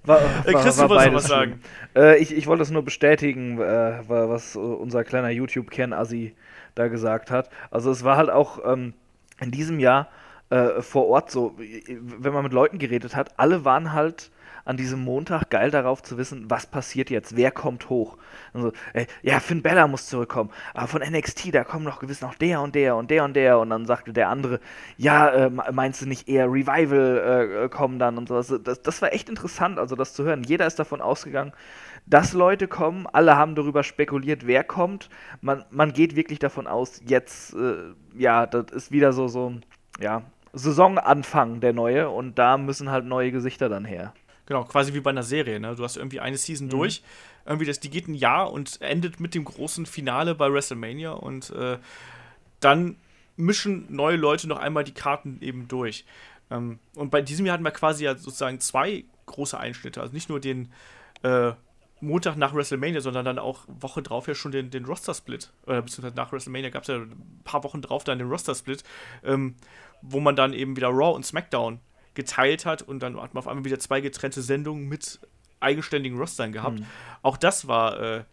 War, war, Chris, du wolltest was sagen. Äh, ich, ich wollte es nur bestätigen, äh, was unser kleiner YouTube-Kern-Assi da gesagt hat. Also es war halt auch ähm, in diesem Jahr äh, vor Ort so, wenn man mit Leuten geredet hat, alle waren halt an diesem Montag geil darauf zu wissen, was passiert jetzt, wer kommt hoch. Also, äh, ja, Finn Bella muss zurückkommen, aber von NXT, da kommen noch gewiss noch der und der und der und der und dann sagte der andere, ja, äh, meinst du nicht eher Revival äh, kommen dann und sowas. Das, das war echt interessant, also das zu hören. Jeder ist davon ausgegangen, dass Leute kommen, alle haben darüber spekuliert, wer kommt. Man, man geht wirklich davon aus, jetzt, äh, ja, das ist wieder so, so, ja, Saisonanfang der neue und da müssen halt neue Gesichter dann her. Genau, quasi wie bei einer Serie, ne? Du hast irgendwie eine Season mhm. durch, irgendwie das, die geht ein Jahr und endet mit dem großen Finale bei WrestleMania und äh, dann mischen neue Leute noch einmal die Karten eben durch. Ähm, und bei diesem Jahr hatten wir quasi ja sozusagen zwei große Einschnitte, also nicht nur den äh, Montag nach WrestleMania, sondern dann auch Woche drauf ja schon den, den Roster-Split. Oder beziehungsweise nach WrestleMania gab es ja ein paar Wochen drauf dann den Roster-Split, ähm, wo man dann eben wieder Raw und SmackDown geteilt hat und dann hat man auf einmal wieder zwei getrennte Sendungen mit eigenständigen Rostern gehabt. Mhm. Auch das war, äh,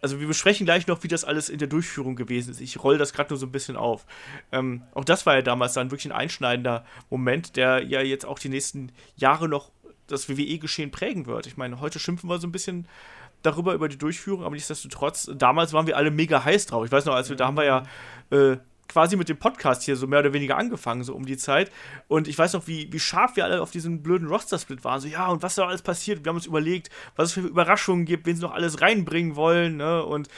also wir besprechen gleich noch, wie das alles in der Durchführung gewesen ist. Ich rolle das gerade nur so ein bisschen auf. Ähm, auch das war ja damals dann wirklich ein einschneidender Moment, der ja jetzt auch die nächsten Jahre noch das WWE-Geschehen prägen wird. Ich meine, heute schimpfen wir so ein bisschen darüber, über die Durchführung, aber nichtsdestotrotz, damals waren wir alle mega heiß drauf. Ich weiß noch, als wir, da haben wir ja äh, quasi mit dem Podcast hier so mehr oder weniger angefangen, so um die Zeit. Und ich weiß noch, wie, wie scharf wir alle auf diesen blöden Roster-Split waren. So, ja, und was da alles passiert. Wir haben uns überlegt, was es für Überraschungen gibt, wen sie noch alles reinbringen wollen, ne? Und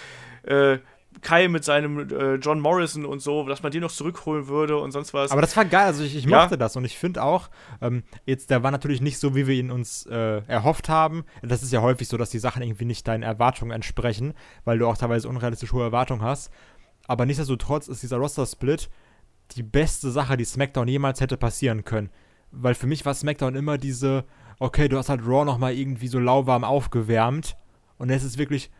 äh, Kai mit seinem äh, John Morrison und so, dass man den noch zurückholen würde und sonst was. Aber das war geil, also ich, ich ja. mochte das und ich finde auch, ähm, jetzt, der war natürlich nicht so, wie wir ihn uns äh, erhofft haben. Das ist ja häufig so, dass die Sachen irgendwie nicht deinen Erwartungen entsprechen, weil du auch teilweise unrealistisch hohe Erwartungen hast. Aber nichtsdestotrotz ist dieser Roster-Split die beste Sache, die SmackDown jemals hätte passieren können. Weil für mich war SmackDown immer diese, okay, du hast halt Raw nochmal irgendwie so lauwarm aufgewärmt. Und es ist wirklich,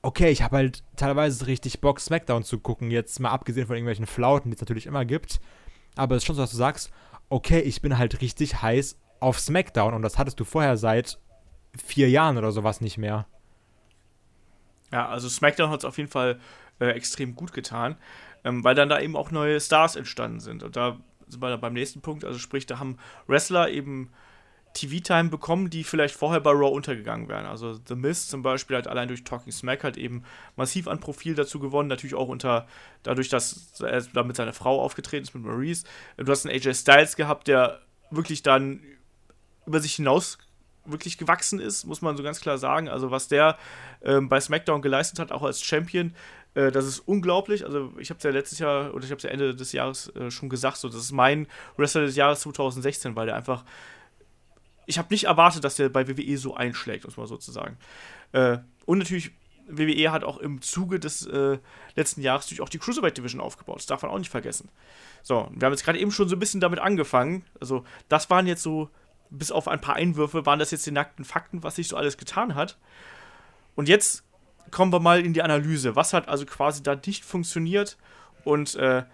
okay, ich habe halt teilweise richtig Bock, SmackDown zu gucken. Jetzt mal abgesehen von irgendwelchen Flauten, die es natürlich immer gibt. Aber es ist schon so, dass du sagst, okay, ich bin halt richtig heiß auf SmackDown. Und das hattest du vorher seit vier Jahren oder sowas nicht mehr. Ja, also SmackDown hat es auf jeden Fall äh, extrem gut getan, ähm, weil dann da eben auch neue Stars entstanden sind. Und da sind wir dann beim nächsten Punkt, also sprich, da haben Wrestler eben TV-Time bekommen, die vielleicht vorher bei Raw untergegangen wären. Also The Miz zum Beispiel hat allein durch Talking Smack halt eben massiv an Profil dazu gewonnen, natürlich auch unter, dadurch, dass er da mit seiner Frau aufgetreten ist, mit Maurice. Du hast einen AJ Styles gehabt, der wirklich dann über sich hinaus wirklich gewachsen ist, muss man so ganz klar sagen. Also was der ähm, bei SmackDown geleistet hat, auch als Champion, das ist unglaublich. Also ich habe es ja letztes Jahr oder ich habe es ja Ende des Jahres äh, schon gesagt, so das ist mein Wrestler des Jahres 2016, weil der einfach ich habe nicht erwartet, dass der bei WWE so einschlägt, muss man sozusagen. Äh, und natürlich WWE hat auch im Zuge des äh, letzten Jahres natürlich auch die Cruiserweight Division aufgebaut. Das darf man auch nicht vergessen. So, wir haben jetzt gerade eben schon so ein bisschen damit angefangen. Also, das waren jetzt so, bis auf ein paar Einwürfe, waren das jetzt die nackten Fakten, was sich so alles getan hat. Und jetzt kommen wir mal in die Analyse. Was hat also quasi da nicht funktioniert? Und äh,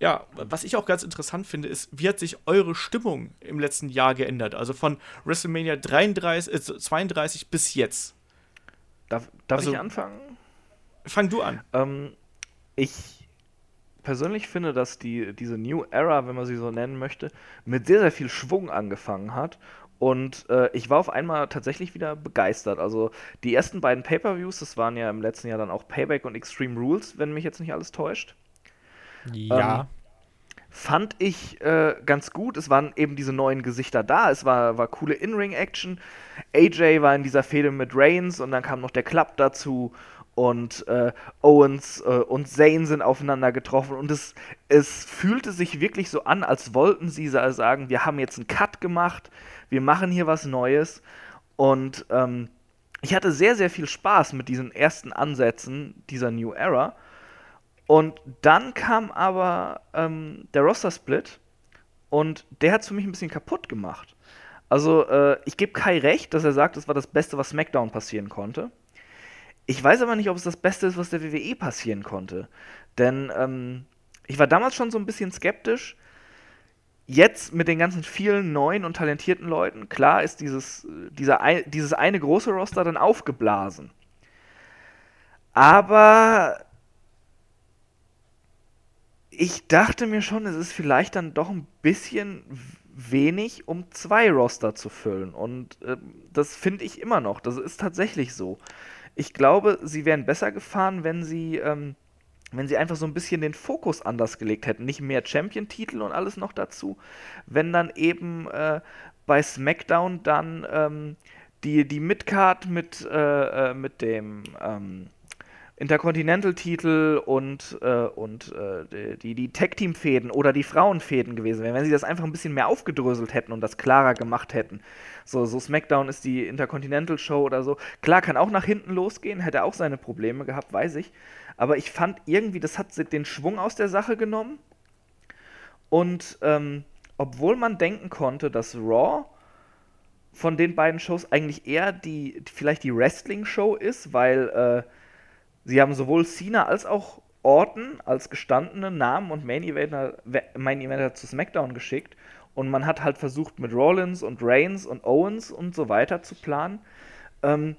ja, was ich auch ganz interessant finde, ist, wie hat sich eure Stimmung im letzten Jahr geändert? Also von WrestleMania 33, äh, 32 bis jetzt. Darf, darf also, ich anfangen? Fang du an. Ähm, ich persönlich finde, dass die, diese New Era, wenn man sie so nennen möchte, mit sehr, sehr viel Schwung angefangen hat und äh, ich war auf einmal tatsächlich wieder begeistert. Also die ersten beiden Pay-per-Views, das waren ja im letzten Jahr dann auch Payback und Extreme Rules, wenn mich jetzt nicht alles täuscht. Ja. Ähm, fand ich äh, ganz gut. Es waren eben diese neuen Gesichter da. Es war, war coole In-Ring-Action. AJ war in dieser Fehde mit Reigns und dann kam noch der Club dazu. und äh, Owens äh, und Zane sind aufeinander getroffen und es, es fühlte sich wirklich so an, als wollten sie sagen, wir haben jetzt einen Cut gemacht, wir machen hier was Neues und ähm, ich hatte sehr, sehr viel Spaß mit diesen ersten Ansätzen dieser New Era und dann kam aber ähm, der Roster-Split und der hat es für mich ein bisschen kaputt gemacht. Also äh, ich gebe Kai recht, dass er sagt, das war das Beste, was SmackDown passieren konnte ich weiß aber nicht, ob es das Beste ist, was der WWE passieren konnte. Denn ähm, ich war damals schon so ein bisschen skeptisch. Jetzt mit den ganzen vielen neuen und talentierten Leuten, klar ist dieses, dieser, dieses eine große Roster dann aufgeblasen. Aber ich dachte mir schon, es ist vielleicht dann doch ein bisschen wenig, um zwei Roster zu füllen. Und äh, das finde ich immer noch. Das ist tatsächlich so. Ich glaube, sie wären besser gefahren, wenn sie, ähm, wenn sie einfach so ein bisschen den Fokus anders gelegt hätten. Nicht mehr Champion-Titel und alles noch dazu. Wenn dann eben äh, bei SmackDown dann ähm, die, die Midcard mit, äh, äh mit dem ähm, Intercontinental-Titel und, äh, und äh, die, die Tag-Team-Fäden oder die Frauenfäden gewesen wären, wenn sie das einfach ein bisschen mehr aufgedröselt hätten und das klarer gemacht hätten. So, so SmackDown ist die Intercontinental-Show oder so. Klar, kann auch nach hinten losgehen, hätte auch seine Probleme gehabt, weiß ich. Aber ich fand irgendwie, das hat den Schwung aus der Sache genommen. Und ähm, obwohl man denken konnte, dass Raw von den beiden Shows eigentlich eher die, vielleicht die Wrestling-Show ist, weil äh, Sie haben sowohl Cena als auch Orton als gestandene Namen und Main Eventer, Eventer zu SmackDown geschickt und man hat halt versucht mit Rollins und Reigns und Owens und so weiter zu planen. Ähm,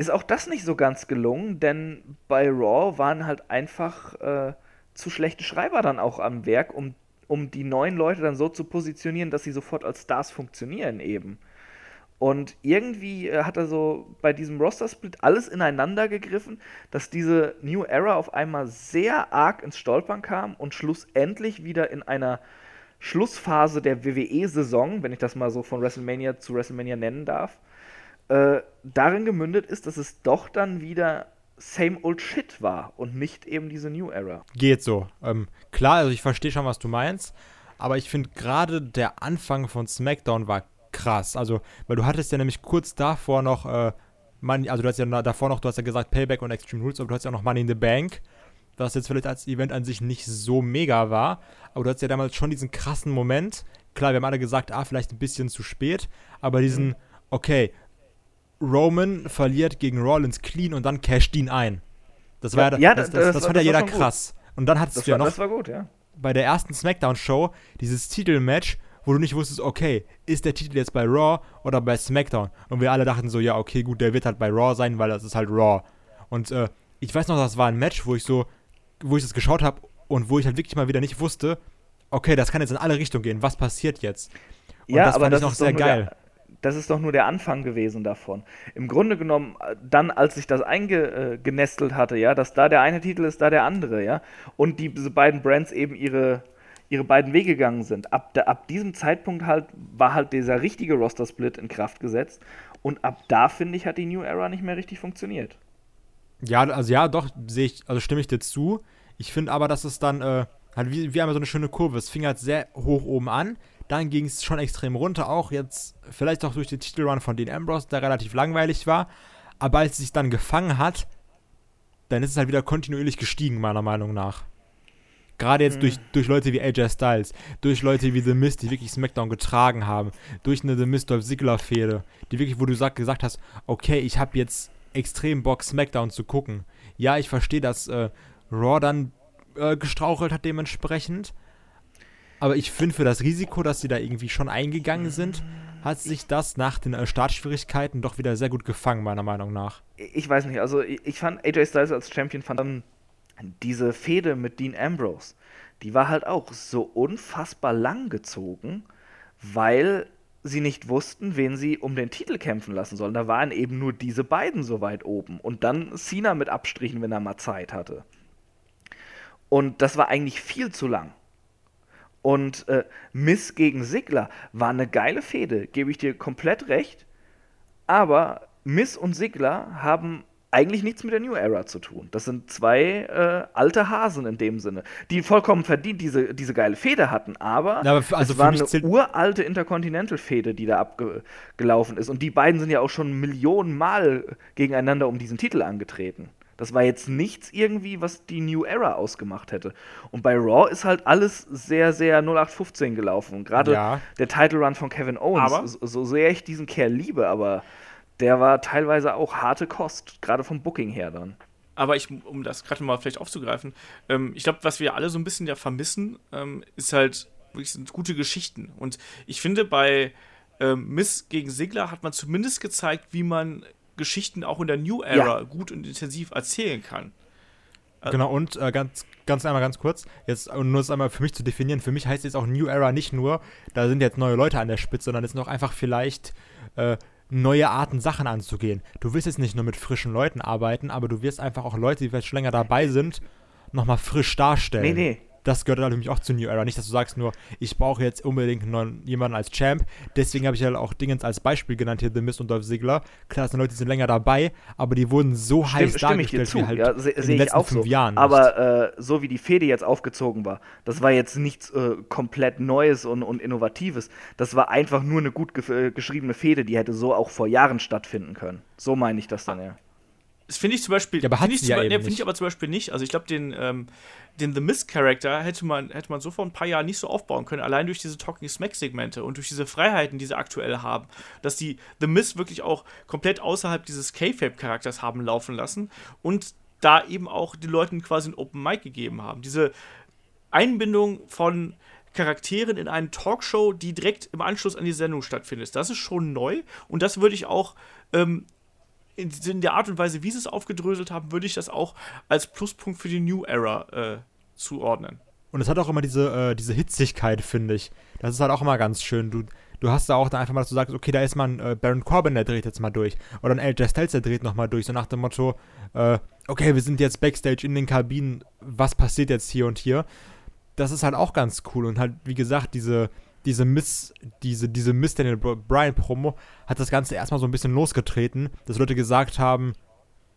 ist auch das nicht so ganz gelungen, denn bei Raw waren halt einfach äh, zu schlechte Schreiber dann auch am Werk, um, um die neuen Leute dann so zu positionieren, dass sie sofort als Stars funktionieren eben. Und irgendwie äh, hat er so bei diesem Roster-Split alles ineinander gegriffen, dass diese New Era auf einmal sehr arg ins Stolpern kam und schlussendlich wieder in einer Schlussphase der WWE-Saison, wenn ich das mal so von WrestleMania zu WrestleMania nennen darf, äh, darin gemündet ist, dass es doch dann wieder same old shit war und nicht eben diese New Era. Geht so. Ähm, klar, also ich verstehe schon, was du meinst, aber ich finde gerade der Anfang von SmackDown war krass. Also, weil du hattest ja nämlich kurz davor noch, äh, Money, also du hast ja davor noch, du hast ja gesagt Payback und Extreme Rules, aber du hast ja auch noch Money in the Bank, was jetzt vielleicht als Event an sich nicht so mega war, aber du hast ja damals schon diesen krassen Moment. Klar, wir haben alle gesagt, ah, vielleicht ein bisschen zu spät, aber diesen, mhm. okay, Roman verliert gegen Rollins clean und dann casht ihn ein. Das war ja, ja das, das, das, das fand ja jeder krass. Und dann hattest du ja noch das war gut, ja. bei der ersten Smackdown-Show dieses Titelmatch, wo du nicht wusstest, okay, ist der Titel jetzt bei Raw oder bei SmackDown? Und wir alle dachten so, ja, okay, gut, der wird halt bei Raw sein, weil das ist halt Raw. Und äh, ich weiß noch, das war ein Match, wo ich so, wo ich das geschaut habe und wo ich halt wirklich mal wieder nicht wusste, okay, das kann jetzt in alle Richtungen gehen, was passiert jetzt? Und ja, das aber fand das ich noch sehr geil. Das ist doch nur der Anfang gewesen davon. Im Grunde genommen, dann, als sich das eingenestelt hatte, ja, dass da der eine Titel ist, da der andere, ja, und diese beiden Brands eben ihre ihre beiden Wege gegangen sind. Ab, da, ab diesem Zeitpunkt halt war halt dieser richtige Roster-Split in Kraft gesetzt und ab da, finde ich, hat die New Era nicht mehr richtig funktioniert. Ja, also ja, doch, sehe ich, also stimme ich dir zu. Ich finde aber, dass es dann äh, halt wie, wie einmal so eine schöne Kurve. Es fing halt sehr hoch oben an, dann ging es schon extrem runter, auch jetzt vielleicht auch durch den Titelrun von Dean Ambrose, der relativ langweilig war. Aber als es sich dann gefangen hat, dann ist es halt wieder kontinuierlich gestiegen, meiner Meinung nach. Gerade jetzt mhm. durch, durch Leute wie AJ Styles, durch Leute wie The Mist, die wirklich SmackDown getragen haben, durch eine The Mist Dolph Ziggler Fehde, die wirklich, wo du sag, gesagt hast, okay, ich habe jetzt extrem Bock SmackDown zu gucken. Ja, ich verstehe, dass äh, Raw dann äh, gestrauchelt hat dementsprechend, aber ich finde für das Risiko, dass sie da irgendwie schon eingegangen sind, hat sich das nach den äh, Startschwierigkeiten doch wieder sehr gut gefangen, meiner Meinung nach. Ich weiß nicht, also ich, fand AJ Styles als Champion fand dann diese Fehde mit Dean Ambrose, die war halt auch so unfassbar lang gezogen, weil sie nicht wussten, wen sie um den Titel kämpfen lassen sollen. Da waren eben nur diese beiden so weit oben. Und dann Cena mit Abstrichen, wenn er mal Zeit hatte. Und das war eigentlich viel zu lang. Und äh, Miss gegen Sigler war eine geile Fehde, gebe ich dir komplett recht. Aber Miss und Sigler haben eigentlich nichts mit der New Era zu tun. Das sind zwei äh, alte Hasen in dem Sinne, die vollkommen verdient diese, diese geile Fehde hatten, aber, Ja, aber für- also es war eine uralte Intercontinental-Fehde, die da abgelaufen ist. Und die beiden sind ja auch schon Millionen Mal gegeneinander um diesen Titel angetreten. Das war jetzt nichts irgendwie, was die New Era ausgemacht hätte. Und bei Raw ist halt alles sehr, sehr 0815 gelaufen. Und Gerade Ja. der Title Run von Kevin Owens, Aber- so, so sehr ich diesen Kerl liebe, aber der war teilweise auch harte Kost, gerade vom Booking her dann. Aber ich, um das gerade mal vielleicht aufzugreifen, ähm, ich glaube, was wir alle so ein bisschen ja vermissen, ähm, ist halt wirklich sind gute Geschichten. Und ich finde, bei ähm, Miss gegen Sigler hat man zumindest gezeigt, wie man Geschichten auch in der New Era Ja. gut und intensiv erzählen kann. Genau, und äh, ganz, ganz einmal ganz kurz, jetzt um nur das einmal für mich zu definieren, für mich heißt jetzt auch New Era nicht nur, da sind jetzt neue Leute an der Spitze, sondern es sind auch einfach vielleicht äh, neue Arten, Sachen anzugehen. Du willst jetzt nicht nur mit frischen Leuten arbeiten, aber du wirst einfach auch Leute, die vielleicht schon länger dabei sind, nochmal frisch darstellen. Nee, nee. Das gehört halt für mich auch zu New Era. Nicht, dass du sagst nur, ich brauche jetzt unbedingt einen neuen, jemanden als Champ. Deswegen habe ich halt auch Dingens als Beispiel genannt hier, The Mist und Dolph Ziggler. Klar, es sind Leute, die sind länger dabei, aber die wurden so heiß Stimm, stimme ich dir dargestellt zu, wie halt ja, se- in den sehe ich letzten auch fünf so. Jahren. Aber äh, so wie die Fehde jetzt aufgezogen war, das war jetzt nichts äh, komplett Neues und, und Innovatives. Das war einfach nur eine gut ge äh, geschriebene Fehde, die hätte so auch vor Jahren stattfinden können. So meine ich das dann ja. Das finde ich zum Beispiel. Ja, aber hat finde ich, ja nee, finde ich aber zum Beispiel nicht. Also ich glaube, den, ähm, den The Mist-Charakter hätte man, hätte man so vor ein paar Jahren nicht so aufbauen können, allein durch diese Talking Smack-Segmente und durch diese Freiheiten, die sie aktuell haben. Dass die The Mist wirklich auch komplett außerhalb dieses K-Fape-Charakters haben laufen lassen und da eben auch den Leuten quasi ein Open Mic gegeben haben. Diese Einbindung von Charakteren in eine Talkshow, die direkt im Anschluss an die Sendung stattfindet. Das ist schon neu und das würde ich auch ähm, in, in der Art und Weise, wie sie es aufgedröselt haben, würde ich das auch als Pluspunkt für die New Era äh, zuordnen. Und es hat auch immer diese, äh, diese Hitzigkeit, finde ich. Das ist halt auch immer ganz schön. Du, du hast da auch da einfach mal, dass du sagst, okay, da ist mal ein äh, Baron Corbin, der dreht jetzt mal durch. Oder ein AJ Styles, der dreht nochmal durch. So nach dem Motto, äh, okay, wir sind jetzt Backstage in den Kabinen, was passiert jetzt hier und hier? Das ist halt auch ganz cool. Und halt, wie gesagt, diese, diese Miss, diese, diese Miss Daniel Bryan Promo hat das Ganze erstmal so ein bisschen losgetreten, dass Leute gesagt haben,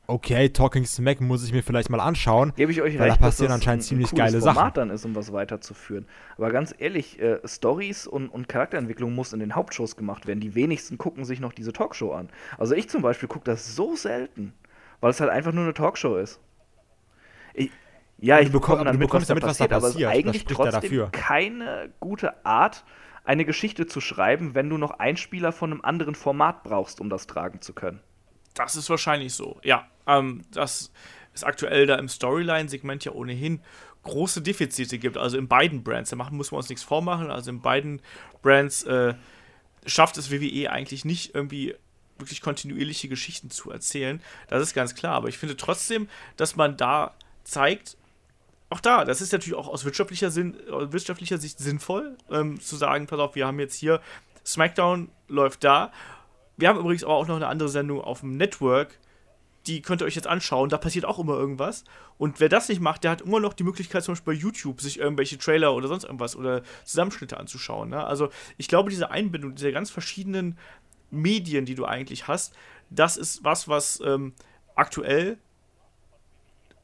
okay, Talking Smack muss ich mir vielleicht mal anschauen. Gebe ich euch Weil da recht, passieren dass das anscheinend ein, ziemlich ein geile Format Sachen. dann ist, um was weiterzuführen. Aber ganz ehrlich, äh, Stories und, und Charakterentwicklung muss in den Hauptshows gemacht werden. Die wenigsten gucken sich noch diese Talkshow an. Also ich zum Beispiel gucke das so selten, weil es halt einfach nur eine Talkshow ist. Ich, ja, Du ich beko- bekomme aber dann du mit, was bekommst da ja mit, was da passiert, aber es ist passiert. Das eigentlich trotzdem dafür. keine gute Art, eine Geschichte zu schreiben, wenn du noch einen Spieler von einem anderen Format brauchst, um das tragen zu können. Das ist wahrscheinlich so. Ja, ähm, dass es aktuell da im Storyline-Segment ja ohnehin große Defizite gibt. Also in beiden Brands. Da machen, muss man uns nichts vormachen. Also in beiden Brands äh, schafft es WWE eigentlich nicht irgendwie wirklich kontinuierliche Geschichten zu erzählen. Das ist ganz klar. Aber ich finde trotzdem, dass man da zeigt, auch da, das ist natürlich auch aus wirtschaftlicher, Sinn, aus wirtschaftlicher Sicht sinnvoll, ähm, zu sagen, pass auf, wir haben jetzt hier SmackDown läuft da. Wir haben übrigens aber auch noch eine andere Sendung auf dem Network, die könnt ihr euch jetzt anschauen, da passiert auch immer irgendwas. Und wer das nicht macht, der hat immer noch die Möglichkeit, zum Beispiel bei YouTube sich irgendwelche Trailer oder sonst irgendwas oder Zusammenschnitte anzuschauen. Ne? Also ich glaube, diese Einbindung dieser ganz verschiedenen Medien, die du eigentlich hast, das ist was, was ähm, aktuell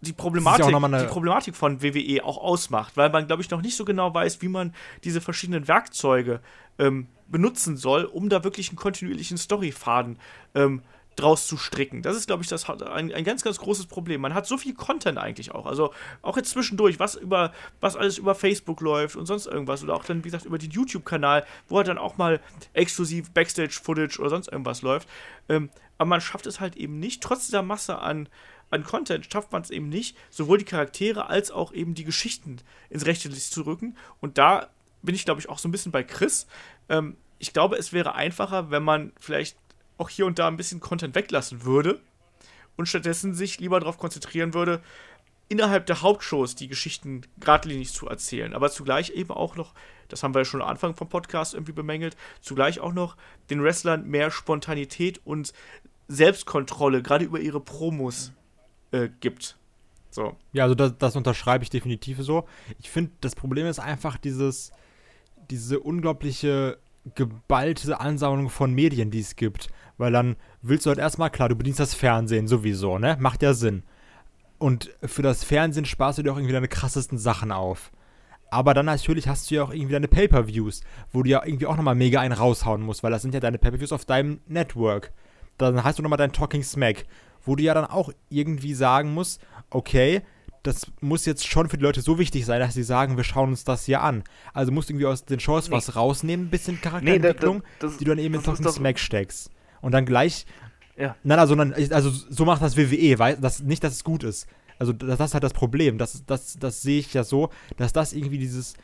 die Problematik, eine- die Problematik von WWE auch ausmacht, weil man, glaube ich, noch nicht so genau weiß, wie man diese verschiedenen Werkzeuge ähm, benutzen soll, um da wirklich einen kontinuierlichen Storyfaden ähm, draus zu stricken. Das ist, glaube ich, das ein, ein ganz, ganz großes Problem. Man hat so viel Content eigentlich auch. Also auch jetzt zwischendurch, was über, was alles über Facebook läuft und sonst irgendwas. Oder auch dann, wie gesagt, über den YouTube-Kanal, wo halt dann auch mal exklusiv Backstage-Footage oder sonst irgendwas läuft. Ähm, aber man schafft es halt eben nicht, trotz dieser Masse an, an Content schafft man es eben nicht, sowohl die Charaktere als auch eben die Geschichten ins rechte Licht zu rücken. Und da bin ich, glaube ich, auch so ein bisschen bei Chris. Ähm, ich glaube, es wäre einfacher, wenn man vielleicht auch hier und da ein bisschen Content weglassen würde und stattdessen sich lieber darauf konzentrieren würde, innerhalb der Hauptshows die Geschichten geradlinig zu erzählen, aber zugleich eben auch noch, das haben wir ja schon am Anfang vom Podcast irgendwie bemängelt, zugleich auch noch den Wrestlern mehr Spontanität und Selbstkontrolle, gerade über ihre Promos, äh, gibt. So. Ja, also das, das unterschreibe ich definitiv so. Ich finde, das Problem ist einfach dieses, diese unglaubliche geballte Ansammlung von Medien, die es gibt. Weil dann willst du halt erstmal, klar, du bedienst das Fernsehen sowieso, ne? Macht ja Sinn. Und für das Fernsehen sparst du dir auch irgendwie deine krassesten Sachen auf. Aber dann natürlich hast du ja auch irgendwie deine Pay-Per-Views, wo du ja irgendwie auch nochmal mega einen raushauen musst, weil das sind ja deine Pay-Per-Views auf deinem Network. Dann hast du nochmal dein Talking Smack, wo du ja dann auch irgendwie sagen musst, okay, das muss jetzt schon für die Leute so wichtig sein, dass sie sagen, wir schauen uns das hier an. Also musst du irgendwie aus den Shows nee. was rausnehmen, ein bisschen Charakterentwicklung, nee, das, das, die du dann eben in Talking Smack steckst. Und dann gleich. Ja. Nein, also, also so macht das WWE, weil das, nicht, dass es gut ist. Also das, das ist halt das Problem. Das, das, das sehe ich ja so, dass das irgendwie dieses,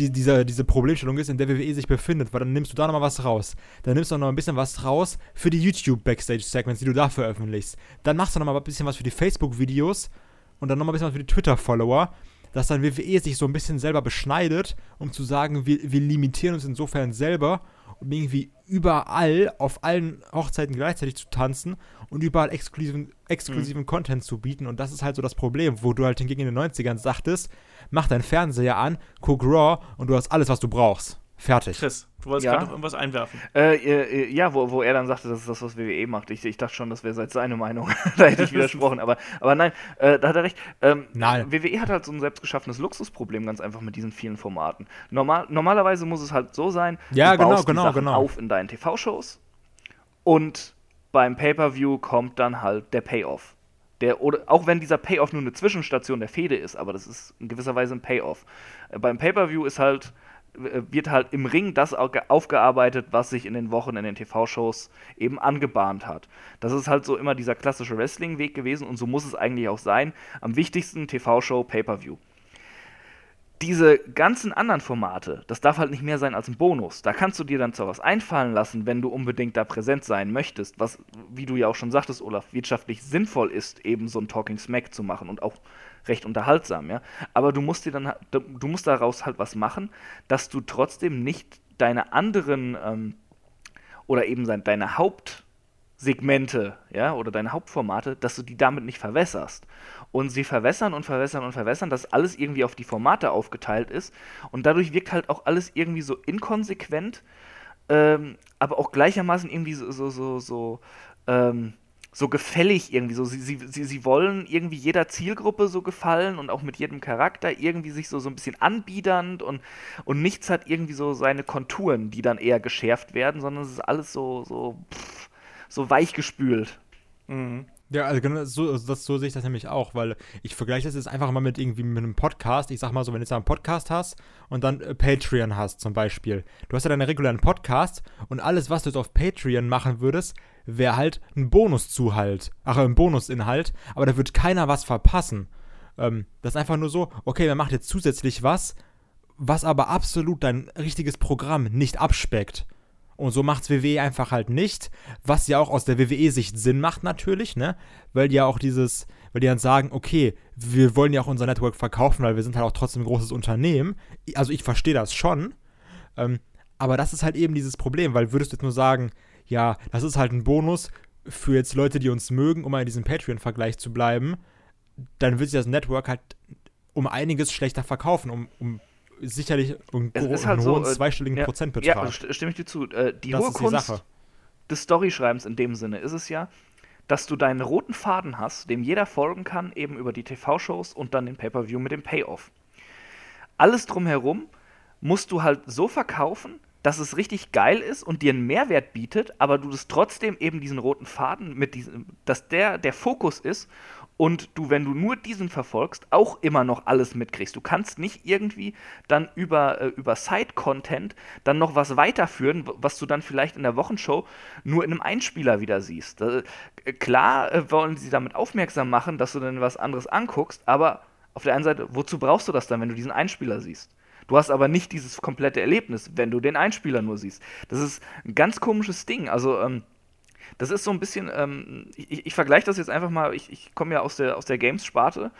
die, diese, diese Problemstellung ist, in der WWE sich befindet, weil dann nimmst du da nochmal was raus. Dann nimmst du noch ein bisschen was raus für die YouTube-Backstage-Segments, die du da veröffentlichst. Dann machst du nochmal ein bisschen was für die Facebook-Videos und dann nochmal ein bisschen was für die Twitter-Follower, dass dann WWE sich so ein bisschen selber beschneidet, um zu sagen, wir, wir limitieren uns insofern selber, um irgendwie überall auf allen Hochzeiten gleichzeitig zu tanzen und überall exklusiven, exklusiven mhm. Content zu bieten. Und das ist halt so das Problem, wo du halt hingegen in den 90ern sagtest, mach deinen Fernseher an, guck Raw und du hast alles, was du brauchst. Fertig. Chris, du wolltest ja. gerade noch irgendwas einwerfen. Äh, äh, äh, ja, wo, wo er dann sagte, das ist das, was WWE macht. Ich, ich dachte schon, das wäre seit seine Meinung. da hätte ich widersprochen. Aber, aber nein, äh, da hat er recht. Ähm, nein. WWE hat halt so ein selbstgeschaffenes Luxusproblem ganz einfach mit diesen vielen Formaten. Normal, normalerweise muss es halt so sein, ja, du genau, baust genau, die Sachen genau. auf in deinen TV-Shows und beim Pay-Per-View kommt dann halt der Payoff. Der, oder, auch wenn dieser Payoff nur eine Zwischenstation der Fehde ist, aber das ist in gewisser Weise ein Payoff. Äh, beim Pay-Per-View ist halt wird halt im Ring das aufgearbeitet, was sich in den Wochen in den TV-Shows eben angebahnt hat. Das ist halt so immer dieser klassische Wrestling-Weg gewesen und so muss es eigentlich auch sein. Am wichtigsten TV-Show Pay-Per-View. Diese ganzen anderen Formate, das darf halt nicht mehr sein als ein Bonus. Da kannst du dir dann zwar was einfallen lassen, wenn du unbedingt da präsent sein möchtest, was, wie du ja auch schon sagtest, Olaf, wirtschaftlich sinnvoll ist, eben so ein Talking Smack zu machen und auch recht unterhaltsam, ja. Aber du musst dir dann, du musst daraus halt was machen, dass du trotzdem nicht deine anderen ähm, oder eben deine Hauptsegmente, ja, oder deine Hauptformate, dass du die damit nicht verwässerst. Und sie verwässern und verwässern und verwässern, dass alles irgendwie auf die Formate aufgeteilt ist. Und dadurch wirkt halt auch alles irgendwie so inkonsequent, ähm, aber auch gleichermaßen irgendwie so, so, so, so ähm, so gefällig irgendwie so. Sie, sie, sie, wollen irgendwie jeder Zielgruppe so gefallen und auch mit jedem Charakter irgendwie sich so, so ein bisschen anbiedernd und, und nichts hat irgendwie so seine Konturen, die dann eher geschärft werden, sondern es ist alles so, so, pff, so weichgespült. Mhm. Ja, also genau so, also das, so sehe ich das nämlich auch, weil ich vergleiche das jetzt einfach mal mit irgendwie mit einem Podcast. Ich sag mal so, wenn du jetzt einen Podcast hast und dann äh, Patreon hast zum Beispiel. Du hast ja deine regulären Podcasts und alles, was du jetzt auf Patreon machen würdest, wäre halt ein Bonuszuhalt. Ach, ein Bonusinhalt, aber da wird keiner was verpassen. Ähm, das ist einfach nur so, okay, man macht jetzt zusätzlich was, was aber absolut dein richtiges Programm nicht abspeckt. Und so macht's WWE einfach halt nicht, was ja auch aus der WWE-Sicht Sinn macht natürlich, ne? Weil die ja auch dieses, weil die dann sagen, okay, wir wollen ja auch unser Network verkaufen, weil wir sind halt auch trotzdem ein großes Unternehmen. Also ich verstehe das schon. Ähm, aber das ist halt eben dieses Problem, weil würdest du jetzt nur sagen, ja, das ist halt ein Bonus für jetzt Leute, die uns mögen, um mal in diesem Patreon-Vergleich zu bleiben, dann wird sich das Network halt um einiges schlechter verkaufen, um, um sicherlich einen, es halt hohen so, äh, zweistelligen ja, Prozentbetrag. Ja, stimme ich dir zu. Äh, die das hohe Kunst die des Storyschreibens in dem Sinne ist es ja, dass du deinen roten Faden hast, dem jeder folgen kann, eben über die TV-Shows und dann den Pay-Per-View mit dem Payoff. Alles drumherum musst du halt so verkaufen, dass es richtig geil ist und dir einen Mehrwert bietet, aber du das trotzdem eben diesen roten Faden mit diesem, dass der der Fokus ist und du, wenn du nur diesen verfolgst, auch immer noch alles mitkriegst. Du kannst nicht irgendwie dann über, äh, über Side-Content dann noch was weiterführen, was du dann vielleicht in der Wochenshow nur in einem Einspieler wieder siehst. Äh, klar äh, wollen sie damit aufmerksam machen, dass du dann was anderes anguckst, aber auf der einen Seite, wozu brauchst du das dann, wenn du diesen Einspieler siehst? Du hast aber nicht dieses komplette Erlebnis, wenn du den Einspieler nur siehst. Das ist ein ganz komisches Ding. Also, ähm, das ist so ein bisschen, ähm, ich, ich vergleiche das jetzt einfach mal, ich, ich komme ja aus der, aus der Games-Sparte,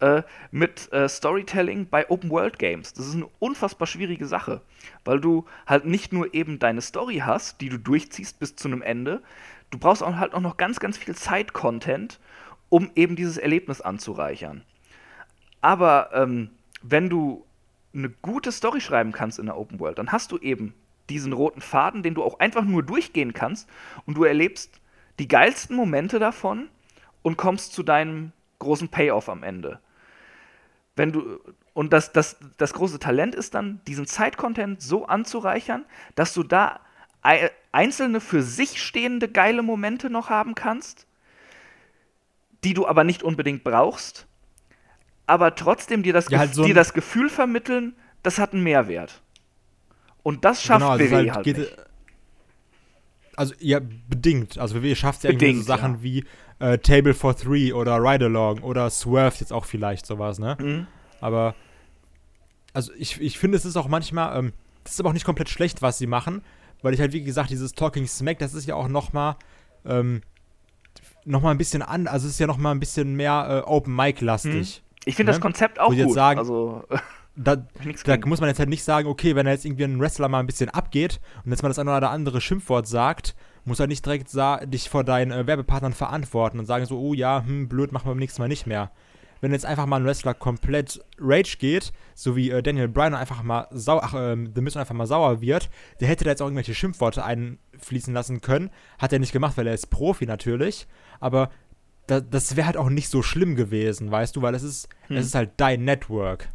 äh, mit äh, Storytelling bei Open-World-Games. Das ist eine unfassbar schwierige Sache, weil du halt nicht nur eben deine Story hast, die du durchziehst bis zu einem Ende, du brauchst auch halt auch noch ganz, ganz viel Side-Content, um eben dieses Erlebnis anzureichern. Aber ähm, wenn du eine gute Story schreiben kannst in der Open World, dann hast du eben diesen roten Faden, den du auch einfach nur durchgehen kannst und du erlebst die geilsten Momente davon und kommst zu deinem großen Payoff am Ende. Wenn du und das, das, das große Talent ist dann, diesen Zeit-Content so anzureichern, dass du da einzelne für sich stehende geile Momente noch haben kannst, die du aber nicht unbedingt brauchst, aber trotzdem dir das, ja, halt so dir das Gefühl vermitteln, das hat einen Mehrwert. Und das schafft genau, also WWE halt, halt geht, nicht. Also ja, bedingt. Also WWE schafft ja irgendwie so Sachen ja. wie äh, Table for Three oder Ride Along oder Swerve jetzt auch vielleicht sowas, ne? Mhm. Aber also ich, ich finde, es ist auch manchmal, ähm, das ist aber auch nicht komplett schlecht, was sie machen, weil ich halt, wie gesagt, dieses Talking Smack, das ist ja auch noch mal, ähm, noch mal ein bisschen an, also es ist ja noch mal ein bisschen mehr äh, Open Mic lastig. Hm. Ich finde ne? das Konzept auch gut. Sagen, also da, da muss man jetzt halt nicht sagen, okay, wenn er jetzt irgendwie ein Wrestler mal ein bisschen abgeht und jetzt mal das eine oder andere Schimpfwort sagt, muss er nicht direkt dich vor deinen äh, Werbepartnern verantworten und sagen so, oh ja, hm, blöd, machen wir beim nächsten Mal nicht mehr wenn jetzt einfach mal ein Wrestler komplett Rage geht, so wie äh, Daniel Bryan einfach mal sauer, ach, äh, The Miz einfach mal sauer wird, der hätte da jetzt auch irgendwelche Schimpfworte einfließen lassen können. Hat er nicht gemacht, weil er ist Profi natürlich, aber da, das wäre halt auch nicht so schlimm gewesen, weißt du, weil es ist, hm. es ist halt dein Network.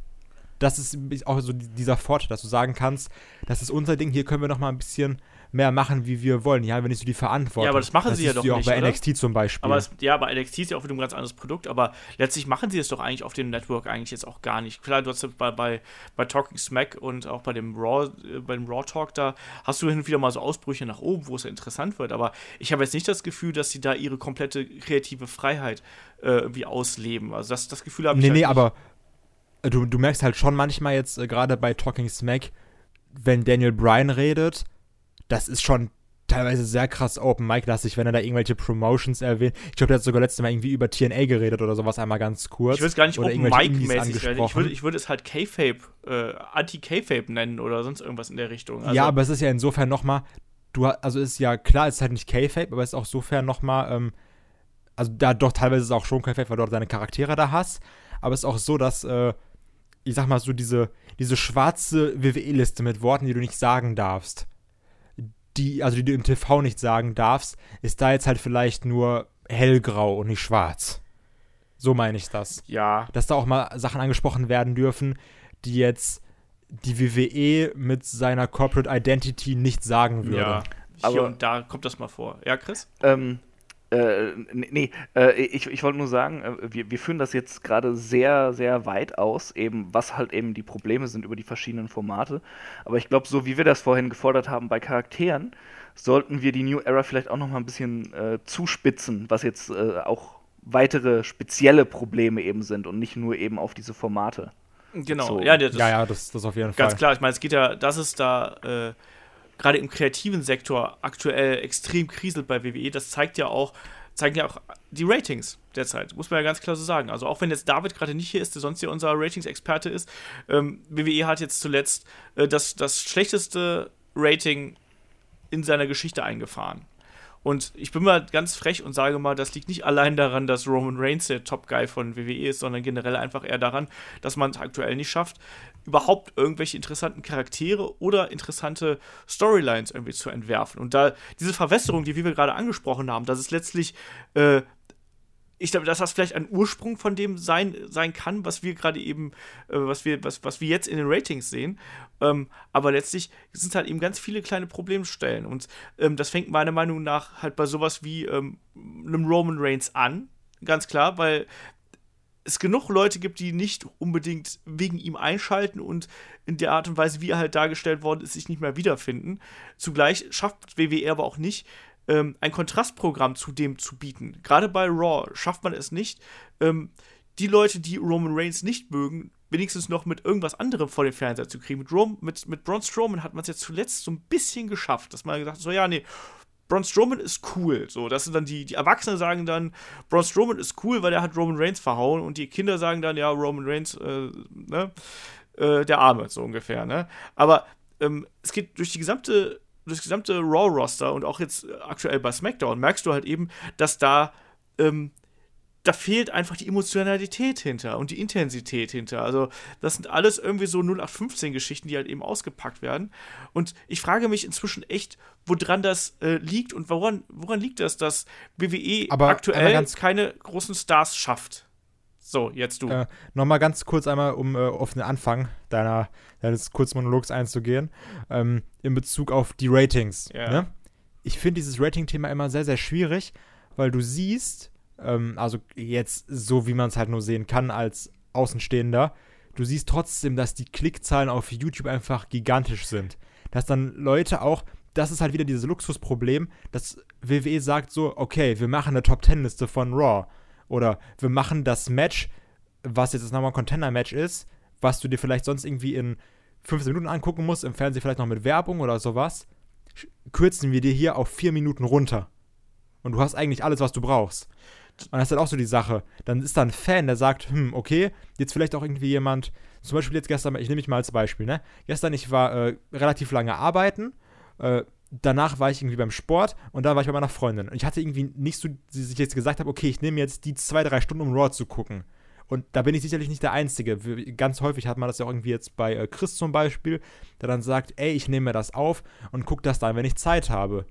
Das ist auch so dieser Vorteil, dass du sagen kannst, das ist unser Ding, hier können wir noch mal ein bisschen mehr machen, wie wir wollen. Haben wir nicht so die Verantwortung. Ja, aber das machen das sie ja doch auch nicht. Bei oder? NXT zum Beispiel. Aber es, ja, bei NXT ist ja auch wieder ein ganz anderes Produkt, aber letztlich machen sie es doch eigentlich auf dem Network eigentlich jetzt auch gar nicht. Klar, du hast bei, bei, bei Talking Smack und auch bei dem Raw, äh, beim Raw Talk da hast du hin und wieder mal so Ausbrüche nach oben, wo es ja interessant wird, aber ich habe jetzt nicht das Gefühl, dass sie da ihre komplette kreative Freiheit äh, irgendwie ausleben. Also das, das Gefühl habe ich. Nee, halt nee, aber du, du merkst halt schon manchmal jetzt, äh, gerade bei Talking Smack, wenn Daniel Bryan redet, das ist schon teilweise sehr krass Open Mic lastig, wenn er da irgendwelche Promotions erwähnt. Ich glaube, der hat sogar letztes Mal irgendwie über TNA geredet oder sowas einmal ganz kurz. Ich würde es gar nicht oder Open Mic mäßig reden. Ich würde, ich würde es halt K-Fape, äh, Anti-K-Fape nennen oder sonst irgendwas in der Richtung. Also ja, aber es ist ja insofern nochmal, du also ist ja klar, es ist halt nicht K-Fape, aber es ist auch insofern nochmal, ähm, also da doch teilweise ist es auch schon K-Fape, weil du auch deine Charaktere da hast, aber es ist auch so, dass, äh, ich sag mal so, diese, diese schwarze WWE-Liste mit Worten, die du nicht sagen darfst die, also die du im TV nicht sagen darfst, ist da jetzt halt vielleicht nur hellgrau und nicht schwarz. So meine ich das. Ja. Dass da auch mal Sachen angesprochen werden dürfen, die jetzt die WWE mit seiner Corporate Identity nicht sagen würde. Ja, hier Aber und da kommt das mal vor. Ja, Chris? Ähm, äh, nee, äh, ich, ich wollte nur sagen, äh, wir, wir führen das jetzt gerade sehr, sehr weit aus, eben was halt eben die Probleme sind über die verschiedenen Formate. Aber ich glaube, so wie wir das vorhin gefordert haben bei Charakteren, sollten wir die New Era vielleicht auch noch mal ein bisschen äh, zuspitzen, was jetzt äh, auch weitere spezielle Probleme eben sind und nicht nur eben auf diese Formate. Genau, so. ja, das, ja, ja, das, das auf jeden ganz Fall. Ganz klar, ich meine, es geht ja, das ist da äh, gerade im kreativen Sektor aktuell extrem kriselt bei WWE. Das zeigt ja auch, zeigen ja auch die Ratings derzeit, muss man ja ganz klar so sagen. Also auch wenn jetzt David gerade nicht hier ist, der sonst hier unser Ratings-Experte ist, ähm, WWE hat jetzt zuletzt äh, das, das schlechteste Rating in seiner Geschichte eingefahren. Und ich bin mal ganz frech und sage mal, das liegt nicht allein daran, dass Roman Reigns der Top-Guy von WWE ist, sondern generell einfach eher daran, dass man es aktuell nicht schafft, überhaupt irgendwelche interessanten Charaktere oder interessante Storylines irgendwie zu entwerfen. Und da diese Verwässerung, die wir gerade angesprochen haben, dass es letztlich äh, ich glaube, dass das vielleicht ein Ursprung von dem sein, sein kann, was wir gerade eben, äh, was wir, was, was wir jetzt in den Ratings sehen. Ähm, aber letztlich sind halt eben ganz viele kleine Problemstellen. Und ähm, das fängt meiner Meinung nach halt bei sowas wie ähm, einem Roman Reigns an. Ganz klar, weil es genug Leute gibt, die nicht unbedingt wegen ihm einschalten und in der Art und Weise, wie er halt dargestellt worden ist, sich nicht mehr wiederfinden. Zugleich schafft WWE aber auch nicht, ähm, ein Kontrastprogramm zu dem zu bieten. Gerade bei Raw schafft man es nicht, ähm, die Leute, die Roman Reigns nicht mögen, wenigstens noch mit irgendwas anderem vor den Fernseher zu kriegen. Mit, Rom, mit, mit Braun Strowman hat man es jetzt zuletzt so ein bisschen geschafft, dass man gesagt hat, so ja, nee, Braun Strowman ist cool. So, das sind dann die, die Erwachsenen sagen dann, Braun Strowman ist cool, weil er hat Roman Reigns verhauen und die Kinder sagen dann, ja, Roman Reigns, äh, ne, äh, der Arme, so ungefähr, ne. Aber ähm, es geht durch die gesamte das gesamte Raw-Roster und auch jetzt aktuell bei SmackDown merkst du halt eben, dass da ähm, da fehlt einfach die Emotionalität hinter und die Intensität hinter. Also, das sind alles irgendwie so 0815-Geschichten, die halt eben ausgepackt werden. Und ich frage mich inzwischen echt, woran das äh, liegt und woran, woran liegt das, dass WWE Aber aktuell keine großen Stars schafft. So, jetzt du. Äh, Nochmal ganz kurz einmal, um äh, auf den Anfang deiner, deines Kurzmonologs einzugehen, ähm, in Bezug auf die Ratings. Ja. Ne? Ich finde dieses Rating-Thema immer sehr, sehr schwierig, weil du siehst, ähm, also jetzt so, wie man es halt nur sehen kann als Außenstehender, du siehst trotzdem, dass die Klickzahlen auf YouTube einfach gigantisch sind. Dass dann Leute auch, das ist halt wieder dieses Luxusproblem, dass WWE sagt so, okay, wir machen eine Top-10-Liste von Raw. Oder wir machen das Match, was jetzt nochmal ein Contender-Match ist, was du dir vielleicht sonst irgendwie in 15 Minuten angucken musst, im Fernsehen vielleicht noch mit Werbung oder sowas, kürzen wir dir hier auf 4 Minuten runter. Und du hast eigentlich alles, was du brauchst. Und das ist halt auch so die Sache. Dann ist da ein Fan, der sagt, hm, okay, jetzt vielleicht auch irgendwie jemand, zum Beispiel jetzt gestern, ich nehme mich mal als Beispiel, ne? Gestern, ich war äh, relativ lange arbeiten, äh, danach war ich irgendwie beim Sport und dann war ich bei meiner Freundin. Und ich hatte irgendwie nicht so, dass ich jetzt gesagt habe, okay, ich nehme jetzt die zwei, drei Stunden, um Raw zu gucken. Und da bin ich sicherlich nicht der Einzige. Ganz häufig hat man das ja auch irgendwie jetzt bei äh, Chris zum Beispiel, der dann sagt, ey, ich nehme mir das auf und gucke das dann, wenn ich Zeit habe.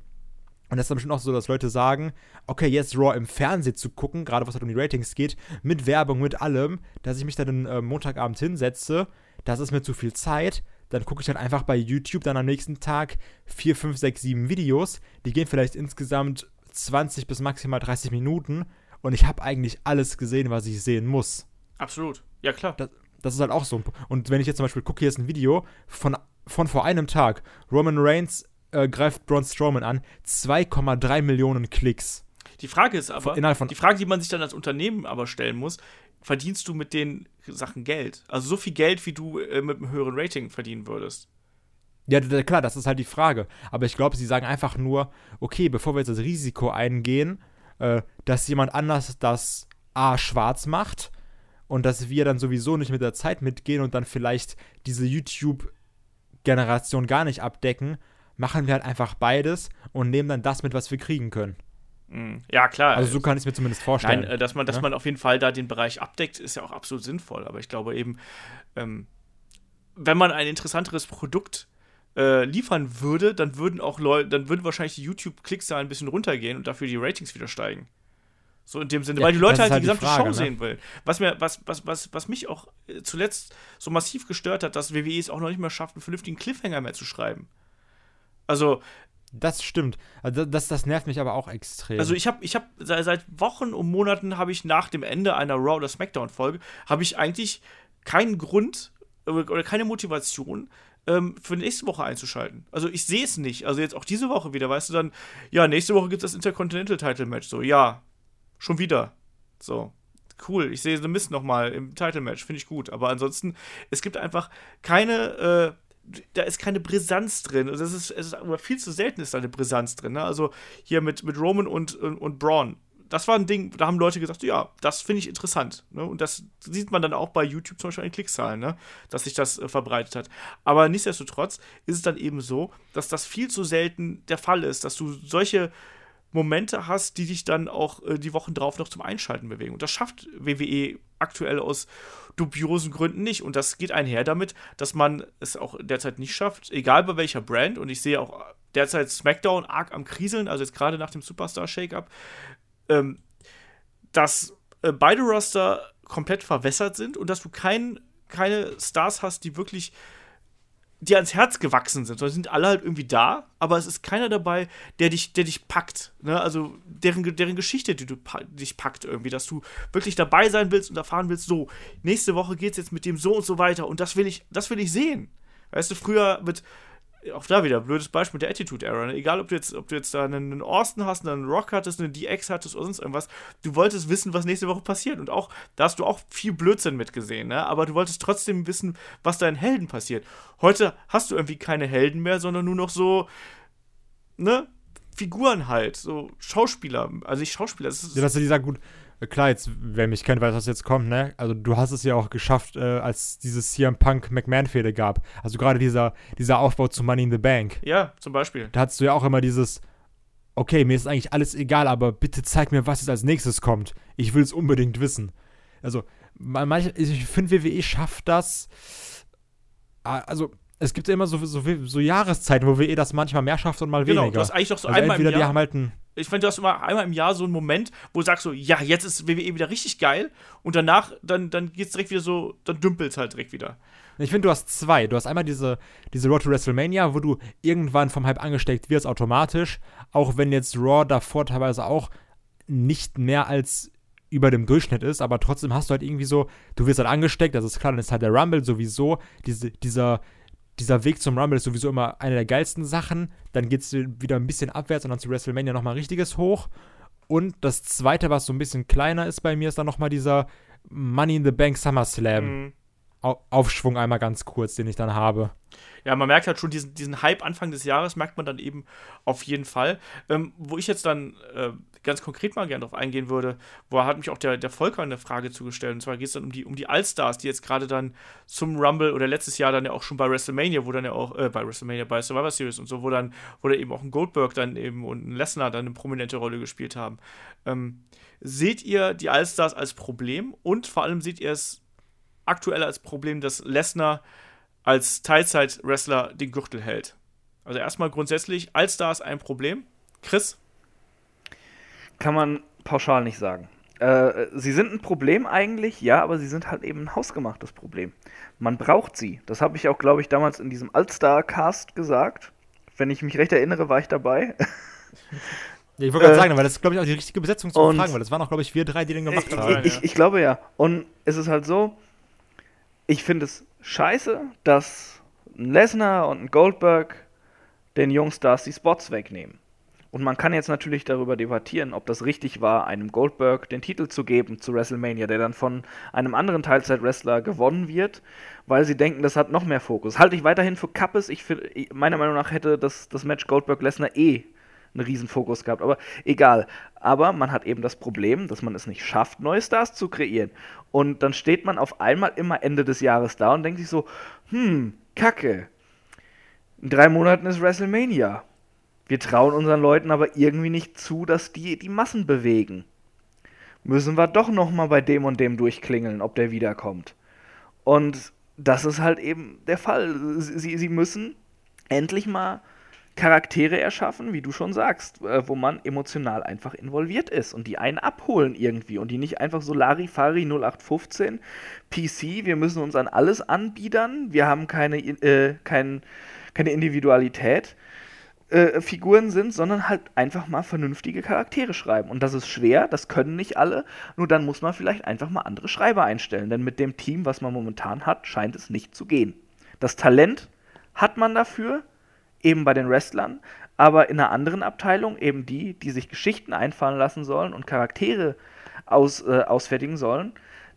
Und das ist dann bestimmt auch so, dass Leute sagen, okay, jetzt Raw im Fernsehen zu gucken, gerade was halt um die Ratings geht, mit Werbung, mit allem, dass ich mich dann äh, Montagabend hinsetze, das ist mir zu viel Zeit, dann gucke ich halt einfach bei YouTube dann am nächsten Tag 4, 5, 6, 7 Videos. Die gehen vielleicht insgesamt 20 bis maximal 30 Minuten und ich habe eigentlich alles gesehen, was ich sehen muss. Absolut. Ja, klar. Das, das ist halt auch so. Und wenn ich jetzt zum Beispiel gucke, hier ist ein Video von, von vor einem Tag. Roman Reigns äh, greift Braun Strowman an. 2,3 Millionen Klicks. Die Frage ist aber, die Frage, die man sich dann als Unternehmen aber stellen muss, verdienst du mit den Sachen Geld? Also so viel Geld, wie du äh, mit einem höheren Rating verdienen würdest. Ja, klar, das ist halt die Frage. Aber ich glaube, sie sagen einfach nur, okay, bevor wir jetzt das Risiko eingehen, äh, dass jemand anders das A schwarz macht und dass wir dann sowieso nicht mit der Zeit mitgehen und dann vielleicht diese YouTube-Generation gar nicht abdecken, machen wir halt einfach beides und nehmen dann das mit, was wir kriegen können. Mhm. Ja, klar. Also so kann ich es mir zumindest vorstellen. Nein, äh, dass man, dass ne? man auf jeden Fall da den Bereich abdeckt, ist ja auch absolut sinnvoll. Aber ich glaube eben, ähm, wenn man ein interessanteres Produkt äh, liefern würde, dann würden auch Leute, dann würden wahrscheinlich die YouTube-Klickzahlen ein bisschen runtergehen und dafür die Ratings wieder steigen. So in dem Sinne, Ja, weil die Leute halt die halt die gesamte Frage, Show ne? sehen wollen. Was mir, was, was, was, was mich auch äh, zuletzt so massiv gestört hat, dass WWE es auch noch nicht mehr schafft, einen vernünftigen Cliffhanger mehr zu schreiben. Also, das stimmt. Also das, das nervt mich aber auch extrem. Also ich habe ich hab seit, Wochen und Monaten habe ich nach dem Ende einer Raw oder Smackdown Folge habe ich eigentlich keinen Grund oder keine Motivation ähm, für nächste Woche einzuschalten. Also ich sehe es nicht. Also jetzt auch diese Woche wieder, weißt du dann, ja, nächste Woche gibt es das Intercontinental Title Match. So, ja, schon wieder. So. Cool, ich sehe The Mist nochmal im Title Match, finde ich gut. Aber ansonsten, es gibt einfach keine, äh, da ist keine Brisanz drin. Also es ist, es ist viel zu selten ist da eine Brisanz drin. Ne? Also hier mit, mit Roman und, und, und Braun. Das war ein Ding, da haben Leute gesagt, ja, das finde ich interessant. Ne? Und das sieht man dann auch bei YouTube zum Beispiel an den Klickzahlen, ne? dass sich das äh, verbreitet hat. Aber nichtsdestotrotz ist es dann eben so, dass das viel zu selten der Fall ist, dass du solche Momente hast, die dich dann auch äh, die Wochen drauf noch zum Einschalten bewegen. Und das schafft WWE aktuell aus dubiosen Gründen nicht. Und das geht einher damit, dass man es auch derzeit nicht schafft, egal bei welcher Brand. Und ich sehe auch derzeit SmackDown arg am Kriseln, also jetzt gerade nach dem Superstar-Shake-Up, ähm, dass äh, beide Roster komplett verwässert sind und dass du kein, keine Stars hast, die wirklich dir ans Herz gewachsen sind, sondern sind alle halt irgendwie da, aber es ist keiner dabei, der dich, der dich packt. Ne? Also deren, deren Geschichte, die du dich packt irgendwie, dass du wirklich dabei sein willst und erfahren willst, so, nächste Woche geht's jetzt mit dem so und so weiter und das will ich, das will ich sehen. Weißt du, früher mit, auch da wieder, blödes Beispiel der Attitude Era, ne? egal ob du jetzt, ob du jetzt da einen, Austin hast, einen Rock hattest, einen DX hattest oder sonst irgendwas, du wolltest wissen, was nächste Woche passiert und auch, da hast du auch viel Blödsinn mitgesehen, ne? aber du wolltest trotzdem wissen, was deinen Helden passiert. Heute hast du irgendwie keine Helden mehr, sondern nur noch so, ne, Figuren halt, so Schauspieler, also nicht Schauspieler, das ist, Ja, dass er dieser gut, äh, klar, jetzt, wer mich kennt, weiß, was jetzt kommt, ne? Also du hast es ja auch geschafft, äh, als dieses CM Punk McMahon-Fehde gab. Also gerade dieser, dieser Aufbau zu Money in the Bank. ja, zum Beispiel. Da hattest du ja auch immer dieses, okay, mir ist eigentlich alles egal, aber bitte zeig mir, was jetzt als nächstes kommt. Ich will es unbedingt wissen. Also, manche, ich finde, WWE schafft das. Also, es gibt ja immer so, so, so Jahreszeiten, wo WWE das manchmal mehr schafft und mal genau, weniger. Du hast eigentlich doch so also einmal entweder im Jahr. die haben halt ein, ich finde, du hast immer einmal im Jahr so einen Moment, wo du sagst so, ja, jetzt ist WWE wieder richtig geil und danach, dann, dann es direkt wieder so, dann dümpelt es halt direkt wieder. Ich finde, du hast zwei. Du hast einmal diese, diese Road to WrestleMania, wo du irgendwann vom Hype angesteckt wirst, automatisch. Auch wenn jetzt Raw davor teilweise auch nicht mehr als über dem Durchschnitt ist, aber trotzdem hast du halt irgendwie so, du wirst halt angesteckt, das ist klar, dann ist halt der Rumble sowieso, diese, dieser, dieser Weg zum Rumble ist sowieso immer eine der geilsten Sachen. Dann geht es wieder ein bisschen abwärts und dann zu WrestleMania nochmal richtiges hoch. Und das zweite, was so ein bisschen kleiner ist bei mir, ist dann nochmal dieser Money in the Bank SummerSlam. Mhm. Aufschwung einmal ganz kurz, den ich dann habe. Ja, man merkt halt schon diesen, diesen Hype Anfang des Jahres, merkt man dann eben auf jeden Fall. Ähm, wo ich jetzt dann äh, ganz konkret mal gerne drauf eingehen würde, wo hat mich auch der, der Volker eine Frage zugestellt. Und zwar geht es dann um die, um die Allstars, die jetzt gerade dann zum Rumble oder letztes Jahr dann ja auch schon bei WrestleMania, wo dann ja auch, äh, bei WrestleMania, bei Survivor Series und so, wo dann, wo dann eben auch ein Goldberg dann eben und ein Lesnar dann eine prominente Rolle gespielt haben. Ähm, seht ihr die Allstars als Problem und vor allem seht ihr es aktuell als Problem, dass Lesnar als Teilzeit-Wrestler den Gürtel hält. Also erstmal grundsätzlich, Allstars ein Problem. Chris? Kann man pauschal nicht sagen. Äh, sie sind ein Problem eigentlich, ja, aber sie sind halt eben ein hausgemachtes Problem. Man braucht sie. Das habe ich auch, glaube ich, damals in diesem Allstar-Cast gesagt. Wenn ich mich recht erinnere, war ich dabei. Ja, ich wollte gerade äh, sagen, weil das ist, glaube ich, auch die richtige Besetzung zu fragen, weil das waren auch, glaube ich, wir drei, die den gemacht ich, haben. Ich, ich, ich, glaube ja. Und es ist halt so, ich finde es scheiße, dass ein Lesnar und ein Goldberg den Jungstars die Spots wegnehmen. Und man kann jetzt natürlich darüber debattieren, ob das richtig war, einem Goldberg den Titel zu geben zu WrestleMania, der dann von einem anderen Teilzeit-Wrestler gewonnen wird, weil sie denken, das hat noch mehr Fokus. Halte ich weiterhin für Kappes. Ich find, meiner Meinung nach hätte das, das Match Goldberg-Lesnar eh einen riesen Fokus gehabt. Aber egal. Aber man hat eben das Problem, dass man es nicht schafft, neue Stars zu kreieren. Und dann steht man auf einmal immer Ende des Jahres da und denkt sich so, hm, Kacke. In drei Monaten ist WrestleMania. Wir trauen unseren Leuten aber irgendwie nicht zu, dass die die Massen bewegen. Müssen wir doch noch mal bei dem und dem durchklingeln, ob der wiederkommt. Und das ist halt eben der Fall. Sie, sie müssen endlich mal Charaktere erschaffen, wie du schon sagst, äh, wo man emotional einfach involviert ist und die einen abholen irgendwie und die nicht einfach so Larifari 0815 PC, wir müssen uns an alles anbiedern, wir haben keine, äh, kein, keine Individualität. Äh, Figuren sind, sondern halt einfach mal vernünftige Charaktere schreiben. Und das ist schwer, das können nicht alle, nur dann muss man vielleicht einfach mal andere Schreiber einstellen, denn mit dem Team, was man momentan hat, scheint es nicht zu gehen. Das Talent hat man dafür, eben bei den Wrestlern, aber in einer anderen Abteilung, eben die, die sich Geschichten einfallen lassen sollen und Charaktere aus, äh, ausfertigen sollen,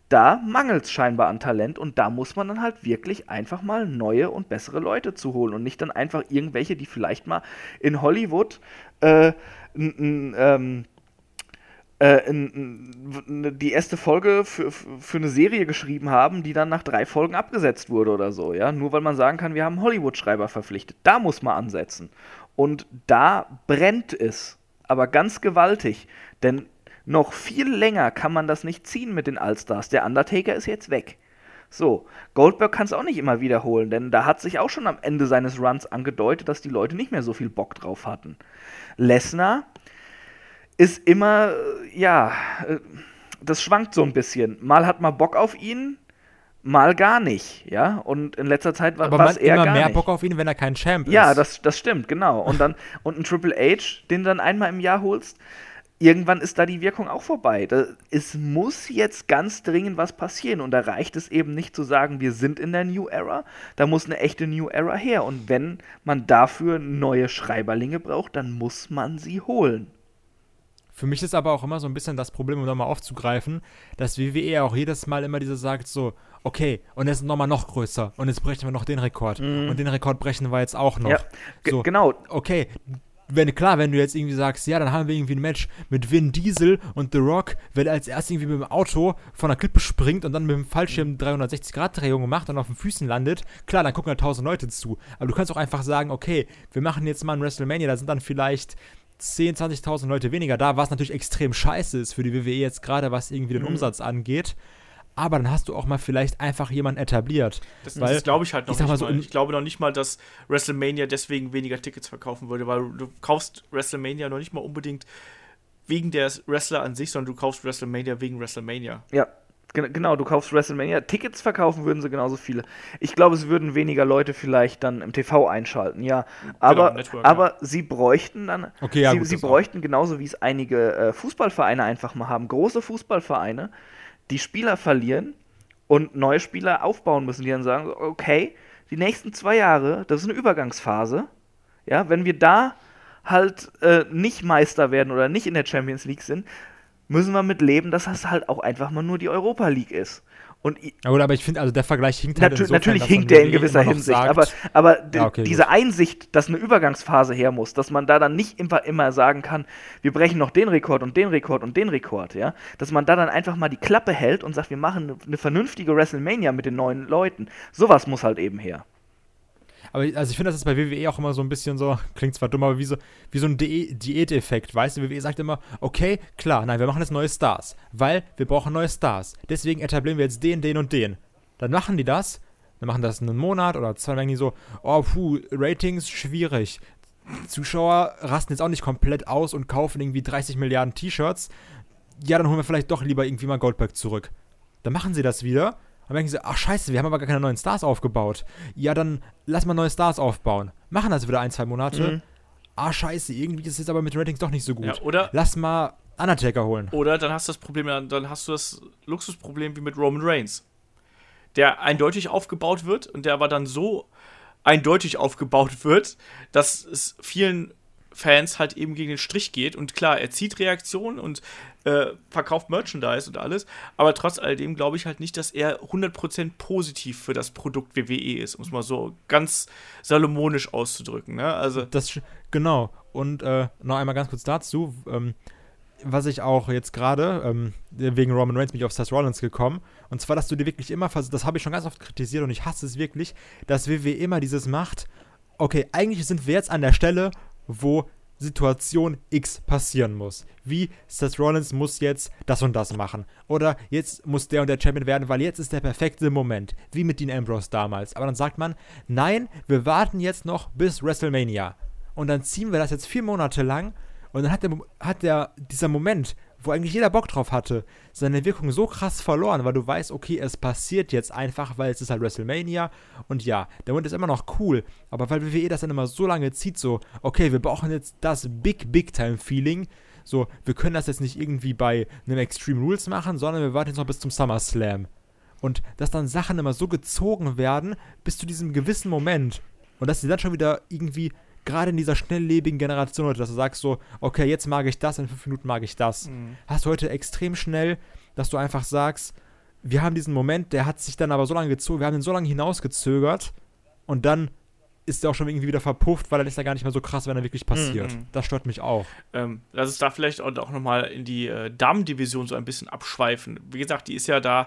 da mangelt es scheinbar an Talent und da muss man dann halt wirklich einfach mal neue und bessere Leute zu holen und nicht dann einfach irgendwelche, die vielleicht mal in Hollywood äh, ähm, äh, die erste Folge für, für eine Serie geschrieben haben, die dann nach drei Folgen abgesetzt wurde oder so, ja. Nur weil man sagen kann, wir haben Hollywood-Schreiber verpflichtet. Da muss man ansetzen. Und da brennt es. Aber ganz gewaltig. Denn noch viel länger kann man das nicht ziehen mit den Allstars. Der Undertaker ist jetzt weg. So, Goldberg kann es auch nicht immer wiederholen, denn da hat sich auch schon am Ende seines Runs angedeutet, dass die Leute nicht mehr so viel Bock drauf hatten. Lesnar ist immer, ja, äh, das schwankt so ein bisschen. Mal hat man Bock auf ihn, mal gar nicht, ja. Und in letzter Zeit war es eher immer gar mehr nicht. Bock auf ihn, wenn er kein Champ ist. Ja, das, das stimmt, genau. Und dann und ein Triple H, den du dann einmal im Jahr holst, irgendwann ist da die Wirkung auch vorbei. Da, es muss jetzt ganz dringend was passieren und da reicht es eben nicht zu sagen, wir sind in der New Era. Da muss eine echte New Era her und wenn man dafür neue Schreiberlinge braucht, dann muss man sie holen. Für mich ist aber auch immer so ein bisschen das Problem, um da mal aufzugreifen, dass WWE auch jedes Mal immer diese sagt so, okay, und jetzt nochmal noch größer und jetzt brechen wir noch den Rekord mm. und den Rekord brechen wir jetzt auch noch. Ja, so, genau. Okay, wenn, klar, wenn du jetzt irgendwie sagst, ja, dann haben wir irgendwie ein Match mit Vin Diesel und The Rock, wenn er als erst irgendwie mit dem Auto von der Klippe springt und dann mit dem Fallschirm 360-Grad-Drehung macht und auf den Füßen landet, klar, dann gucken halt tausend Leute zu. Aber du kannst auch einfach sagen, okay, wir machen jetzt mal ein WrestleMania, da sind dann vielleicht 10, 20.000 Leute weniger da, was natürlich extrem scheiße ist für die WWE jetzt gerade, was irgendwie den Mhm. Umsatz angeht. Aber dann hast du auch mal vielleicht einfach jemanden etabliert. Das, weil, das glaube ich halt noch ich nicht mal so, mal. Ich glaube noch nicht mal, dass WrestleMania deswegen weniger Tickets verkaufen würde, weil du kaufst WrestleMania noch nicht mal unbedingt wegen der Wrestler an sich, sondern du kaufst WrestleMania wegen WrestleMania. Ja, gen- genau, du kaufst WrestleMania. Tickets verkaufen würden sie genauso viele. Ich glaube, es würden weniger Leute vielleicht dann im TV einschalten, ja. Aber, im Network, aber sie bräuchten dann, Okay, ja, sie, gut, sie auch. bräuchten genauso wie es einige äh, Fußballvereine einfach mal haben, große Fußballvereine, die Spieler verlieren und neue Spieler aufbauen müssen, die dann sagen, okay, die nächsten zwei Jahre, das ist eine Übergangsphase. Ja, wenn wir da halt äh, nicht Meister werden oder nicht in der Champions League sind, müssen wir mit leben, dass das halt auch einfach mal nur die Europa League ist. Und Ja, gut, aber ich finde, also der Vergleich hinkt halt Natür natürlich hinkt der in gewisser Hinsicht, sagt, aber, aber Ja, okay, diese gut. Einsicht, dass eine Übergangsphase her muss, dass man da dann nicht immer, immer sagen kann, wir brechen noch den Rekord und den Rekord und den Rekord, ja, dass man da dann einfach mal die Klappe hält und sagt, wir machen eine vernünftige WrestleMania mit den neuen Leuten. Sowas muss halt eben her. Aber also ich finde, das ist bei WWE auch immer so ein bisschen so, klingt zwar dumm, aber wie so, wie so ein Di Diäteffekt, weißt du? WWE sagt immer, okay, klar, nein, wir machen jetzt neue Stars, weil wir brauchen neue Stars. Deswegen etablieren wir jetzt den, den und den. Dann machen die das, dann machen das einen Monat oder zwei, dann die so, oh, puh, Ratings schwierig. Zuschauer rasten jetzt auch nicht komplett aus und kaufen irgendwie 30 Milliarden T-Shirts. Ja, dann holen wir vielleicht doch lieber irgendwie mal Goldberg zurück. Dann machen sie das wieder. Und denken sie, ach scheiße, wir haben aber gar keine neuen Stars aufgebaut. Ja, dann lass mal neue Stars aufbauen. Machen das wieder ein, zwei Monate. Mhm. Ah, scheiße, irgendwie ist es jetzt aber mit Ratings doch nicht so gut. Ja, oder, Lass mal Undertaker holen. oder dann hast du das Problem, dann hast du das Luxusproblem wie mit Roman Reigns, der eindeutig aufgebaut wird und der aber dann so eindeutig aufgebaut wird, dass es vielen Fans halt eben gegen den Strich geht. Und klar, er zieht Reaktionen und äh, verkauft Merchandise und alles, aber trotz alledem glaube ich halt nicht, dass er 100% positiv für das Produkt WWE ist, um es mal so ganz salomonisch auszudrücken. Ne? Also, Das, genau. Und äh, noch einmal ganz kurz dazu, ähm, was ich auch jetzt gerade, ähm, wegen Roman Reigns bin ich auf Seth Rollins gekommen. Und zwar, dass du dir wirklich immer, das habe ich schon ganz oft kritisiert und ich hasse es wirklich, dass WWE immer dieses macht, okay, eigentlich sind wir jetzt an der Stelle, wo Situation X passieren muss. Wie Seth Rollins muss jetzt das und das machen. Oder jetzt muss der und der Champion werden, weil jetzt ist der perfekte Moment. Wie mit Dean Ambrose damals. Aber dann sagt man, nein, wir warten jetzt noch bis WrestleMania. Und dann ziehen wir das jetzt vier Monate lang. Und dann hat, der, hat der, dieser Moment, wo eigentlich jeder Bock drauf hatte, seine Wirkung so krass verloren, weil du weißt, okay, es passiert jetzt einfach, weil es ist halt WrestleMania. Und ja, der Moment ist immer noch cool. Aber weil WWE das dann immer so lange zieht, so, okay, wir brauchen jetzt das Big, Big Time-Feeling. So, wir können das jetzt nicht irgendwie bei einem Extreme Rules machen, sondern wir warten jetzt noch bis zum SummerSlam. Und dass dann Sachen immer so gezogen werden, bis zu diesem gewissen Moment. Und dass sie dann schon wieder irgendwie, gerade in dieser schnelllebigen Generation heute, dass du sagst so, okay, jetzt mag ich das, in fünf Minuten mag ich das. Hast du heute extrem schnell, dass du einfach sagst, wir haben diesen Moment, der hat sich dann aber so lange gezogen, wir haben ihn so lange hinausgezögert und dann ist der auch schon irgendwie wieder verpufft, weil dann ist er gar nicht mehr so krass, wenn er wirklich passiert. Mhm. Das stört mich auch. ähm, lass uns da vielleicht auch, auch nochmal in die äh, Damendivision so ein bisschen abschweifen. Wie gesagt, die ist ja da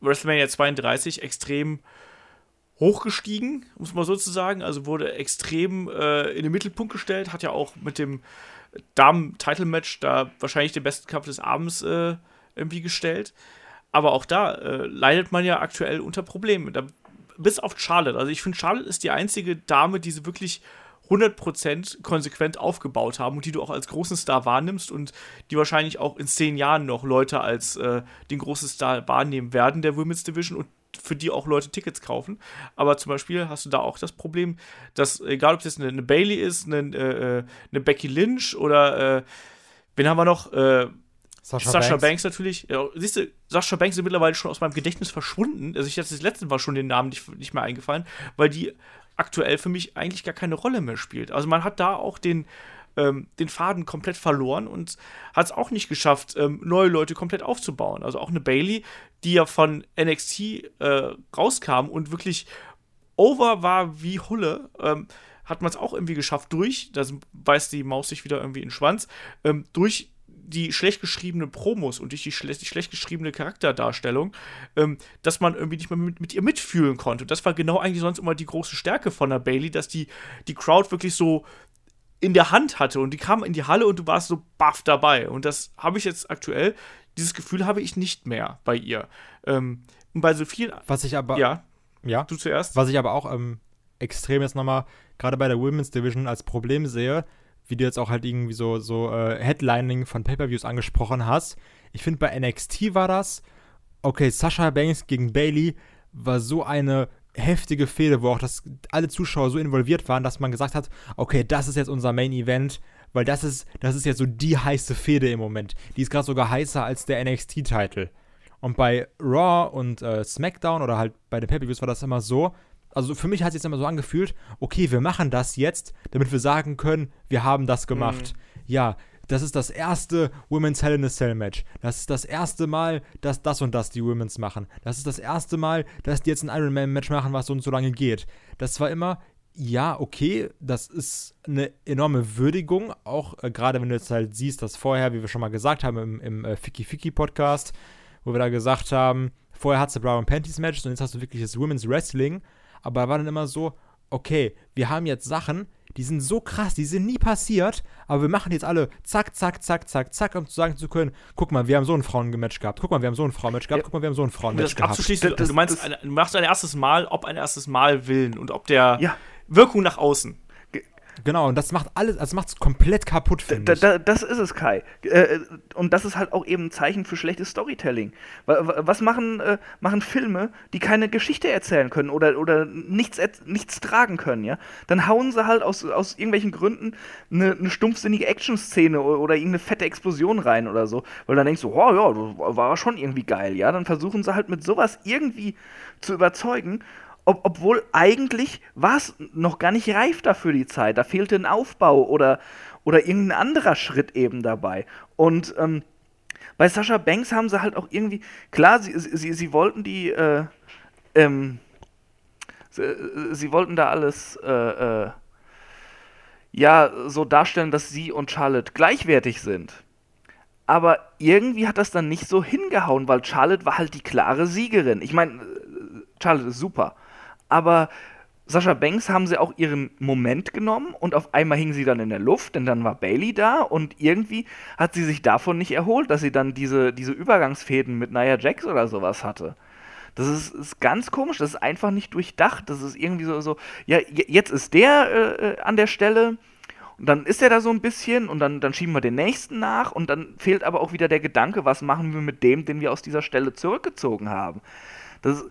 WrestleMania 32 extrem hochgestiegen, muss man sozusagen. Also wurde extrem äh, in den Mittelpunkt gestellt, hat ja auch mit dem Damen-Title-Match da wahrscheinlich den besten Kampf des Abends äh, irgendwie gestellt. Aber auch da äh, leidet man ja aktuell unter Problemen. Da, bis auf Charlotte. Also ich finde, Charlotte ist die einzige Dame, die sie wirklich 100% konsequent aufgebaut haben und die du auch als großen Star wahrnimmst und die wahrscheinlich auch in zehn Jahren noch Leute als äh, den großen Star wahrnehmen werden der Women's Division und für die auch Leute Tickets kaufen. Aber zum Beispiel hast du da auch das Problem, dass egal ob es jetzt eine, eine Bailey ist, eine, äh, eine Becky Lynch oder äh, wen haben wir noch? Äh, Sascha, Banks. natürlich. Ja, siehst du, Sascha Banks ist mittlerweile schon aus meinem Gedächtnis verschwunden. Also ich hatte das letzte Mal schon den Namen nicht, nicht mehr eingefallen, weil die aktuell für mich eigentlich gar keine Rolle mehr spielt. Also man hat da auch den, ähm, den Faden komplett verloren und hat es auch nicht geschafft, ähm, neue Leute komplett aufzubauen. Also auch eine Bailey, die ja von NXT äh, rauskam und wirklich over war wie Hulle, ähm, hat man es auch irgendwie geschafft durch, da beißt die Maus sich wieder irgendwie in den Schwanz, ähm, durch die schlecht geschriebene Promos und durch die, schle die schlecht geschriebene Charakterdarstellung, ähm, dass man irgendwie nicht mehr mit, mit, ihr mitfühlen konnte. Und das war genau eigentlich sonst immer die große Stärke von der Bailey, dass die, die Crowd wirklich so in der Hand hatte und die kam in die Halle und du warst so baff dabei. Und das habe ich jetzt aktuell, dieses Gefühl habe ich nicht mehr bei ihr. Ähm, und bei so vielen. Was ich aber. Ja. Ja. Du zuerst. Was ich aber auch ähm, extrem jetzt nochmal, gerade bei der Women's Division, als Problem sehe, wie du jetzt auch halt irgendwie so, so äh, Headlining von Pay-Per-Views angesprochen hast. Ich finde, bei NXT war das, okay, Sasha Banks gegen Bailey war so eine heftige Fehde, wo auch das, alle Zuschauer so involviert waren, dass man gesagt hat, okay, das ist jetzt unser Main Event, weil das ist, das ist jetzt so die heiße Fehde im Moment. Die ist gerade sogar heißer als der NXT-Titel. Und bei Raw und äh, SmackDown oder halt bei den Pay-Per-Views war das immer so, also für mich hat es jetzt immer so angefühlt, okay, wir machen das jetzt, damit wir sagen können, wir haben das gemacht. Mhm. Ja, das ist das erste Women's Hell in a Cell Match. Das ist das erste Mal, dass das und das die Women's machen. Das ist das erste Mal, dass die jetzt ein Iron Man Match machen, was so und so lange geht. Das war immer, ja, okay, das ist eine enorme Würdigung, auch äh, gerade wenn du jetzt halt siehst, dass vorher, wie wir schon mal gesagt haben im, im äh, Fiki Fiki Podcast, wo wir da gesagt haben, vorher hat du Brown Panties Match und jetzt hast du wirklich das Women's Wrestling, aber da war dann immer so, okay, wir haben jetzt Sachen, die sind so krass, die sind nie passiert, aber wir machen jetzt alle zack, zack, zack, zack, zack, um zu sagen zu können, guck mal, wir haben so ein Frauenmatch gehabt, guck mal, wir haben so ein Frauenmatch gehabt, ja. guck mal, wir haben so ein Frauenmatch gehabt. Abzuschließen, das, du meinst, das, du machst ein erstes Mal, ob ein erstes Mal willen und ob der ja. Wirkung nach außen. Genau, und das macht alles, also macht es komplett kaputt, finde ich. Da, das ist es, Kai. Äh, und das ist halt auch eben ein Zeichen für schlechtes Storytelling. Was machen, äh, machen Filme, die keine Geschichte erzählen können oder, oder nichts, nichts tragen können, ja? Dann hauen sie halt aus, aus irgendwelchen Gründen eine, eine stumpfsinnige Action-Szene oder, irgendeine fette Explosion rein oder so. Weil dann denkst du, oh ja, das war schon irgendwie geil, ja? Dann versuchen sie halt mit sowas irgendwie zu überzeugen ob, obwohl eigentlich war es noch gar nicht reif dafür die Zeit. Da fehlte ein Aufbau oder, oder irgendein anderer Schritt eben dabei. Und ähm, bei Sascha Banks haben sie halt auch irgendwie, klar, sie, sie, sie wollten die, äh, ähm, sie, sie, wollten da alles, äh, äh, ja, so darstellen, dass sie und Charlotte gleichwertig sind. Aber irgendwie hat das dann nicht so hingehauen, weil Charlotte war halt die klare Siegerin. Ich meine, Charlotte ist super aber Sascha Banks haben sie auch ihren Moment genommen und auf einmal hing sie dann in der Luft, denn dann war Bailey da und irgendwie hat sie sich davon nicht erholt, dass sie dann diese, diese Übergangsfäden mit Nia Jax oder sowas hatte. Das ist, ist, ganz komisch, das ist einfach nicht durchdacht. Das ist irgendwie so, so ja, jetzt ist der äh, äh, an der Stelle und dann ist er da so ein bisschen und dann, dann schieben wir den nächsten nach und dann fehlt aber auch wieder der Gedanke, was machen wir mit dem, den wir aus dieser Stelle zurückgezogen haben. Das,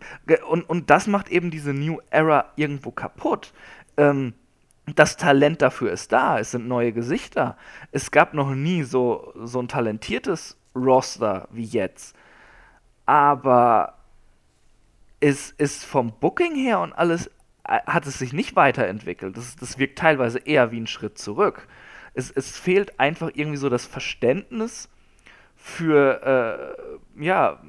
und, und das macht eben diese New Era irgendwo kaputt. Ähm, das Talent dafür ist da, es sind neue Gesichter. Es gab noch nie so, so ein talentiertes Roster wie jetzt. Aber es ist vom Booking her und alles äh, hat es sich nicht weiterentwickelt. Das, das wirkt teilweise eher wie ein Schritt zurück. Es, es fehlt einfach irgendwie so das Verständnis für, äh, ja,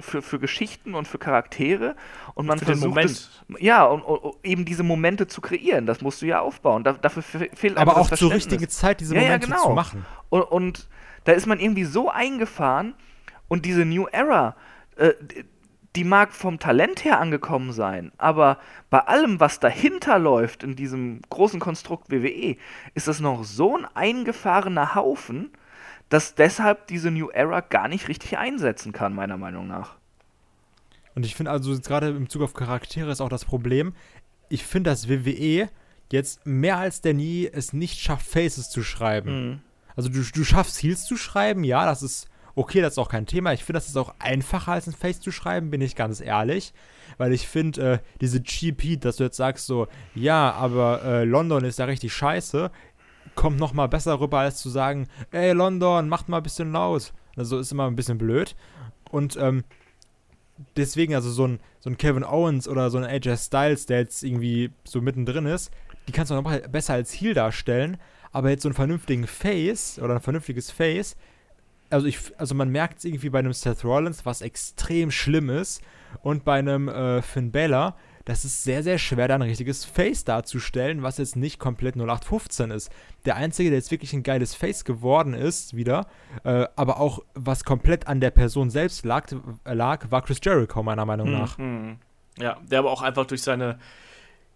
für, für Geschichten und für Charaktere und man für versucht es, ja und, und, eben diese Momente zu kreieren. Das musst du ja aufbauen. Da, dafür fehlt aber auch zur richtigen Zeit diese Momente ja, ja, genau. zu machen. Und, und, da ist man irgendwie so eingefahren und diese New Era, äh, die mag vom Talent her angekommen sein, aber bei allem, was dahinter läuft in diesem großen Konstrukt WWE, ist das noch so ein eingefahrener Haufen dass deshalb diese New Era gar nicht richtig einsetzen kann, meiner Meinung nach. Und ich finde also gerade im Zug auf Charaktere ist auch das Problem. Ich finde, dass WWE jetzt mehr als denn nie es nicht schafft, Faces zu schreiben. Mhm. Also du, du schaffst Heels zu schreiben, ja, das ist okay, das ist auch kein Thema. Ich finde, das ist auch einfacher als ein Face zu schreiben, bin ich ganz ehrlich. Weil ich finde, äh, diese GP, dass du jetzt sagst so, ja, aber äh, London ist ja richtig scheiße, kommt noch mal besser rüber, als zu sagen, ey London, macht mal ein bisschen laut. Also ist immer ein bisschen blöd. Und ähm, deswegen, also so ein, so ein Kevin Owens oder so ein AJ Styles, der jetzt irgendwie so mittendrin ist, die kannst du noch besser als Heal darstellen. Aber jetzt so einen vernünftigen Face oder ein vernünftiges Face, also ich, also man merkt es irgendwie bei einem Seth Rollins, was extrem schlimm ist, und bei einem äh, Finn Balor, das ist sehr, sehr schwer, da ein richtiges Face darzustellen, was jetzt nicht komplett 0815 ist. Der Einzige, der jetzt wirklich ein geiles Face geworden ist, wieder, äh, aber auch was komplett an der Person selbst lag, lag war Chris Jericho, meiner Meinung nach. Mhm. Ja, der aber auch einfach durch seine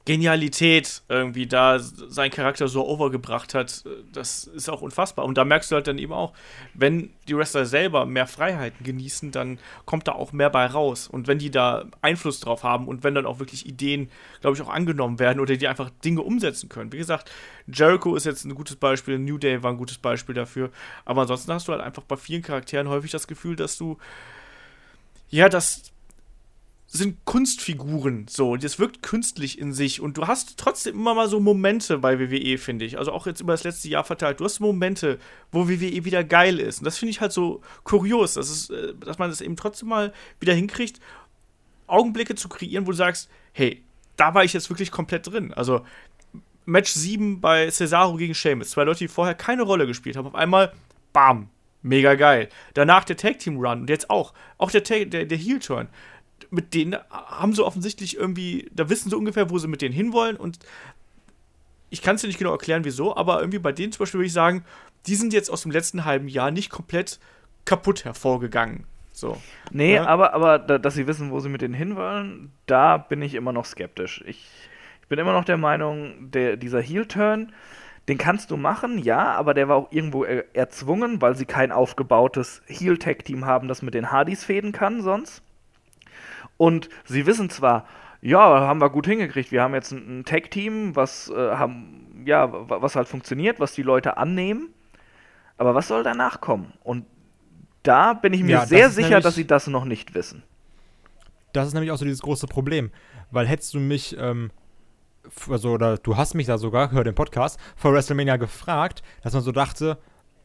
Genialität irgendwie da seinen Charakter so overgebracht hat, das ist auch unfassbar. Und da merkst du halt dann eben auch, wenn die Wrestler selber mehr Freiheiten genießen, dann kommt da auch mehr bei raus. Und wenn die da Einfluss drauf haben und wenn dann auch wirklich Ideen, glaube ich, auch angenommen werden oder die einfach Dinge umsetzen können. Wie gesagt, Jericho ist jetzt ein gutes Beispiel, New Day war ein gutes Beispiel dafür. Aber ansonsten hast du halt einfach bei vielen Charakteren häufig das Gefühl, dass du ja, das sind Kunstfiguren so und es wirkt künstlich in sich und du hast trotzdem immer mal so Momente bei WWE, finde ich. Also auch jetzt über das letzte Jahr verteilt. Du hast Momente, wo WWE wieder geil ist. Und das finde ich halt so kurios, dass, es, äh, dass man das eben trotzdem mal wieder hinkriegt, Augenblicke zu kreieren, wo du sagst, hey, da war ich jetzt wirklich komplett drin. Also Match 7 bei Cesaro gegen Sheamus. Zwei Leute, die vorher keine Rolle gespielt haben. Auf einmal, bam, mega geil. Danach der Tag Team Run und jetzt auch, auch der, der, der Heel Turn mit denen haben sie offensichtlich irgendwie, da wissen sie ungefähr, wo sie mit denen hinwollen und ich kann es dir nicht genau erklären, wieso, aber irgendwie bei denen zum Beispiel würde ich sagen, die sind jetzt aus dem letzten halben Jahr nicht komplett kaputt hervorgegangen. So. Nee, ja? aber, aber dass sie wissen, wo sie mit denen hinwollen, da bin ich immer noch skeptisch. Ich, ich bin immer noch der Meinung, der, dieser Heel-Turn, den kannst du machen, ja, aber der war auch irgendwo er erzwungen, weil sie kein aufgebautes Heel-Tag-Team haben, das mit den Hardys fäden kann sonst. Und sie wissen zwar, ja, haben wir gut hingekriegt. Wir haben jetzt ein, ein Tag-Team, was äh, haben, ja, was halt funktioniert, was die Leute annehmen. Aber was soll danach kommen? Und da bin ich mir ja, sehr sicher, nämlich, dass sie das noch nicht wissen. Das ist nämlich auch so dieses große Problem. Weil hättest du mich, ähm, also, oder du hast mich da sogar, hör den Podcast, vor WrestleMania gefragt, dass man so dachte,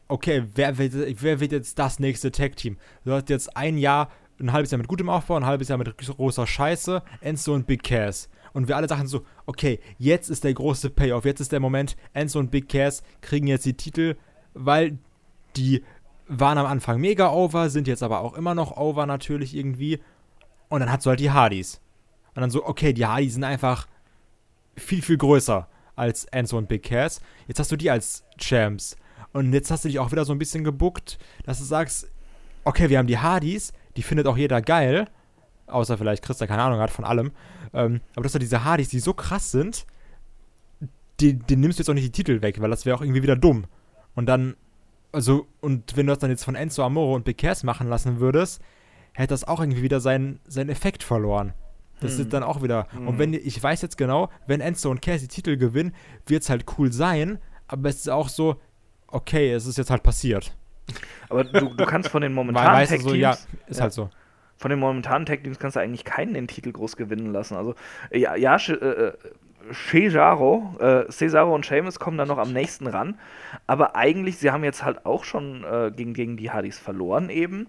okay, wer wird, wer wird jetzt das nächste Tag-Team? Du hast jetzt ein Jahr ein halbes Jahr mit gutem Aufbau, ein halbes Jahr mit großer Scheiße, Enzo und Big Cass. Und wir alle dachten so, okay, jetzt ist der große Payoff, jetzt ist der Moment, Enzo und Big Cass kriegen jetzt die Titel, weil die waren am Anfang mega over, sind jetzt aber auch immer noch over natürlich irgendwie. Und dann hast du halt die Hardys. Und dann so, okay, die Hardys sind einfach viel, viel größer als Enzo und Big Cass. Jetzt hast du die als Champs. Und jetzt hast du dich auch wieder so ein bisschen gebuckt, dass du sagst, okay, wir haben die Hardys, die findet auch jeder geil. Außer vielleicht Chris, der keine Ahnung hat von allem. Ähm, aber dass da diese Hardys, die so krass sind, die, nimmst du jetzt auch nicht die Titel weg, weil das wäre auch irgendwie wieder dumm. Und dann, also, und wenn du das dann jetzt von Enzo Amore und Bekers machen lassen würdest, hätte das auch irgendwie wieder seinen, seinen Effekt verloren. Das hm. ist dann auch wieder. Hm. Und wenn ich weiß jetzt genau, wenn Enzo und Cass die Titel gewinnen, wird es halt cool sein, aber es ist auch so, okay, es ist jetzt halt passiert. Aber du, du kannst von den momentanen Tag-Teams. So, ja, ist ja, halt so. Von den momentanen Tag-Teams kannst du eigentlich keinen den Titel groß gewinnen lassen. Also, ja, ja äh, äh, Cesaro, äh, Cesaro und Sheamus kommen dann noch am nächsten ran. Aber eigentlich, sie haben jetzt halt auch schon äh, gegen, gegen die Hardys verloren eben.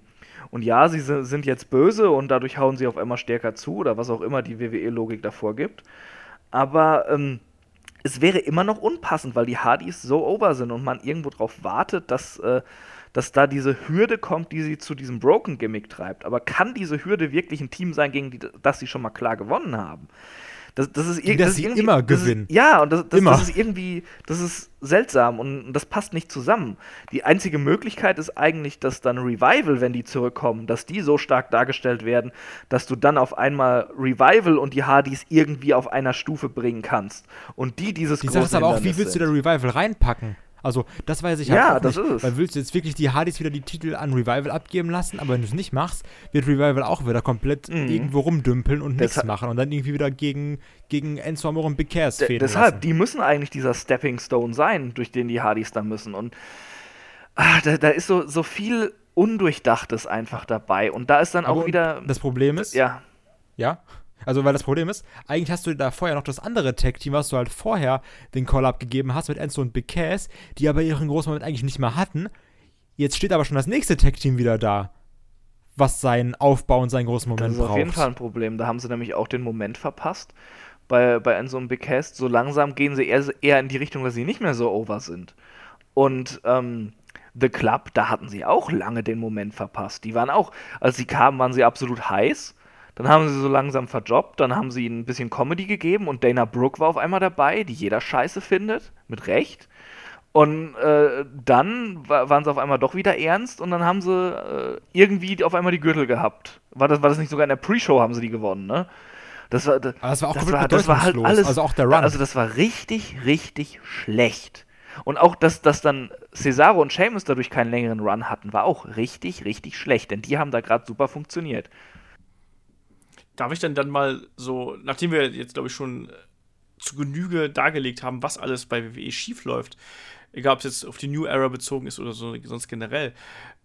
Und ja, sie sind jetzt böse und dadurch hauen sie auf einmal stärker zu oder was auch immer die WWE-Logik davor gibt. Aber ähm, es wäre immer noch unpassend, weil die Hardys so over sind und man irgendwo darauf wartet, dass äh, dass da diese Hürde kommt, die sie zu diesem Broken-Gimmick treibt. Aber kann diese Hürde wirklich ein Team sein, gegen die, das sie schon mal klar gewonnen haben? Das, das ist, ir das ist immer gewinnen. Ist, ja, und das, das, das, ist irgendwie, das ist seltsam und das passt nicht zusammen. Die einzige Möglichkeit ist eigentlich, dass dann Revival, wenn die zurückkommen, dass die so stark dargestellt werden, dass du dann auf einmal Revival und die Hardys irgendwie auf einer Stufe bringen kannst. Und die dieses die große aber auch, wie willst du da Revival reinpacken? Also, das weiß ich halt ja, das nicht. Ist Weil willst du jetzt wirklich die Hardys wieder die Titel an Revival abgeben lassen, aber wenn du es nicht machst, wird Revival auch wieder komplett mhm. irgendwo rumdümpeln und nichts machen und dann irgendwie wieder gegen, gegen Enzo Amore und Big Cares fäden Deshalb, lassen. die müssen eigentlich dieser Stepping Stone sein, durch den die Hardys dann müssen. Und ah, da, da ist so, so viel Undurchdachtes einfach dabei. Und da ist dann aber auch wieder. Das Problem ist. Ja. Ja. Also, weil das Problem ist, eigentlich hast du da vorher noch das andere Tag-Team, was du halt vorher den Call-Up gegeben hast mit Enzo und Big Cass, die aber ihren großen Moment eigentlich nicht mehr hatten. Jetzt steht aber schon das nächste Tag-Team wieder da, was seinen Aufbau und seinen großen Moment braucht. Das ist auf jeden Fall ein Problem. Da haben sie nämlich auch den Moment verpasst. Bei, bei Enzo und Big Cass, so langsam gehen sie eher, eher in die Richtung, dass sie nicht mehr so over sind. Und, ähm, The Club, da hatten sie auch lange den Moment verpasst. Die waren auch, als sie kamen, waren sie absolut heiß. Dann haben sie so langsam verjobbt, dann haben sie ihnen ein bisschen Comedy gegeben und Dana Brooke war auf einmal dabei, die jeder scheiße findet, mit Recht. Und äh, dann waren sie auf einmal doch wieder ernst und dann haben sie äh, irgendwie auf einmal die Gürtel gehabt. War das, war das nicht sogar in der Pre-Show haben sie die gewonnen, ne? Das war, das, das war auch das war, das war halt alles. Also auch der Run. Also das war richtig, richtig schlecht. Und auch, dass, dass dann Cesaro und Sheamus dadurch keinen längeren Run hatten, war auch richtig, richtig schlecht. Denn die haben da gerade super funktioniert. Darf ich denn dann mal so, nachdem wir jetzt, glaube ich, schon äh, zu Genüge dargelegt haben, was alles bei WWE schief läuft, egal ob es jetzt auf die New Era bezogen ist oder so, sonst generell,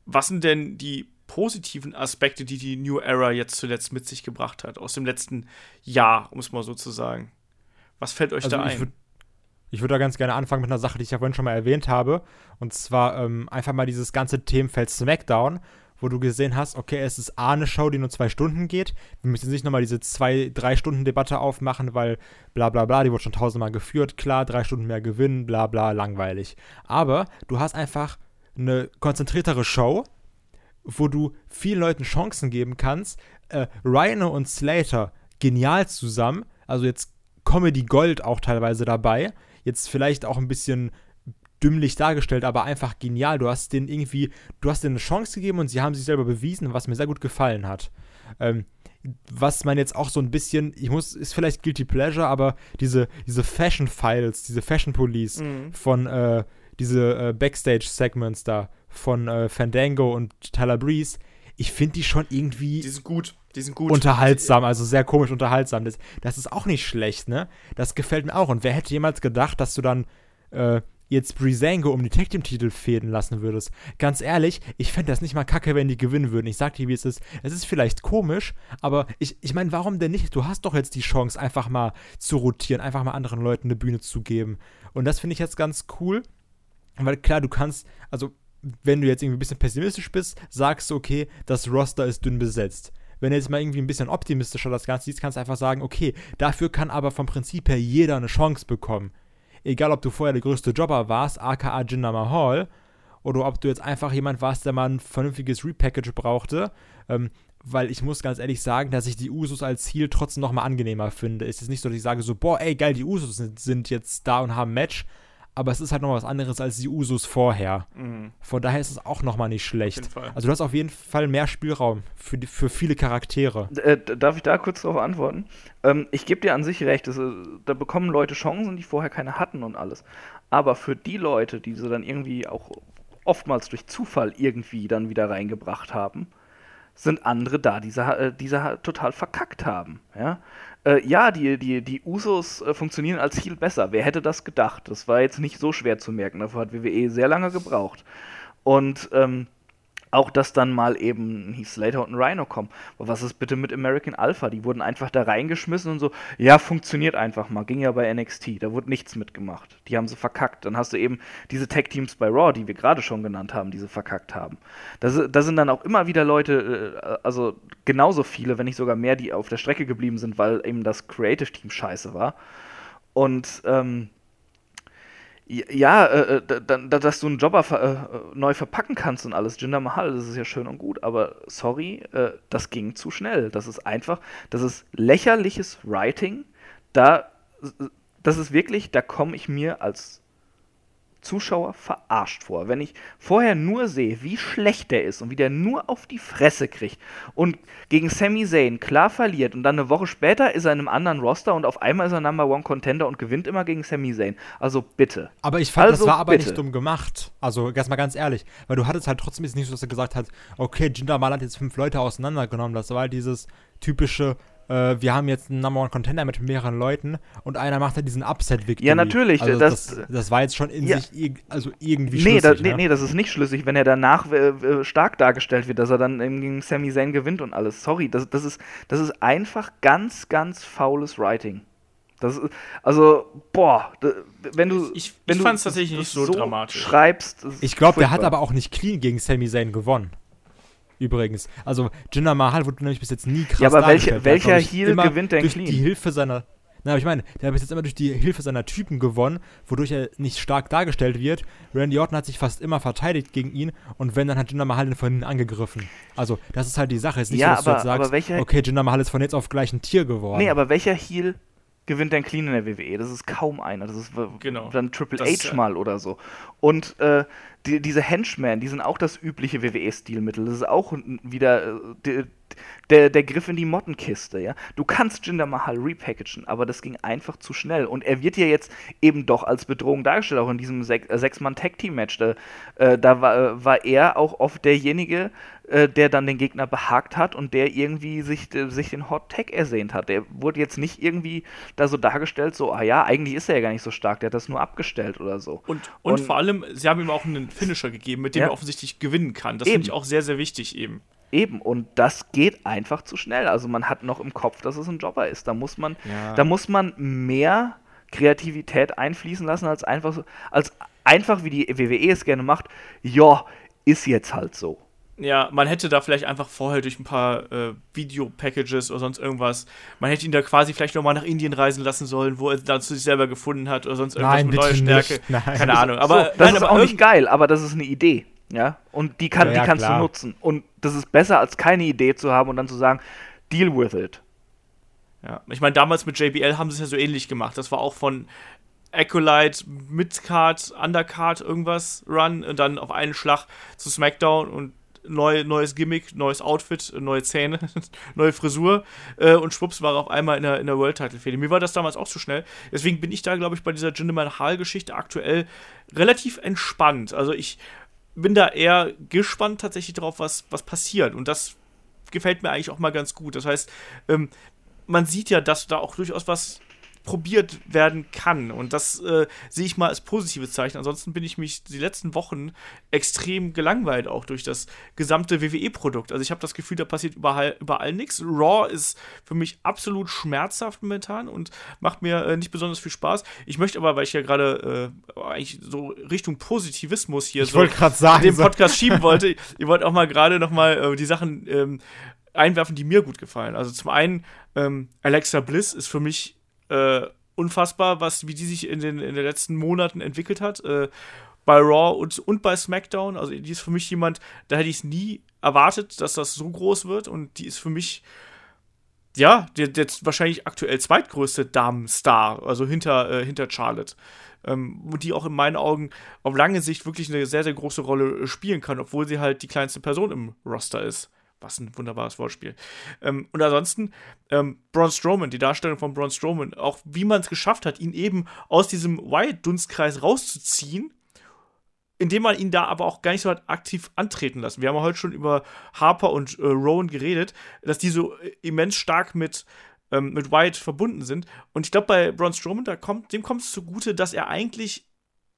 was sind denn die positiven Aspekte, die die New Era jetzt zuletzt mit sich gebracht hat, aus dem letzten Jahr, um es mal so zu sagen? Was fällt euch Also da ein? Ich würde da ganz gerne anfangen mit einer Sache, die ich ja vorhin schon mal erwähnt habe. Und zwar ähm, einfach mal dieses ganze Themenfeld SmackDown, wo du gesehen hast, okay, es ist A, eine Show, die nur zwei Stunden geht. Wir müssen nicht nochmal diese zwei, drei Stunden Debatte aufmachen, weil bla bla bla, die wurde schon tausendmal geführt. Klar, drei Stunden mehr gewinnen, bla bla, langweilig. Aber du hast einfach eine konzentriertere Show, wo du vielen Leuten Chancen geben kannst. Äh, Rhino und Slater genial zusammen. Also jetzt Comedy Gold auch teilweise dabei. Jetzt vielleicht auch ein bisschen dümmlich dargestellt, aber einfach genial. Du hast denen irgendwie, du hast denen eine Chance gegeben und sie haben sich selber bewiesen, was mir sehr gut gefallen hat. Ähm, was man jetzt auch so ein bisschen, ich muss, ist vielleicht Guilty Pleasure, aber diese, diese Fashion Files, diese Fashion Police Mhm. von, äh, diese äh, Backstage-Segments da von äh, Fandango und Tyler Breeze, ich finde die schon irgendwie Die sind gut. Die sind gut. unterhaltsam, also sehr komisch unterhaltsam. Das, das ist auch nicht schlecht, ne? Das gefällt mir auch. Und wer hätte jemals gedacht, dass du dann äh, jetzt Breezango um die Tag Team Titel fäden lassen würdest? Ganz ehrlich, ich fände das nicht mal kacke, wenn die gewinnen würden. Ich sag dir, wie es ist. Es ist vielleicht komisch, aber ich, ich meine, warum denn nicht? Du hast doch jetzt die Chance, einfach mal zu rotieren, einfach mal anderen Leuten eine Bühne zu geben. Und das finde ich jetzt ganz cool. Weil klar, du kannst, also wenn du jetzt irgendwie ein bisschen pessimistisch bist, sagst du, okay, das Roster ist dünn besetzt. Wenn du jetzt mal irgendwie ein bisschen optimistischer das Ganze siehst, kannst du einfach sagen, okay, dafür kann aber vom Prinzip her jeder eine Chance bekommen. Egal, ob du vorher der größte Jobber warst, aka Jinder Mahal, oder ob du jetzt einfach jemand warst, der mal ein vernünftiges Repackage brauchte. Ähm, weil ich muss ganz ehrlich sagen, dass ich die Usos als Ziel trotzdem nochmal angenehmer finde. Es ist nicht so, dass ich sage so, boah, ey, geil, die Usos sind, sind jetzt da und haben ein Match. Aber es ist halt noch was anderes als die Usos vorher. Mhm. Von daher ist es auch nochmal nicht schlecht. Also du hast auf jeden Fall mehr Spielraum für, die, für viele Charaktere. Äh, darf ich da kurz darauf antworten? Ähm, ich gebe dir an sich recht, das, äh, da bekommen Leute Chancen, die vorher keine hatten und alles. Aber für die Leute, die sie dann irgendwie auch oftmals durch Zufall irgendwie dann wieder reingebracht haben, sind andere da, die sie, äh, die sie total verkackt haben. Ja, äh, ja die, die, die Usos äh, funktionieren als Heal besser. Wer hätte das gedacht? Das war jetzt nicht so schwer zu merken. Dafür hat WWE sehr lange gebraucht. Und ähm, auch, dass dann mal eben Heath Slater und ein Rhino kommen. Aber was ist bitte mit American Alpha? Die wurden einfach da reingeschmissen und so, ja, funktioniert einfach mal. Ging ja bei NXT, da wurde nichts mitgemacht. Die haben sie verkackt. Dann hast du eben diese Tag-Teams bei Raw, die wir gerade schon genannt haben, die sie verkackt haben. Da, da sind dann auch immer wieder Leute, äh, also genauso viele, wenn nicht sogar mehr, die auf der Strecke geblieben sind, weil eben das Creative-Team scheiße war. Und, ähm, ja, äh, äh, da- da- dass du einen Jobber ver äh, neu verpacken kannst und alles, Jinder Mahal, das ist ja schön und gut, aber sorry, äh, das ging zu schnell. Das ist einfach, das ist lächerliches Writing. Da, das ist wirklich, da komme ich mir als Zuschauer verarscht vor. Wenn ich vorher nur sehe, wie schlecht der ist und wie der nur auf die Fresse kriegt und gegen Sami Zayn klar verliert und dann eine Woche später ist er in einem anderen Roster und auf einmal ist er Number One Contender und gewinnt immer gegen Sami Zayn. Also bitte. Aber ich fand, Also das war aber bitte. nicht dumm gemacht. Also, erst mal ganz ehrlich. Weil du hattest halt trotzdem jetzt nicht so, dass er gesagt hat, okay, Jinder Mal hat jetzt fünf Leute auseinandergenommen. Das war halt dieses typische, äh, wir haben jetzt einen Number One Contender mit mehreren Leuten und einer macht halt diesen Upset-Victory. Ja, natürlich, Also das- das, das, war jetzt schon in Ja. sich irg also irgendwie Nee, da, schlüssig, nee, ne? nee, das ist nicht schlüssig, wenn er danach äh, äh, stark dargestellt wird, dass er dann gegen Sami Zayn gewinnt und alles. Sorry, das, das, ist, das ist einfach ganz, ganz faules Writing. Das ist, also, boah, wenn du. Ich- wenn ich du fand's tatsächlich nicht so dramatisch. schreibst. Ich glaube, der hat aber auch nicht clean gegen Sami Zayn gewonnen. Übrigens. Also, Jinder Mahal wurde nämlich bis jetzt nie krass Ja, aber welche- welcher Heel immer gewinnt denn durch clean? die Hilfe seiner. Na, aber ich meine, der hat bis jetzt immer durch die Hilfe seiner Typen gewonnen, wodurch er nicht stark dargestellt wird. Randy Orton hat sich fast immer verteidigt gegen ihn und wenn, dann hat Jinder Mahal ihn von hinten angegriffen. Also, das ist halt die Sache. Es ist nicht Ja, so, dass du aber- jetzt sagst, welcher- okay, Jinder Mahal ist von jetzt auf gleich ein Tier geworden. Nee, aber welcher Heel gewinnt denn clean in der WWE? Das ist kaum einer. Das ist Genau. dann Triple Das H ja- mal oder so. Und äh, die, diese Henchmen, die sind auch das übliche WWE-Stilmittel. Das ist auch wieder äh, der, der Griff in die Mottenkiste, ja. Du kannst Jinder Mahal repackagen, aber das ging einfach zu schnell. Und er wird ja jetzt eben doch als Bedrohung dargestellt, auch in diesem Sech Sechs-Mann-Tag-Team-Match. Da, äh, da war, äh, war er auch oft derjenige, äh, der dann den Gegner behagt hat und der irgendwie sich, äh, sich den Hot Tag ersehnt hat. Der wurde jetzt nicht irgendwie da so dargestellt, so, ah ja, eigentlich ist er ja gar nicht so stark, der hat das nur abgestellt oder so. Und, und, und vor allem, sie haben ihm auch einen Finisher gegeben, mit dem ja. er offensichtlich gewinnen kann. Das finde ich auch sehr, sehr wichtig eben. Eben, und das geht einfach zu schnell. Also man hat noch im Kopf, dass es ein Jobber ist. Da muss man, ja. da muss man mehr Kreativität einfließen lassen, als einfach so, als einfach, wie die WWE es gerne macht, ja, ist jetzt halt so. Ja, man hätte da vielleicht einfach vorher durch ein paar äh, Video-Packages oder sonst irgendwas, man hätte ihn da quasi vielleicht nochmal nach Indien reisen lassen sollen, wo er dann zu sich selber gefunden hat oder sonst irgendwas nein, mit neuer Stärke. Nein. Keine Ahnung. Aber so, das nein, ist aber auch nicht geil, aber das ist eine Idee. Ja, und die, kann, ja, die kannst klar. du nutzen. Und das ist besser, als keine Idee zu haben und dann zu sagen, deal with it. Ja, ich meine, damals mit JBL haben sie es ja so ähnlich gemacht. Das war auch von Acolyte, Midcard, Undercard, irgendwas Run und dann auf einen Schlag zu SmackDown und neu, neues Gimmick, neues Outfit, neue Zähne, neue Frisur äh, und schwupps war er auf einmal in der, in der World Title Fehde. Mir war das damals auch zu schnell. Deswegen bin ich da, glaube ich, bei dieser Jinder Mahal-Geschichte aktuell relativ entspannt. Also ich bin da eher gespannt tatsächlich darauf, was, was passiert. Und das gefällt mir eigentlich auch mal ganz gut. Das heißt, ähm, man sieht ja, dass da auch durchaus was probiert werden kann. Und das äh, sehe ich mal als positives Zeichen. Ansonsten bin ich mich die letzten Wochen extrem gelangweilt, auch durch das gesamte WWE-Produkt. Also ich habe das Gefühl, da passiert überall, überall nichts. Raw ist für mich absolut schmerzhaft momentan und macht mir äh, nicht besonders viel Spaß. Ich möchte aber, weil ich ja gerade äh, eigentlich so Richtung Positivismus hier ich so sagen, den Podcast so. schieben wollte, ihr wollt auch mal gerade noch mal äh, die Sachen ähm, einwerfen, die mir gut gefallen. Also zum einen, ähm, Alexa Bliss ist für mich äh, unfassbar, was, wie die sich in den, in den letzten Monaten entwickelt hat. Äh, bei Raw und, und bei SmackDown. Also die ist für mich jemand, da hätte ich es nie erwartet, dass das so groß wird. Und die ist für mich, ja, der, der wahrscheinlich aktuell zweitgrößte Damenstar, also hinter, äh, hinter Charlotte. Ähm, und die auch in meinen Augen auf lange Sicht wirklich eine sehr, sehr große Rolle spielen kann, obwohl sie halt die kleinste Person im Roster ist. Was ein wunderbares Wortspiel. Ähm, und ansonsten, ähm, Braun Strowman, die Darstellung von Braun Strowman, auch wie man es geschafft hat, ihn eben aus diesem Wyatt-Dunstkreis rauszuziehen, indem man ihn da aber auch gar nicht so hat aktiv antreten lassen. Wir haben heute schon über Harper und äh, Rowan geredet, dass die so äh, immens stark mit, ähm, mit Wyatt verbunden sind. Und ich glaube, bei Braun Strowman, da kommt, dem kommt es zugute, dass er eigentlich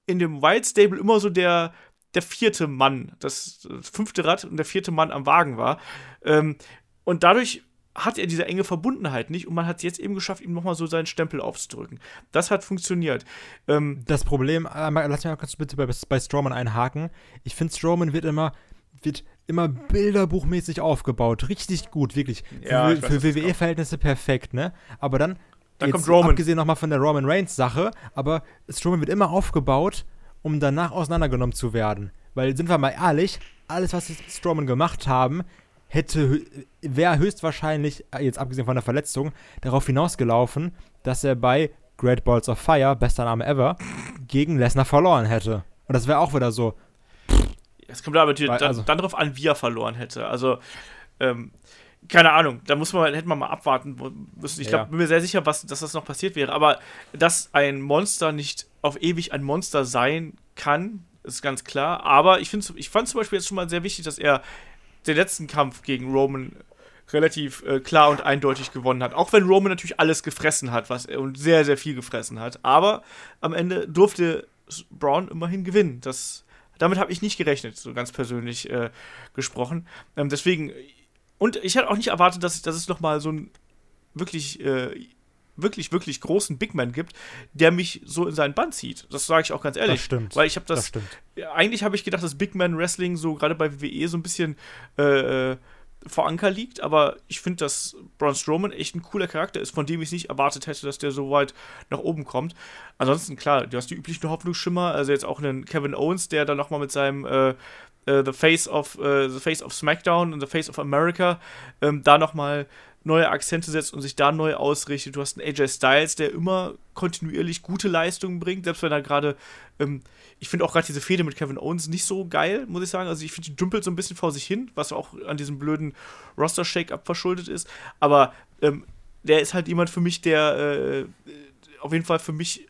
in dem Wyatt-Stable immer so der, der vierte Mann, das, das, fünfte Rad und der vierte Mann am Wagen war. Ähm, und dadurch hat er diese enge Verbundenheit nicht und man hat es jetzt eben geschafft, ihm nochmal so seinen Stempel aufzudrücken. Das hat funktioniert. Ähm, das Problem, äh, lass mich mal kurz bitte bei, bei Strowman einhaken. Ich finde, Strowman wird immer, wird immer bilderbuchmäßig aufgebaut. Richtig gut, wirklich. Ja, für, für WWE-Verhältnisse perfekt, ne? Aber dann, dann kommt Roman. abgesehen nochmal von der Roman Reigns-Sache, aber Strowman wird immer aufgebaut um danach auseinandergenommen zu werden. Weil, sind wir mal ehrlich, alles, was Strowman gemacht haben, hätte, wäre höchstwahrscheinlich, äh, jetzt abgesehen von der Verletzung, darauf hinausgelaufen, dass er bei Great Balls of Fire, bester Name ever, gegen Lesnar verloren hätte. Und das wäre auch wieder so. Es kommt aber dann, also, dann darauf an, wie er verloren hätte. Also, ähm, keine Ahnung, da muss man, hätte man mal abwarten müssen. Ich glaube, ja. bin mir sehr sicher, was, dass das noch passiert wäre. Aber dass ein Monster nicht auf ewig ein Monster sein kann, ist ganz klar. Aber ich, ich fand zum Beispiel jetzt schon mal sehr wichtig, dass er den letzten Kampf gegen Roman relativ äh, klar und eindeutig gewonnen hat. Auch wenn Roman natürlich alles gefressen hat, was er und sehr, sehr viel gefressen hat. Aber am Ende durfte Braun immerhin gewinnen. Das, damit habe ich nicht gerechnet, so ganz persönlich äh, gesprochen. Ähm, deswegen, und ich hatte auch nicht erwartet, dass, dass es nochmal so ein wirklich äh, wirklich, wirklich großen Big Man gibt, der mich so in seinen Bann zieht. Das sage ich auch ganz ehrlich. Das stimmt. Weil ich habe das. das. Eigentlich habe ich gedacht, dass Big Man Wrestling so gerade bei WWE so ein bisschen äh, äh, vor Anker liegt, aber ich finde, dass Braun Strowman echt ein cooler Charakter ist, von dem ich nicht erwartet hätte, dass der so weit nach oben kommt. Ansonsten, klar, du hast die üblichen Hoffnungsschimmer, also jetzt auch einen Kevin Owens, der dann nochmal mit seinem äh, uh, The Face of uh, The Face of SmackDown und The Face of America ähm, da nochmal neue Akzente setzt und sich da neu ausrichtet. Du hast einen AJ Styles, der immer kontinuierlich gute Leistungen bringt, selbst wenn er gerade, ähm, ich finde auch gerade diese Fehde mit Kevin Owens nicht so geil, muss ich sagen. Also ich finde, die dümpelt so ein bisschen vor sich hin, was auch an diesem blöden Roster-Shake-Up verschuldet ist. Aber ähm, der ist halt jemand für mich, der äh, auf jeden Fall für mich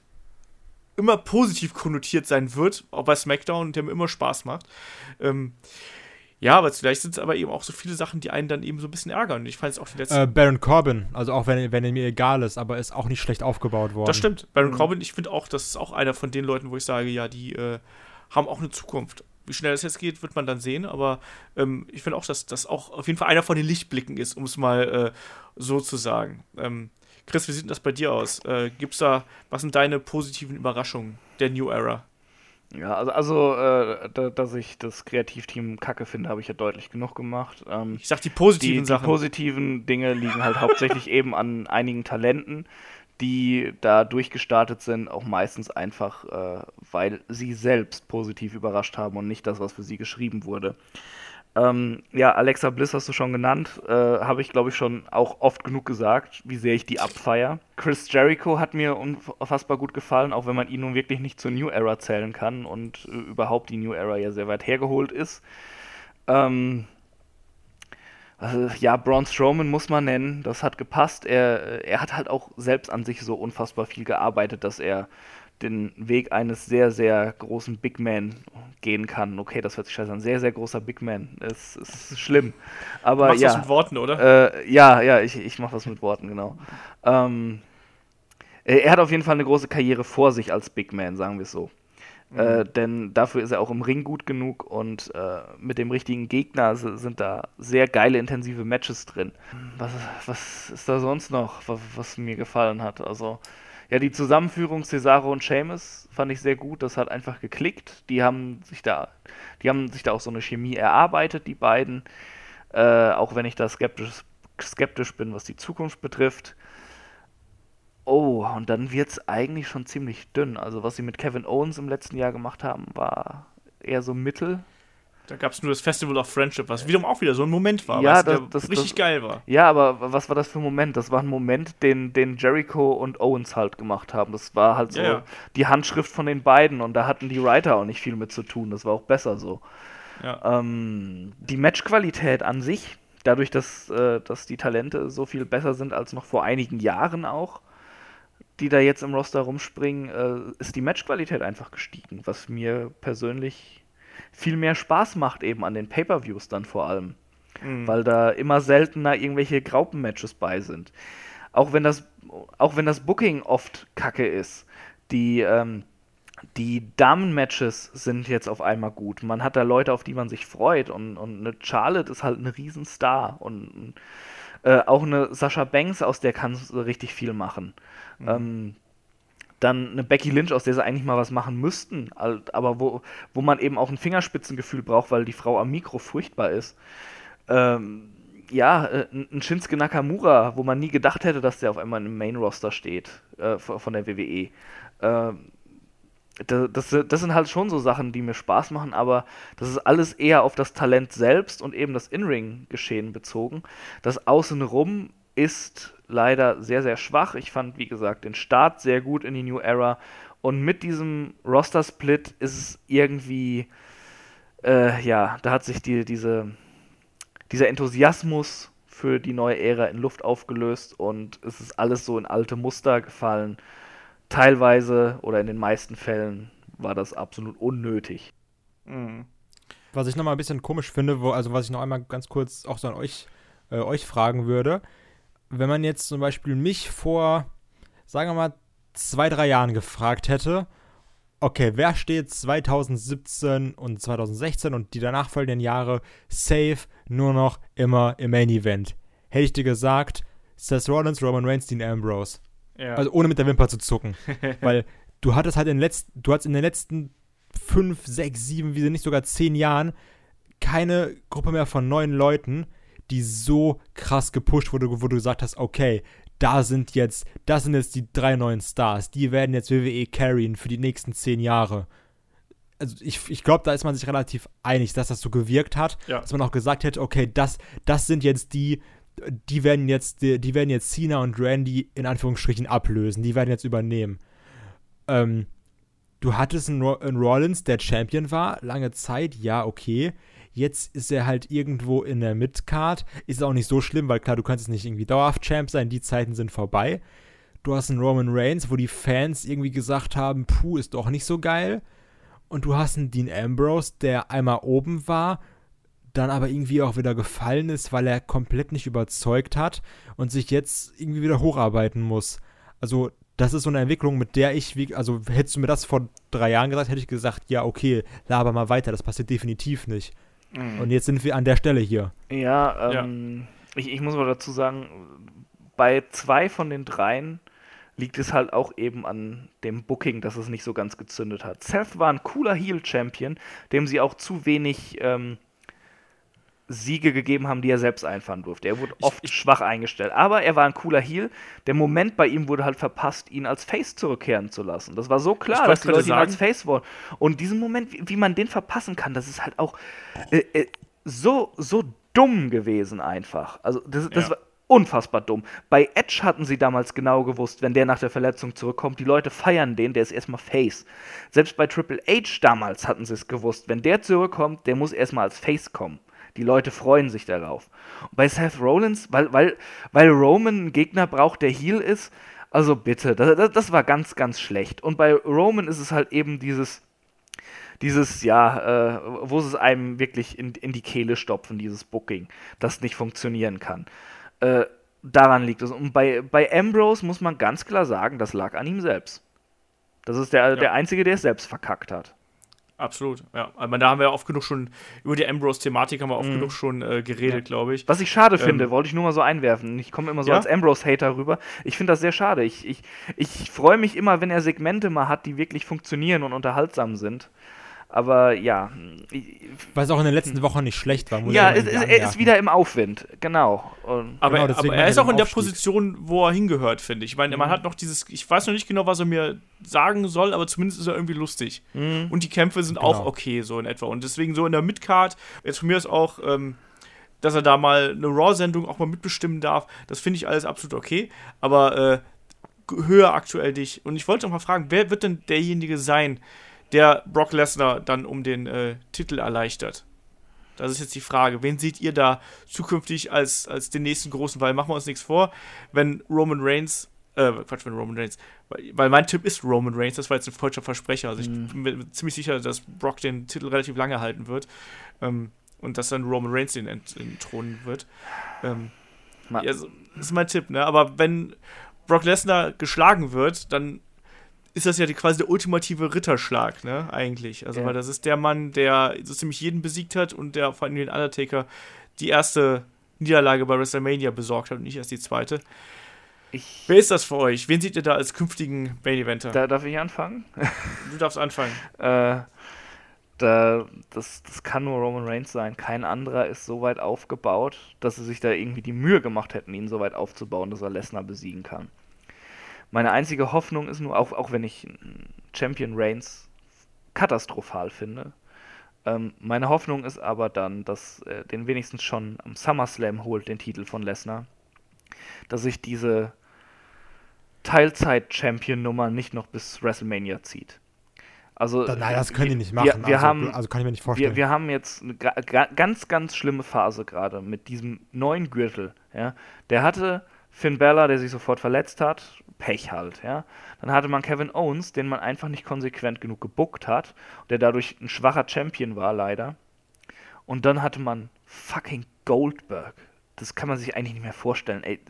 immer positiv konnotiert sein wird, auch bei SmackDown, der mir immer Spaß macht. Ähm, ja, aber vielleicht sind es aber eben auch so viele Sachen, die einen dann eben so ein bisschen ärgern. Ich fand es auch die letzten. Äh, Baron Corbin, also auch wenn, wenn er mir egal ist, aber ist auch nicht schlecht aufgebaut worden. Das stimmt. Baron mhm. Corbin, ich finde auch, das ist auch einer von den Leuten, wo ich sage, ja, die äh, haben auch eine Zukunft. Wie schnell es jetzt geht, wird man dann sehen, aber ähm, ich finde auch, dass das auch auf jeden Fall einer von den Lichtblicken ist, um es mal äh, so zu sagen. Ähm, Chris, wie sieht das bei dir aus? Äh, gibt's da, was sind deine positiven Überraschungen der New Era? Ja, also, also äh, da, dass ich das Kreativteam kacke finde, habe ich ja deutlich genug gemacht. Ähm, ich sag die positiven die, Sachen. Die positiven Dinge liegen halt hauptsächlich eben an einigen Talenten, die da durchgestartet sind, auch meistens einfach, äh, weil sie selbst positiv überrascht haben und nicht das, was für sie geschrieben wurde. Ähm, ja, Alexa Bliss hast du schon genannt. Äh, Habe ich, glaube ich, schon auch oft genug gesagt, wie sehr ich die abfeier. Chris Jericho hat mir unfassbar gut gefallen, auch wenn man ihn nun wirklich nicht zur New Era zählen kann und äh, überhaupt die New Era ja sehr weit hergeholt ist. Ähm, also, ja, Braun Strowman muss man nennen, das hat gepasst. Er, er hat halt auch selbst an sich so unfassbar viel gearbeitet, dass er den Weg eines sehr, sehr großen Big Man gehen kann. Okay, das hört sich scheiße an. Sehr, sehr großer Big Man. Es ist schlimm. Aber du machst ja. was mit Worten, oder? Äh, ja, ja, ich, ich mache was mit Worten, genau. Ähm, er hat auf jeden Fall eine große Karriere vor sich als Big Man, sagen wir es so. Mhm. Äh, denn dafür ist er auch im Ring gut genug und äh, mit dem richtigen Gegner sind da sehr geile, intensive Matches drin. Was, was ist da sonst noch, was, was mir gefallen hat? Also, ja, die Zusammenführung Cesaro und Seamus fand ich sehr gut. Das hat einfach geklickt. Die haben sich da, die haben sich da auch so eine Chemie erarbeitet, die beiden. Äh, auch wenn ich da skeptisch, skeptisch bin, was die Zukunft betrifft. Oh, und dann wird es eigentlich schon ziemlich dünn. Also was sie mit Kevin Owens im letzten Jahr gemacht haben, war eher so mittel. Da gab es nur das Festival of Friendship, was wiederum auch wieder so ein Moment war, ja, was das, das, richtig das, geil war. Ja, aber was war das für ein Moment? Das war ein Moment, den, den Jericho und Owens halt gemacht haben. Das war halt so ja, die Handschrift von den beiden und da hatten die Writer auch nicht viel mit zu tun. Das war auch besser so. Ja. Ähm, die Matchqualität an sich, dadurch, dass, äh, dass die Talente so viel besser sind als noch vor einigen Jahren auch, die da jetzt im Roster rumspringen, äh, ist die Matchqualität einfach gestiegen, was mir persönlich viel mehr Spaß macht eben an den Pay-per-Views dann vor allem. Mhm. Weil da immer seltener irgendwelche Graupen-Matches bei sind. Auch wenn das, auch wenn das Booking oft kacke ist. Die, ähm, die Damen-Matches sind jetzt auf einmal gut. Man hat da Leute, auf die man sich freut. Und, und eine Charlotte ist halt ein Riesenstar. Und äh, auch eine Sascha Banks, aus der kann richtig viel machen. Mhm. Ähm, dann eine Becky Lynch, aus der sie eigentlich mal was machen müssten, aber wo, wo man eben auch ein Fingerspitzengefühl braucht, weil die Frau am Mikro furchtbar ist. Ähm, ja, äh, ein Shinsuke Nakamura, wo man nie gedacht hätte, dass der auf einmal im Main-Roster steht äh, von der WWE. Ähm, das, das, sind halt schon so Sachen, die mir Spaß machen, aber das ist alles eher auf das Talent selbst und eben das In-Ring-Geschehen bezogen. Das Außenrum ist leider sehr, sehr schwach. Ich fand, wie gesagt, den Start sehr gut in die New Era. Und mit diesem Roster-Split ist es irgendwie, äh, ja, da hat sich die, diese, dieser Enthusiasmus für die neue Ära in Luft aufgelöst und es ist alles so in alte Muster gefallen. Teilweise oder in den meisten Fällen war das absolut unnötig. Mhm. Was ich nochmal ein bisschen komisch finde, wo, also was ich noch einmal ganz kurz auch so an euch, äh, euch fragen würde, wenn man jetzt zum Beispiel mich vor, sagen wir mal, zwei, drei Jahren gefragt hätte, okay, wer steht 2017 und 2016 und die danach folgenden Jahre safe nur noch immer im Main Event? Hätte ich dir gesagt, Seth Rollins, Roman Reigns, Dean Ambrose. Ja. Also ohne mit der Wimper zu zucken. Weil du hattest halt in den letzten, du hattest in den letzten fünf, sechs, sieben, wie nicht sogar zehn Jahren keine Gruppe mehr von neun Leuten, die so krass gepusht wurde, wo du gesagt hast, okay, da sind jetzt, das sind jetzt die drei neuen Stars, die werden jetzt WWE carryen für die nächsten zehn Jahre. Also ich, ich glaube, da ist man sich relativ einig, dass das so gewirkt hat, ja. dass man auch gesagt hätte, okay, das, das sind jetzt die, die werden jetzt, die, die werden jetzt Cena und Randy in Anführungsstrichen ablösen. Die werden jetzt übernehmen. Ähm, du hattest einen, einen Rollins, der Champion war, lange Zeit, ja, okay. Jetzt ist er halt irgendwo in der Midcard. Ist auch nicht so schlimm, weil klar, du kannst jetzt nicht irgendwie dauerhaft Champ sein, die Zeiten sind vorbei. Du hast einen Roman Reigns, wo die Fans irgendwie gesagt haben, puh, ist doch nicht so geil. Und du hast einen Dean Ambrose, der einmal oben war, dann aber irgendwie auch wieder gefallen ist, weil er komplett nicht überzeugt hat und sich jetzt irgendwie wieder hocharbeiten muss. Also, das ist so eine Entwicklung, mit der ich, wie, also hättest du mir das vor drei Jahren gesagt, hätte ich gesagt, ja, okay, laber mal weiter, das passiert definitiv nicht. Mhm. Und jetzt sind wir an der Stelle hier. Ja, ähm, ja. Ich, ich muss mal dazu sagen, bei zwei von den dreien liegt es halt auch eben an dem Booking, dass es nicht so ganz gezündet hat. Seth war ein cooler Heel-Champion, dem sie auch zu wenig ähm, Siege gegeben haben, die er selbst einfahren durfte. Er wurde oft ich, schwach eingestellt, aber er war ein cooler Heel. Der Moment bei ihm wurde halt verpasst, ihn als Face zurückkehren zu lassen. Das war so klar, dass die Leute ihn als Face wollen. Und diesen Moment, wie, wie, man den verpassen kann, das ist halt auch äh, äh, so, so dumm gewesen einfach. Also das, das ja. war unfassbar dumm. Bei Edge hatten sie damals genau gewusst, wenn der nach der Verletzung zurückkommt, die Leute feiern den, der ist erstmal Face. Selbst bei Triple H damals hatten sie es gewusst, wenn der zurückkommt, der muss erstmal als Face kommen. Die Leute freuen sich darauf. Und bei Seth Rollins, weil, weil, weil Roman einen Gegner braucht, der Heal ist, also bitte, das, das war ganz, ganz schlecht. Und bei Roman ist es halt eben dieses, dieses, ja, äh, wo sie es einem wirklich in, in die Kehle stopfen, dieses Booking, das nicht funktionieren kann. Äh, daran liegt es. Und bei, bei Ambrose muss man ganz klar sagen, das lag an ihm selbst. Das ist der, ja. der Einzige, der es selbst verkackt hat. Absolut, ja. Aber da haben wir ja oft genug schon, über die Ambrose-Thematik haben wir oft mhm. genug schon äh, geredet, ja. glaube ich. Was ich schade ähm, finde, wollte ich nur mal so einwerfen. Ich komme immer so ja? als Ambrose-Hater rüber. Ich finde das sehr schade. Ich, ich, ich freue mich immer, wenn er Segmente mal hat, die wirklich funktionieren und unterhaltsam sind. Aber ja. Weil es auch in den letzten Wochen nicht schlecht war. ja, es, er ist wieder im Aufwind, genau. Und aber, genau, aber er ist auch in der Position, wo er hingehört, finde ich. Ich meine, mhm. man hat noch dieses, ich weiß noch nicht genau, was er mir sagen soll, aber zumindest ist er irgendwie lustig. Mhm. Und die Kämpfe sind genau. auch okay, so in etwa. Und deswegen so in der Midcard, jetzt von mir ist auch, ähm, dass er da mal eine Raw-Sendung auch mal mitbestimmen darf, das finde ich alles absolut okay. Aber äh, höher aktuell dich. Und ich wollte noch mal fragen, wer wird denn derjenige sein, der Brock Lesnar dann um den äh, Titel erleichtert. Das ist jetzt die Frage. Wen seht ihr da zukünftig als, als den nächsten großen? Weil machen wir uns nichts vor, wenn Roman Reigns, äh, Quatsch, wenn Roman Reigns, weil, weil mein Tipp ist Roman Reigns, das war jetzt ein falscher Versprecher. Also ich mhm. bin mir ziemlich sicher, dass Brock den Titel relativ lange halten wird. Ähm, und dass dann Roman Reigns den entthronen wird. Ähm, ja, das ist mein Tipp, ne? Aber wenn Brock Lesnar geschlagen wird, dann ist das ja die, quasi der ultimative Ritterschlag, ne, eigentlich. Also, ja. weil das ist der Mann, der so ziemlich jeden besiegt hat und der vor allem den Undertaker die erste Niederlage bei WrestleMania besorgt hat und nicht erst die zweite. Ich Wer ist das für euch? Wen seht ihr da als künftigen Main Eventer? Da darf ich anfangen? du darfst anfangen. äh, da, das, das kann nur Roman Reigns sein. Kein anderer ist so weit aufgebaut, dass sie sich da irgendwie die Mühe gemacht hätten, ihn so weit aufzubauen, dass er Lesnar besiegen kann. Meine einzige Hoffnung ist nur, auch, auch wenn ich Champion Reigns katastrophal finde, ähm, meine Hoffnung ist aber dann, dass er den wenigstens schon am SummerSlam holt, den Titel von Lesnar, dass sich diese Teilzeit-Champion-Nummer nicht noch bis WrestleMania zieht. Also, Nein, das können wir, die nicht machen. Wir, wir also, haben, also kann ich mir nicht vorstellen. Wir, wir haben jetzt eine ganz, ganz schlimme Phase gerade mit diesem neuen Gürtel. Ja? Der hatte Finn Bella, der sich sofort verletzt hat, Pech halt, ja. Dann hatte man Kevin Owens, den man einfach nicht konsequent genug gebuckt hat, der dadurch ein schwacher Champion war, leider. Und dann hatte man fucking Goldberg. Das kann man sich eigentlich nicht mehr vorstellen, ey.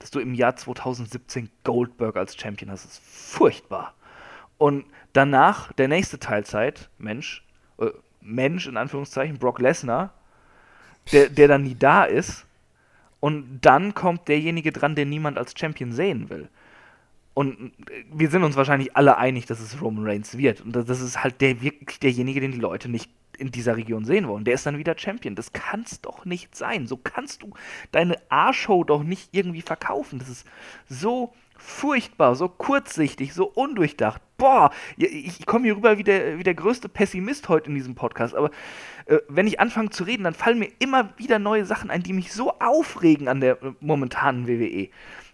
Dass du im Jahr 2017 Goldberg als Champion hast, ist furchtbar. Und danach, der nächste Teilzeit, Mensch, äh, Mensch in Anführungszeichen, Brock Lesnar, der, der dann nie da ist und dann kommt derjenige dran, den niemand als Champion sehen will. Und wir sind uns wahrscheinlich alle einig, dass es Roman Reigns wird. Und das ist halt der, wirklich derjenige, den die Leute nicht in dieser Region sehen wollen. Der ist dann wieder Champion. Das kann es doch nicht sein. So kannst du deine A-Show doch nicht irgendwie verkaufen. Das ist so furchtbar, so kurzsichtig, so undurchdacht. Boah, ich, ich komme hier rüber wie der, wie der größte Pessimist heute in diesem Podcast. Aber äh, wenn ich anfange zu reden, dann fallen mir immer wieder neue Sachen ein, die mich so aufregen an der äh, momentanen WWE.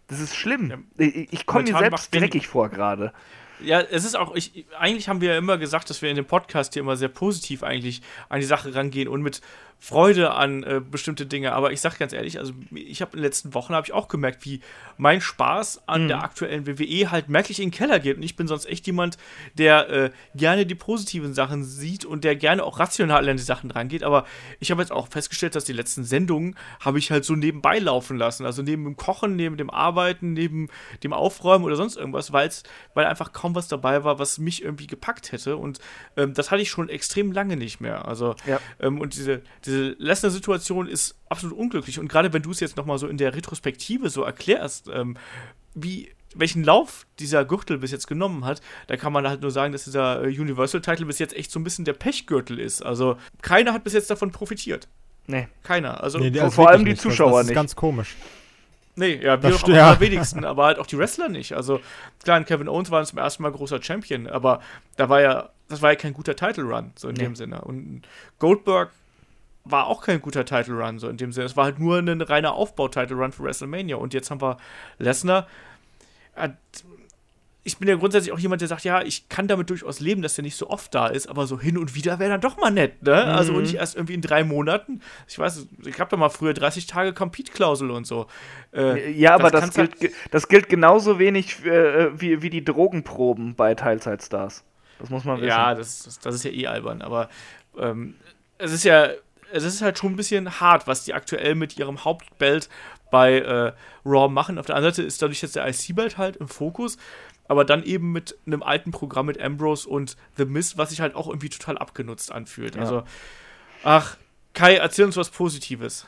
Das ist schlimm. Ja, ich, ich komme mir selbst dreckig vor gerade. Ja, es ist auch, ich, eigentlich haben wir ja immer gesagt, dass wir in dem Podcast hier immer sehr positiv eigentlich an die Sache rangehen und mit Freude an äh, bestimmte Dinge. Aber ich sage ganz ehrlich, also ich habe in den letzten Wochen habe ich auch gemerkt, wie mein Spaß an mhm. der aktuellen WWE halt merklich in den Keller geht. Und ich bin sonst echt jemand, der äh, gerne die positiven Sachen sieht und der gerne auch rational an die Sachen rangeht. Aber ich habe jetzt auch festgestellt, dass die letzten Sendungen habe ich halt so nebenbei laufen lassen. Also neben dem Kochen, neben dem Arbeiten, neben dem Aufräumen oder sonst irgendwas, weil's, weil einfach kaum was dabei war, was mich irgendwie gepackt hätte. Und ähm, das hatte ich schon extrem lange nicht mehr. Also ja. ähm, und diese, diese diese Lesnar-Situation ist absolut unglücklich. Und gerade wenn du es jetzt nochmal so in der Retrospektive so erklärst, ähm, wie welchen Lauf dieser Gürtel bis jetzt genommen hat, da kann man halt nur sagen, dass dieser äh, Universal-Title bis jetzt echt so ein bisschen der Pechgürtel ist. Also keiner hat bis jetzt davon profitiert. Nee. Keiner. Also nee, vor allem die Zuschauer das, das ist nicht. ganz komisch. Nee, ja, wir am ja. wenigsten, aber halt auch die Wrestler nicht. Also klar, Kevin Owens war zum ersten Mal großer Champion, aber da war ja, das war ja kein guter Title Run, so in nee. dem Sinne. Und Goldberg war auch kein guter Title Run, so in dem Sinne. Es war halt nur ein reiner Aufbau-Title Run für WrestleMania. Und jetzt haben wir Lesnar. Ich bin ja grundsätzlich auch jemand, der sagt, ja, ich kann damit durchaus leben, dass der nicht so oft da ist, aber so hin und wieder wäre dann doch mal nett, ne? Also mhm. Also und nicht erst irgendwie in drei Monaten. Ich weiß, ich habe doch mal früher 30 Tage Compete-Klausel und so. Äh, ja, aber das, gilt, halt das gilt genauso wenig äh, wie, wie die Drogenproben bei Teilzeitstars. Das muss man wissen. Ja, das, das, das ist ja eh albern, aber ähm, es ist ja es ist halt schon ein bisschen hart, was die aktuell mit ihrem Hauptbelt bei äh, Raw machen. Auf der anderen Seite ist dadurch jetzt der IC-Belt halt im Fokus, aber dann eben mit einem alten Programm mit Ambrose und The Miz, was sich halt auch irgendwie total abgenutzt anfühlt. Ja. Also, ach, Kai, erzähl uns was Positives.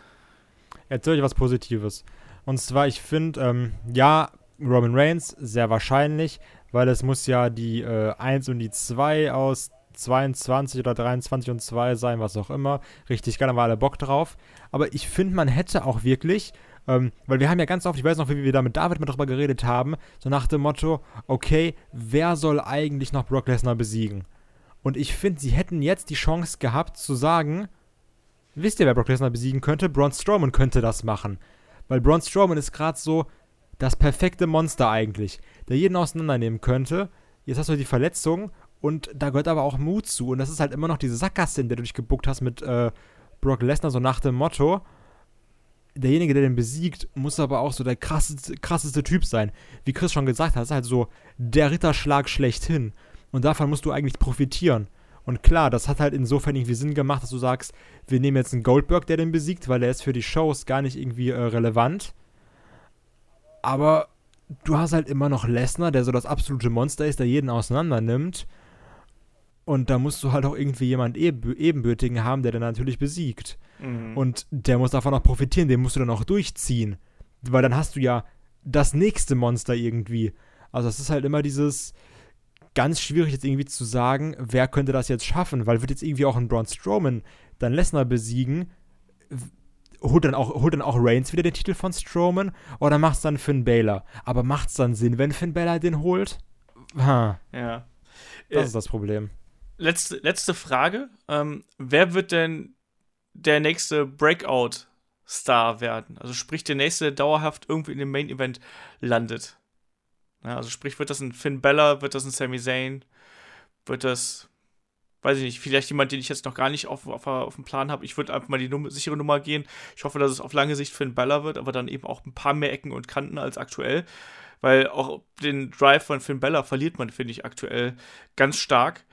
Erzähl euch was Positives. Und zwar, ich finde, ähm, ja, Roman Reigns, sehr wahrscheinlich, weil es muss ja die äh, 1 und die 2 aus 22 oder 23 und 2 sein, was auch immer. Richtig geil, haben wir alle Bock drauf. Aber ich finde, man hätte auch wirklich, ähm, weil wir haben ja ganz oft, ich weiß noch, wie wir da mit David mal drüber geredet haben, so nach dem Motto, okay, wer soll eigentlich noch Brock Lesnar besiegen? Und ich finde, sie hätten jetzt die Chance gehabt zu sagen, wisst ihr, wer Brock Lesnar besiegen könnte? Braun Strowman könnte das machen. Weil Braun Strowman ist gerade so das perfekte Monster eigentlich, der jeden auseinandernehmen könnte. Jetzt hast du die Verletzung und da gehört aber auch Mut zu. Und das ist halt immer noch diese Sackgasse, in der du dich gebuckt hast mit äh, Brock Lesnar, so nach dem Motto, derjenige, der den besiegt, muss aber auch so der krasseste, krasseste Typ sein. Wie Chris schon gesagt hat, ist halt so der Ritterschlag schlechthin. Und davon musst du eigentlich profitieren. Und klar, das hat halt insofern irgendwie Sinn gemacht, dass du sagst, wir nehmen jetzt einen Goldberg, der den besiegt, weil der ist für die Shows gar nicht irgendwie äh, relevant. Aber du hast halt immer noch Lesnar, der so das absolute Monster ist, der jeden auseinander nimmt. Und da musst du halt auch irgendwie jemand Ebenbürtigen haben, der dann natürlich besiegt. Mhm. Und der muss davon auch profitieren, den musst du dann auch durchziehen. Weil dann hast du ja das nächste Monster irgendwie. Also es ist halt immer dieses ganz schwierig jetzt irgendwie zu sagen, wer könnte das jetzt schaffen, weil wird jetzt irgendwie auch ein Braun Strowman dann Lesnar besiegen, holt dann auch holt dann auch Reigns wieder den Titel von Strowman oder macht's dann Finn Balor? Aber macht's dann Sinn, wenn Finn Balor den holt? Ha. Ja. Das äh, ist das Problem letzte, letzte Frage. Ähm, wer wird denn der nächste Breakout-Star werden? Also sprich, der nächste dauerhaft irgendwie in dem Main-Event landet. Ja, also sprich, wird das ein Finn Bella, wird das ein Sami Zayn, wird das, weiß ich nicht, vielleicht jemand, den ich jetzt noch gar nicht auf, auf, auf dem Plan habe. Ich würde einfach mal die Nummer, sichere Nummer gehen. Ich hoffe, dass es auf lange Sicht Finn Bella wird, aber dann eben auch ein paar mehr Ecken und Kanten als aktuell. Weil auch den Drive von Finn Bella verliert man, finde ich, aktuell ganz stark.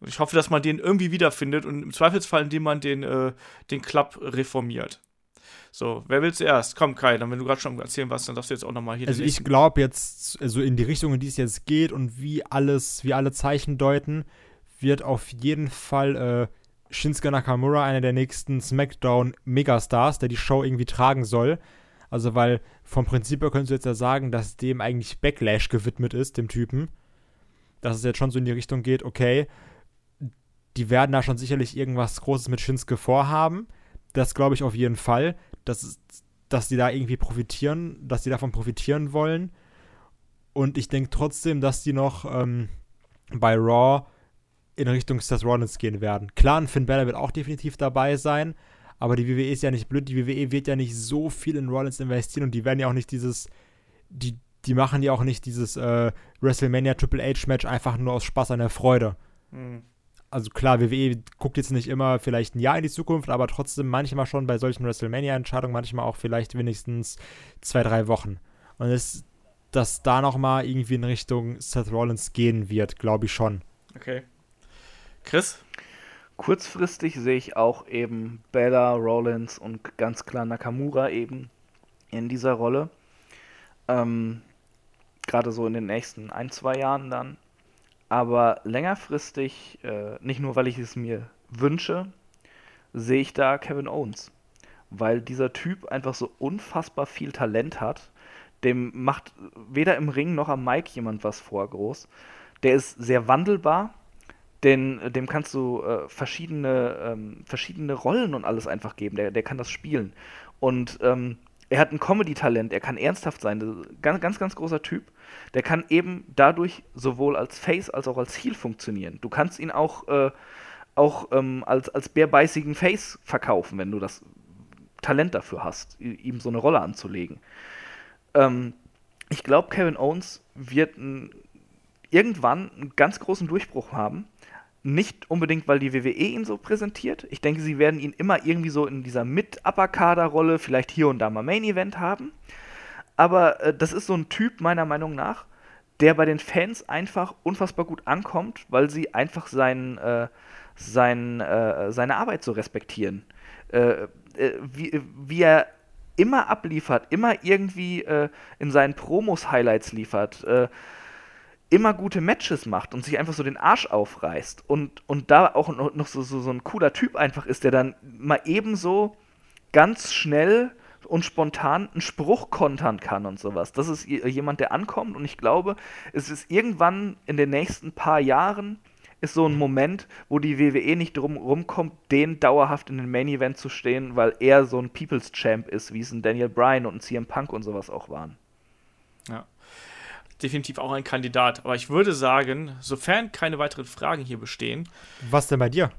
Und ich hoffe, dass man den irgendwie wiederfindet und im Zweifelsfall, indem man den, äh, den Club reformiert. So, wer will zuerst? Komm, Kai, dann wenn du gerade schon erzählen was, dann darfst du jetzt auch nochmal hier. Also ich glaube jetzt, also in die Richtung, in die es jetzt geht und wie alles, wie alle Zeichen deuten, wird auf jeden Fall äh, Shinsuke Nakamura einer der nächsten SmackDown Megastars, der die Show irgendwie tragen soll. Also weil vom Prinzip her könntest du jetzt ja sagen, dass dem eigentlich Backlash gewidmet ist, dem Typen. Dass es jetzt schon so in die Richtung geht, okay, die werden da schon sicherlich irgendwas Großes mit Shinsuke vorhaben. Das glaube ich auf jeden Fall, dass, dass die da irgendwie profitieren, dass die davon profitieren wollen. Und ich denke trotzdem, dass die noch ähm, bei Raw in Richtung Seth Rollins gehen werden. Klar, ein Finn Balor wird auch definitiv dabei sein, aber die WWE ist ja nicht blöd. Die WWE wird ja nicht so viel in Rollins investieren und die werden ja auch nicht dieses, die, die machen ja auch nicht dieses äh, WrestleMania Triple H Match einfach nur aus Spaß an der Freude. Mhm. Also klar, WWE guckt jetzt nicht immer vielleicht ein Jahr in die Zukunft, aber trotzdem manchmal schon bei solchen WrestleMania-Entscheidungen, manchmal auch vielleicht wenigstens zwei, drei Wochen. Und es, dass da nochmal irgendwie in Richtung Seth Rollins gehen wird, glaube ich schon. Okay. Chris? Kurzfristig sehe ich auch eben Bella, Rollins und ganz klar Nakamura eben in dieser Rolle. Ähm, Gerade so in den nächsten ein, zwei Jahren dann. Aber längerfristig, äh, nicht nur weil ich es mir wünsche, sehe ich da Kevin Owens. Weil dieser Typ einfach so unfassbar viel Talent hat. Dem macht weder im Ring noch am Mic jemand was vor groß. Der ist sehr wandelbar denn dem kannst du äh, verschiedene, ähm, verschiedene Rollen und alles einfach geben. Der, der kann das spielen. Und ähm, er hat ein Comedy-Talent, er kann ernsthaft sein. Ganz, ganz, ganz großer Typ. Der kann eben dadurch sowohl als Face als auch als Heel funktionieren. Du kannst ihn auch, äh, auch ähm, als, als bärbeißigen Face verkaufen, wenn du das Talent dafür hast, ihm so eine Rolle anzulegen. Ähm, ich glaube, Kevin Owens wird ein, irgendwann einen ganz großen Durchbruch haben nicht unbedingt, weil die WWE ihn so präsentiert. Ich denke, sie werden ihn immer irgendwie so in dieser Mit-Upper-Kader-Rolle, vielleicht hier und da mal Main-Event haben. Aber äh, das ist so ein Typ, meiner Meinung nach, der bei den Fans einfach unfassbar gut ankommt, weil sie einfach sein, äh, sein, äh, seine Arbeit so respektieren. Äh, äh, wie, wie er immer abliefert, immer irgendwie äh, in seinen Promos Highlights liefert immer gute Matches macht und sich einfach so den Arsch aufreißt und, und da auch noch so, so, so ein cooler Typ einfach ist, der dann mal ebenso ganz schnell und spontan einen Spruch kontern kann und sowas. Das ist jemand, der ankommt und ich glaube, es ist irgendwann in den nächsten paar Jahren ist so ein Moment, wo die WWE nicht drum rumkommt, den dauerhaft in den Main Event zu stehen, weil er so ein People's Champ ist, wie es ein Daniel Bryan und ein CM Punk und sowas auch waren. Ja definitiv auch ein Kandidat. Aber ich würde sagen, sofern keine weiteren Fragen hier bestehen. Was denn bei dir?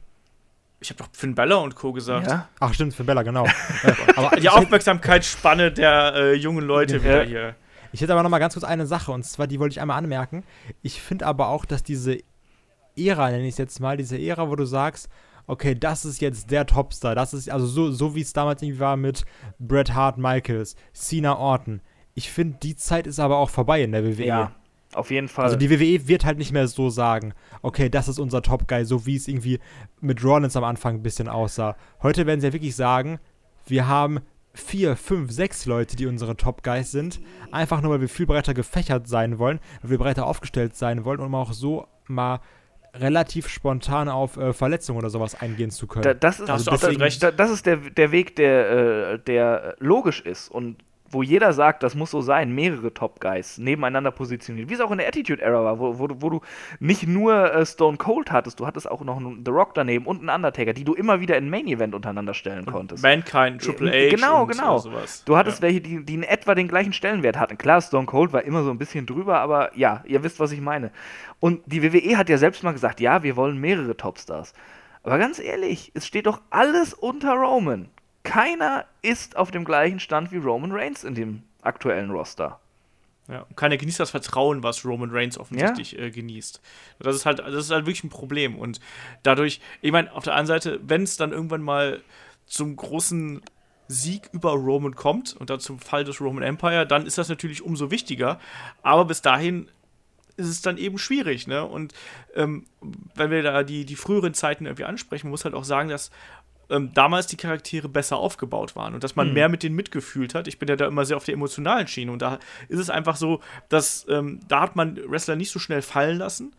Ich habe doch Finn Bella und Co. gesagt. Ja? Ach, stimmt, Finn Bella, genau. aber die Aufmerksamkeitsspanne der äh, jungen Leute ja. wieder hier. Ich hätte aber noch mal ganz kurz eine Sache, und zwar, die wollte ich einmal anmerken. Ich finde aber auch, dass diese Ära, nenne ich es jetzt mal, diese Ära, wo du sagst, okay, das ist jetzt der Topstar, das ist, also so, so wie es damals irgendwie war mit Bret Hart Michaels, Cena Orton, ich finde, die Zeit ist aber auch vorbei in der WWE. Ja, auf jeden Fall. Also die WWE wird halt nicht mehr so sagen, okay, das ist unser Top Guy, so wie es irgendwie mit Rollins am Anfang ein bisschen aussah. Heute werden sie ja wirklich sagen, wir haben vier, fünf, sechs Leute, die unsere Top Guys sind, einfach nur, weil wir viel breiter gefächert sein wollen, weil wir breiter aufgestellt sein wollen, um auch so mal relativ spontan auf äh, Verletzungen oder sowas eingehen zu können. Da, das ist, also deswegen, das ist der, der Weg, der, äh, der logisch ist und wo jeder sagt, das muss so sein, mehrere Top Guys nebeneinander positioniert, wie es auch in der Attitude Era war, wo, wo, wo du nicht nur äh, Stone Cold hattest, du hattest auch noch einen The Rock daneben und einen Undertaker, die du immer wieder in Main Event untereinander stellen konntest. Mankind, Triple H. Genau, genau. Sowas. Du hattest ja. welche, die, die in etwa den gleichen Stellenwert hatten. Klar, Stone Cold war immer so ein bisschen drüber, aber ja, ihr wisst, was ich meine. Und die WWE hat ja selbst mal gesagt, ja, wir wollen mehrere Topstars. Aber ganz ehrlich, es steht doch alles unter Roman keiner ist auf dem gleichen Stand wie Roman Reigns in dem aktuellen Roster. Ja, und keiner genießt das Vertrauen, was Roman Reigns offensichtlich ja. äh, genießt. Das ist halt, das ist halt wirklich ein Problem. Und dadurch, ich meine, auf der einen Seite, wenn es dann irgendwann mal zum großen Sieg über Roman kommt und dann zum Fall des Roman Empire, dann ist das natürlich umso wichtiger. Aber bis dahin ist es dann eben schwierig, ne? Und ähm, wenn wir da die, die früheren Zeiten irgendwie ansprechen, muss halt auch sagen, dass ähm, damals die Charaktere besser aufgebaut waren und dass man mhm. mehr mit denen mitgefühlt hat. Ich bin ja da immer sehr auf der emotionalen Schiene und da ist es einfach so, dass ähm, da hat man Wrestler nicht so schnell fallen lassen.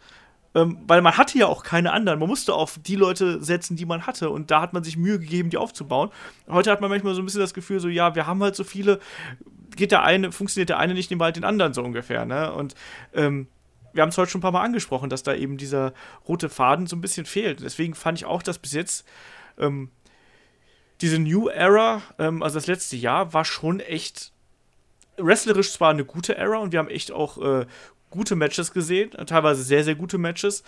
Ähm, weil man hatte ja auch keine anderen. Man musste auf die Leute setzen, die man hatte. Und da hat man sich Mühe gegeben, die aufzubauen. Heute hat man manchmal so ein bisschen das Gefühl, so, ja, wir haben halt so viele, geht der eine, funktioniert der eine nicht, nehmen wir halt den anderen so ungefähr, ne? Und ähm, wir haben es heute schon ein paar Mal angesprochen, dass da eben dieser rote Faden so ein bisschen fehlt. Deswegen fand ich auch, dass bis jetzt ähm, diese New Era, ähm, also das letzte Jahr, war schon echt wrestlerisch zwar eine gute Era und wir haben echt auch äh, gute Matches gesehen, teilweise sehr, sehr gute Matches.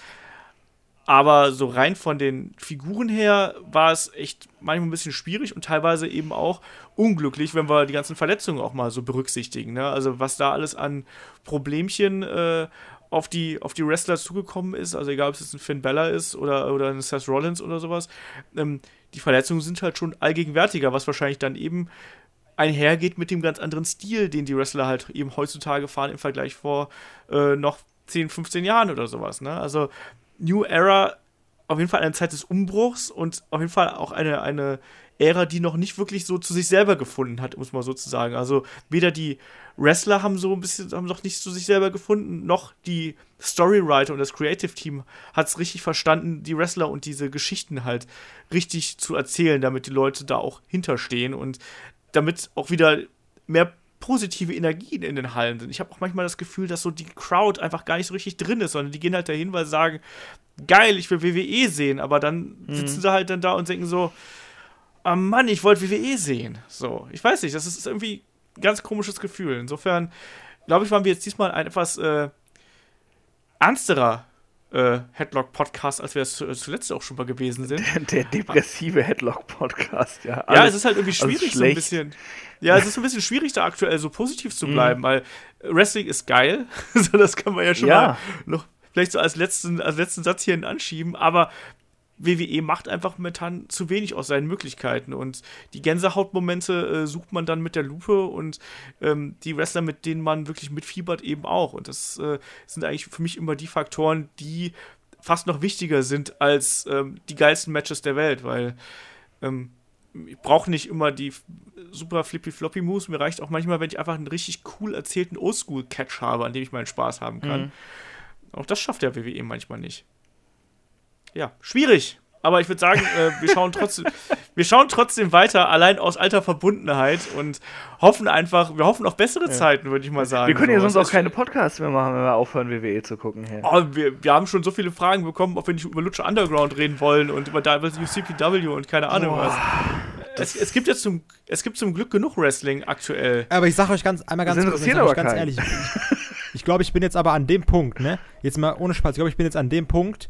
Aber so rein von den Figuren her war es echt manchmal ein bisschen schwierig und teilweise eben auch unglücklich, wenn wir die ganzen Verletzungen auch mal so berücksichtigen. Ne? Also was da alles an Problemchen äh, auf, die, auf die Wrestler zugekommen ist, also egal ob es jetzt ein Finn Bella ist oder, oder ein Seth Rollins oder sowas, ähm, die Verletzungen sind halt schon allgegenwärtiger, was wahrscheinlich dann eben einhergeht mit dem ganz anderen Stil, den die Wrestler halt eben heutzutage fahren im Vergleich vor äh, noch 10, 15 Jahren oder sowas. Ne? Also New Era auf jeden Fall eine Zeit des Umbruchs und auf jeden Fall auch eine, eine Ära, die noch nicht wirklich so zu sich selber gefunden hat, muss man so zu sagen. Also weder die Wrestler haben so ein bisschen, haben noch nicht zu sich selber gefunden, noch die Storywriter und das Creative Team hat es richtig verstanden, die Wrestler und diese Geschichten halt richtig zu erzählen, damit die Leute da auch hinterstehen und damit auch wieder mehr positive Energien in den Hallen sind. Ich habe auch manchmal das Gefühl, dass so die Crowd einfach gar nicht so richtig drin ist, sondern die gehen halt dahin, weil sie sagen, geil, ich will WWE sehen, aber dann mhm. sitzen sie halt dann da und denken so, oh Mann, ich wollte WWE sehen. So, ich weiß nicht, das ist irgendwie ein ganz komisches Gefühl. Insofern, glaube ich, waren wir jetzt diesmal ein etwas äh, ernsterer äh, Headlock-Podcast, als wir es zuletzt auch schon mal gewesen sind. Der, der depressive Headlock-Podcast, ja. Alles, ja, es ist halt irgendwie schwierig, so ein bisschen. Ja, es ist ein bisschen schwierig, da aktuell so positiv zu mhm. bleiben, mm. weil Wrestling ist geil. so, das kann man ja schon ja. mal noch vielleicht so als letzten, als letzten Satz hier anschieben, aber WWE macht einfach momentan zu wenig aus seinen Möglichkeiten und die Gänsehautmomente äh, sucht man dann mit der Lupe und ähm, die Wrestler, mit denen man wirklich mitfiebert, eben auch. Und das äh, sind eigentlich für mich immer die Faktoren, die fast noch wichtiger sind als ähm, die geilsten Matches der Welt, weil ähm, ich brauche nicht immer die super flippy floppy Moves. Mir reicht auch manchmal, wenn ich einfach einen richtig cool erzählten Oldschool-Catch habe, an dem ich meinen Spaß haben kann. Mhm. Auch das schafft der WWE manchmal nicht ja, schwierig. Aber ich würde sagen, äh, wir, schauen trotzdem, wir schauen trotzdem weiter, allein aus alter Verbundenheit und hoffen einfach, wir hoffen auf bessere Zeiten, würde ich mal sagen. Wir können ja sonst auch keine Podcasts mehr machen, wenn wir aufhören, WWE zu gucken. Oh, wir, wir haben schon so viele Fragen bekommen, ob wir nicht über Lucha Underground reden wollen und über UCPW und keine Ahnung oh, was. Es, es, gibt jetzt zum, es gibt zum Glück genug Wrestling aktuell. Aber ich sage euch ganz einmal ganz kurz, ganz keinen. ehrlich. Ich, ich glaube, ich bin jetzt aber an dem Punkt, ne? Jetzt mal ohne Spaß, ich glaube, ich bin jetzt an dem Punkt,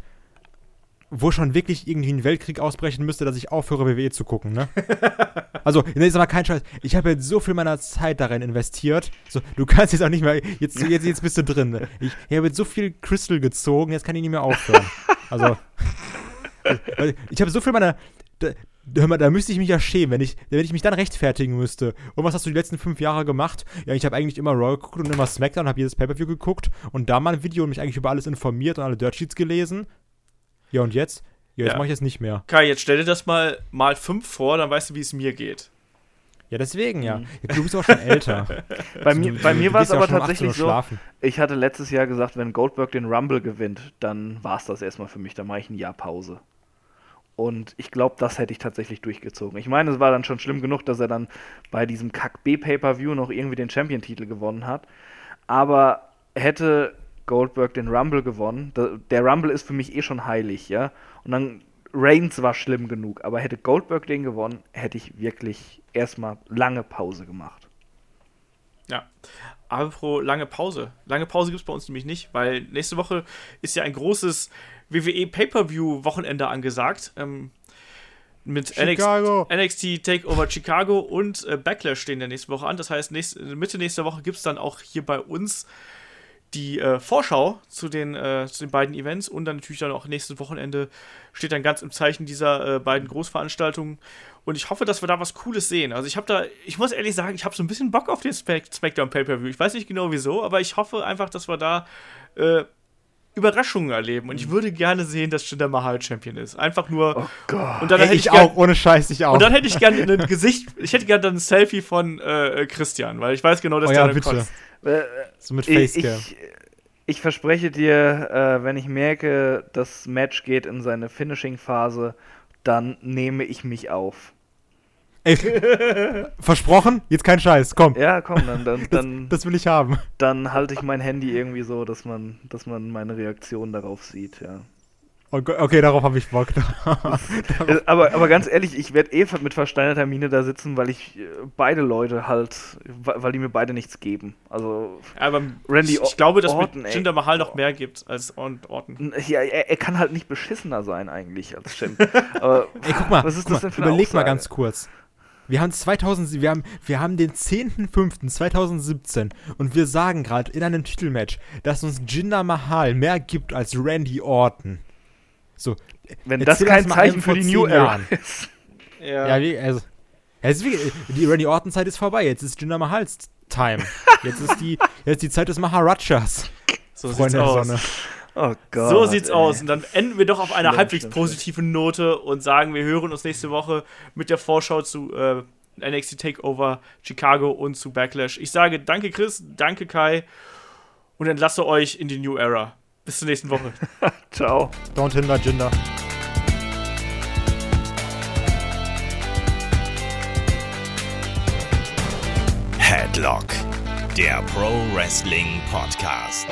wo schon wirklich irgendwie ein Weltkrieg ausbrechen müsste, dass ich aufhöre, WWE zu gucken, ne? also, nee, ist aber kein Scheiß. Ich habe jetzt so viel meiner Zeit darin investiert. So, du kannst jetzt auch nicht mehr, jetzt, jetzt, jetzt bist du drin. Ne? Ich, ich habe jetzt so viel Crystal gezogen, jetzt kann ich nicht mehr aufhören. Also, ich habe so viel meiner, da, da, müsste ich mich ja schämen, wenn ich, wenn ich mich dann rechtfertigen müsste. Und was hast du die letzten fünf Jahre gemacht? Ja, ich habe eigentlich immer Raw geguckt und immer SmackDown, habe jedes Pay-Per-View geguckt und da mal ein Video und mich eigentlich über alles informiert und alle Dirt Sheets gelesen. Ja, und jetzt? Ja, jetzt ja. mache ich das nicht mehr. Kai, jetzt stell dir das mal mal fünf vor, dann weißt du, wie es mir geht. Ja, deswegen ja. Mhm. Du bist auch schon älter. bei mir, bei mir war es aber tatsächlich so, schlafen. ich hatte letztes Jahr gesagt, wenn Goldberg den Rumble gewinnt, dann war es das erstmal für mich. Dann mache ich ein Jahr Pause. Und ich glaube, das hätte ich tatsächlich durchgezogen. Ich meine, es war dann schon schlimm genug, dass er dann bei diesem Kack B-Pay-Per-View noch irgendwie den Champion-Titel gewonnen hat. Aber hätte Goldberg den Rumble gewonnen. Der Rumble ist für mich eh schon heilig, ja. Und dann Reigns war schlimm genug, aber hätte Goldberg den gewonnen, hätte ich wirklich erstmal lange Pause gemacht. Ja. Aber pro lange Pause. Lange Pause gibt es bei uns nämlich nicht, weil nächste Woche ist ja ein großes WWE Pay-Per-View-Wochenende angesagt. Ähm, mit NXT, NXT, Takeover Chicago und äh, Backlash stehen der nächste Woche an. Das heißt, nächst, Mitte nächster Woche gibt es dann auch hier bei uns die äh, Vorschau zu den, äh, zu den beiden Events und dann natürlich dann auch nächstes Wochenende steht dann ganz im Zeichen dieser äh, beiden Großveranstaltungen. Und ich hoffe, dass wir da was Cooles sehen. Also ich habe da, ich muss ehrlich sagen, ich habe so ein bisschen Bock auf den Smack Smackdown Pay-Per-View. Ich weiß nicht genau wieso, aber ich hoffe einfach, dass wir da äh, Überraschungen erleben. Und ich würde gerne sehen, dass Jinder Mahal Champion ist. Einfach nur. Oh Gott. Und dann hey, hätte ich, ich gern, auch, ohne Scheiß, ich auch. Und dann hätte ich gerne ein Gesicht, ich hätte gerne dann ein Selfie von äh, Christian, weil ich weiß genau, dass oh, der ja, bitte. kotzt. Äh, so mit Facecam. Ich, ich verspreche dir, äh, wenn ich merke, das Match geht in seine Finishing-Phase, dann nehme ich mich auf. Ey, versprochen? Jetzt kein Scheiß, komm. Ja, komm, dann, dann, dann, Das will ich haben. dann halte ich mein Handy irgendwie so, dass man, dass man meine Reaktion darauf sieht, ja. Okay, okay darauf habe ich Bock. Äh, Aber, aber ganz ehrlich, ich werde eh mit versteinerter Miene da sitzen, weil ich äh, beide Leute halt, weil die mir beide nichts geben. Also, Aber Randy ich, ich glaube, dass Orton, mit. Jinder Mahal noch mehr gibt als Or- Orton. ja, er, er kann halt nicht beschissener sein eigentlich als Shen. Aber Ey, guck mal, was ist guck das mal denn für eine überleg mal Aussage? ganz kurz. Wir haben 2000, wir haben, wir haben den 10.05.2017 und wir sagen gerade in einem Titelmatch, dass uns Jinder Mahal mehr gibt als Randy Orton. So, wenn das kein Zeichen für die New Era ist. ja, wie, also, ja, ist wie, die Randy Orton Zeit ist vorbei. Jetzt ist Jinder Mahals Time. Jetzt ist die, jetzt die Zeit des Maharajas. So Freunde sieht's der aus. Oh Gott. So sieht's ey. aus. Und dann enden wir doch auf einer Schlimm, halbwegs schlimm, positiven Note und sagen, wir hören uns nächste Woche mit der Vorschau zu äh, NXT Takeover Chicago und zu Backlash. Ich sage danke Chris, danke Kai und entlasse euch in die New Era. Bis zur nächsten Woche. Ciao. Don't hinder Jinder. Headlock, der Pro Wrestling Podcast.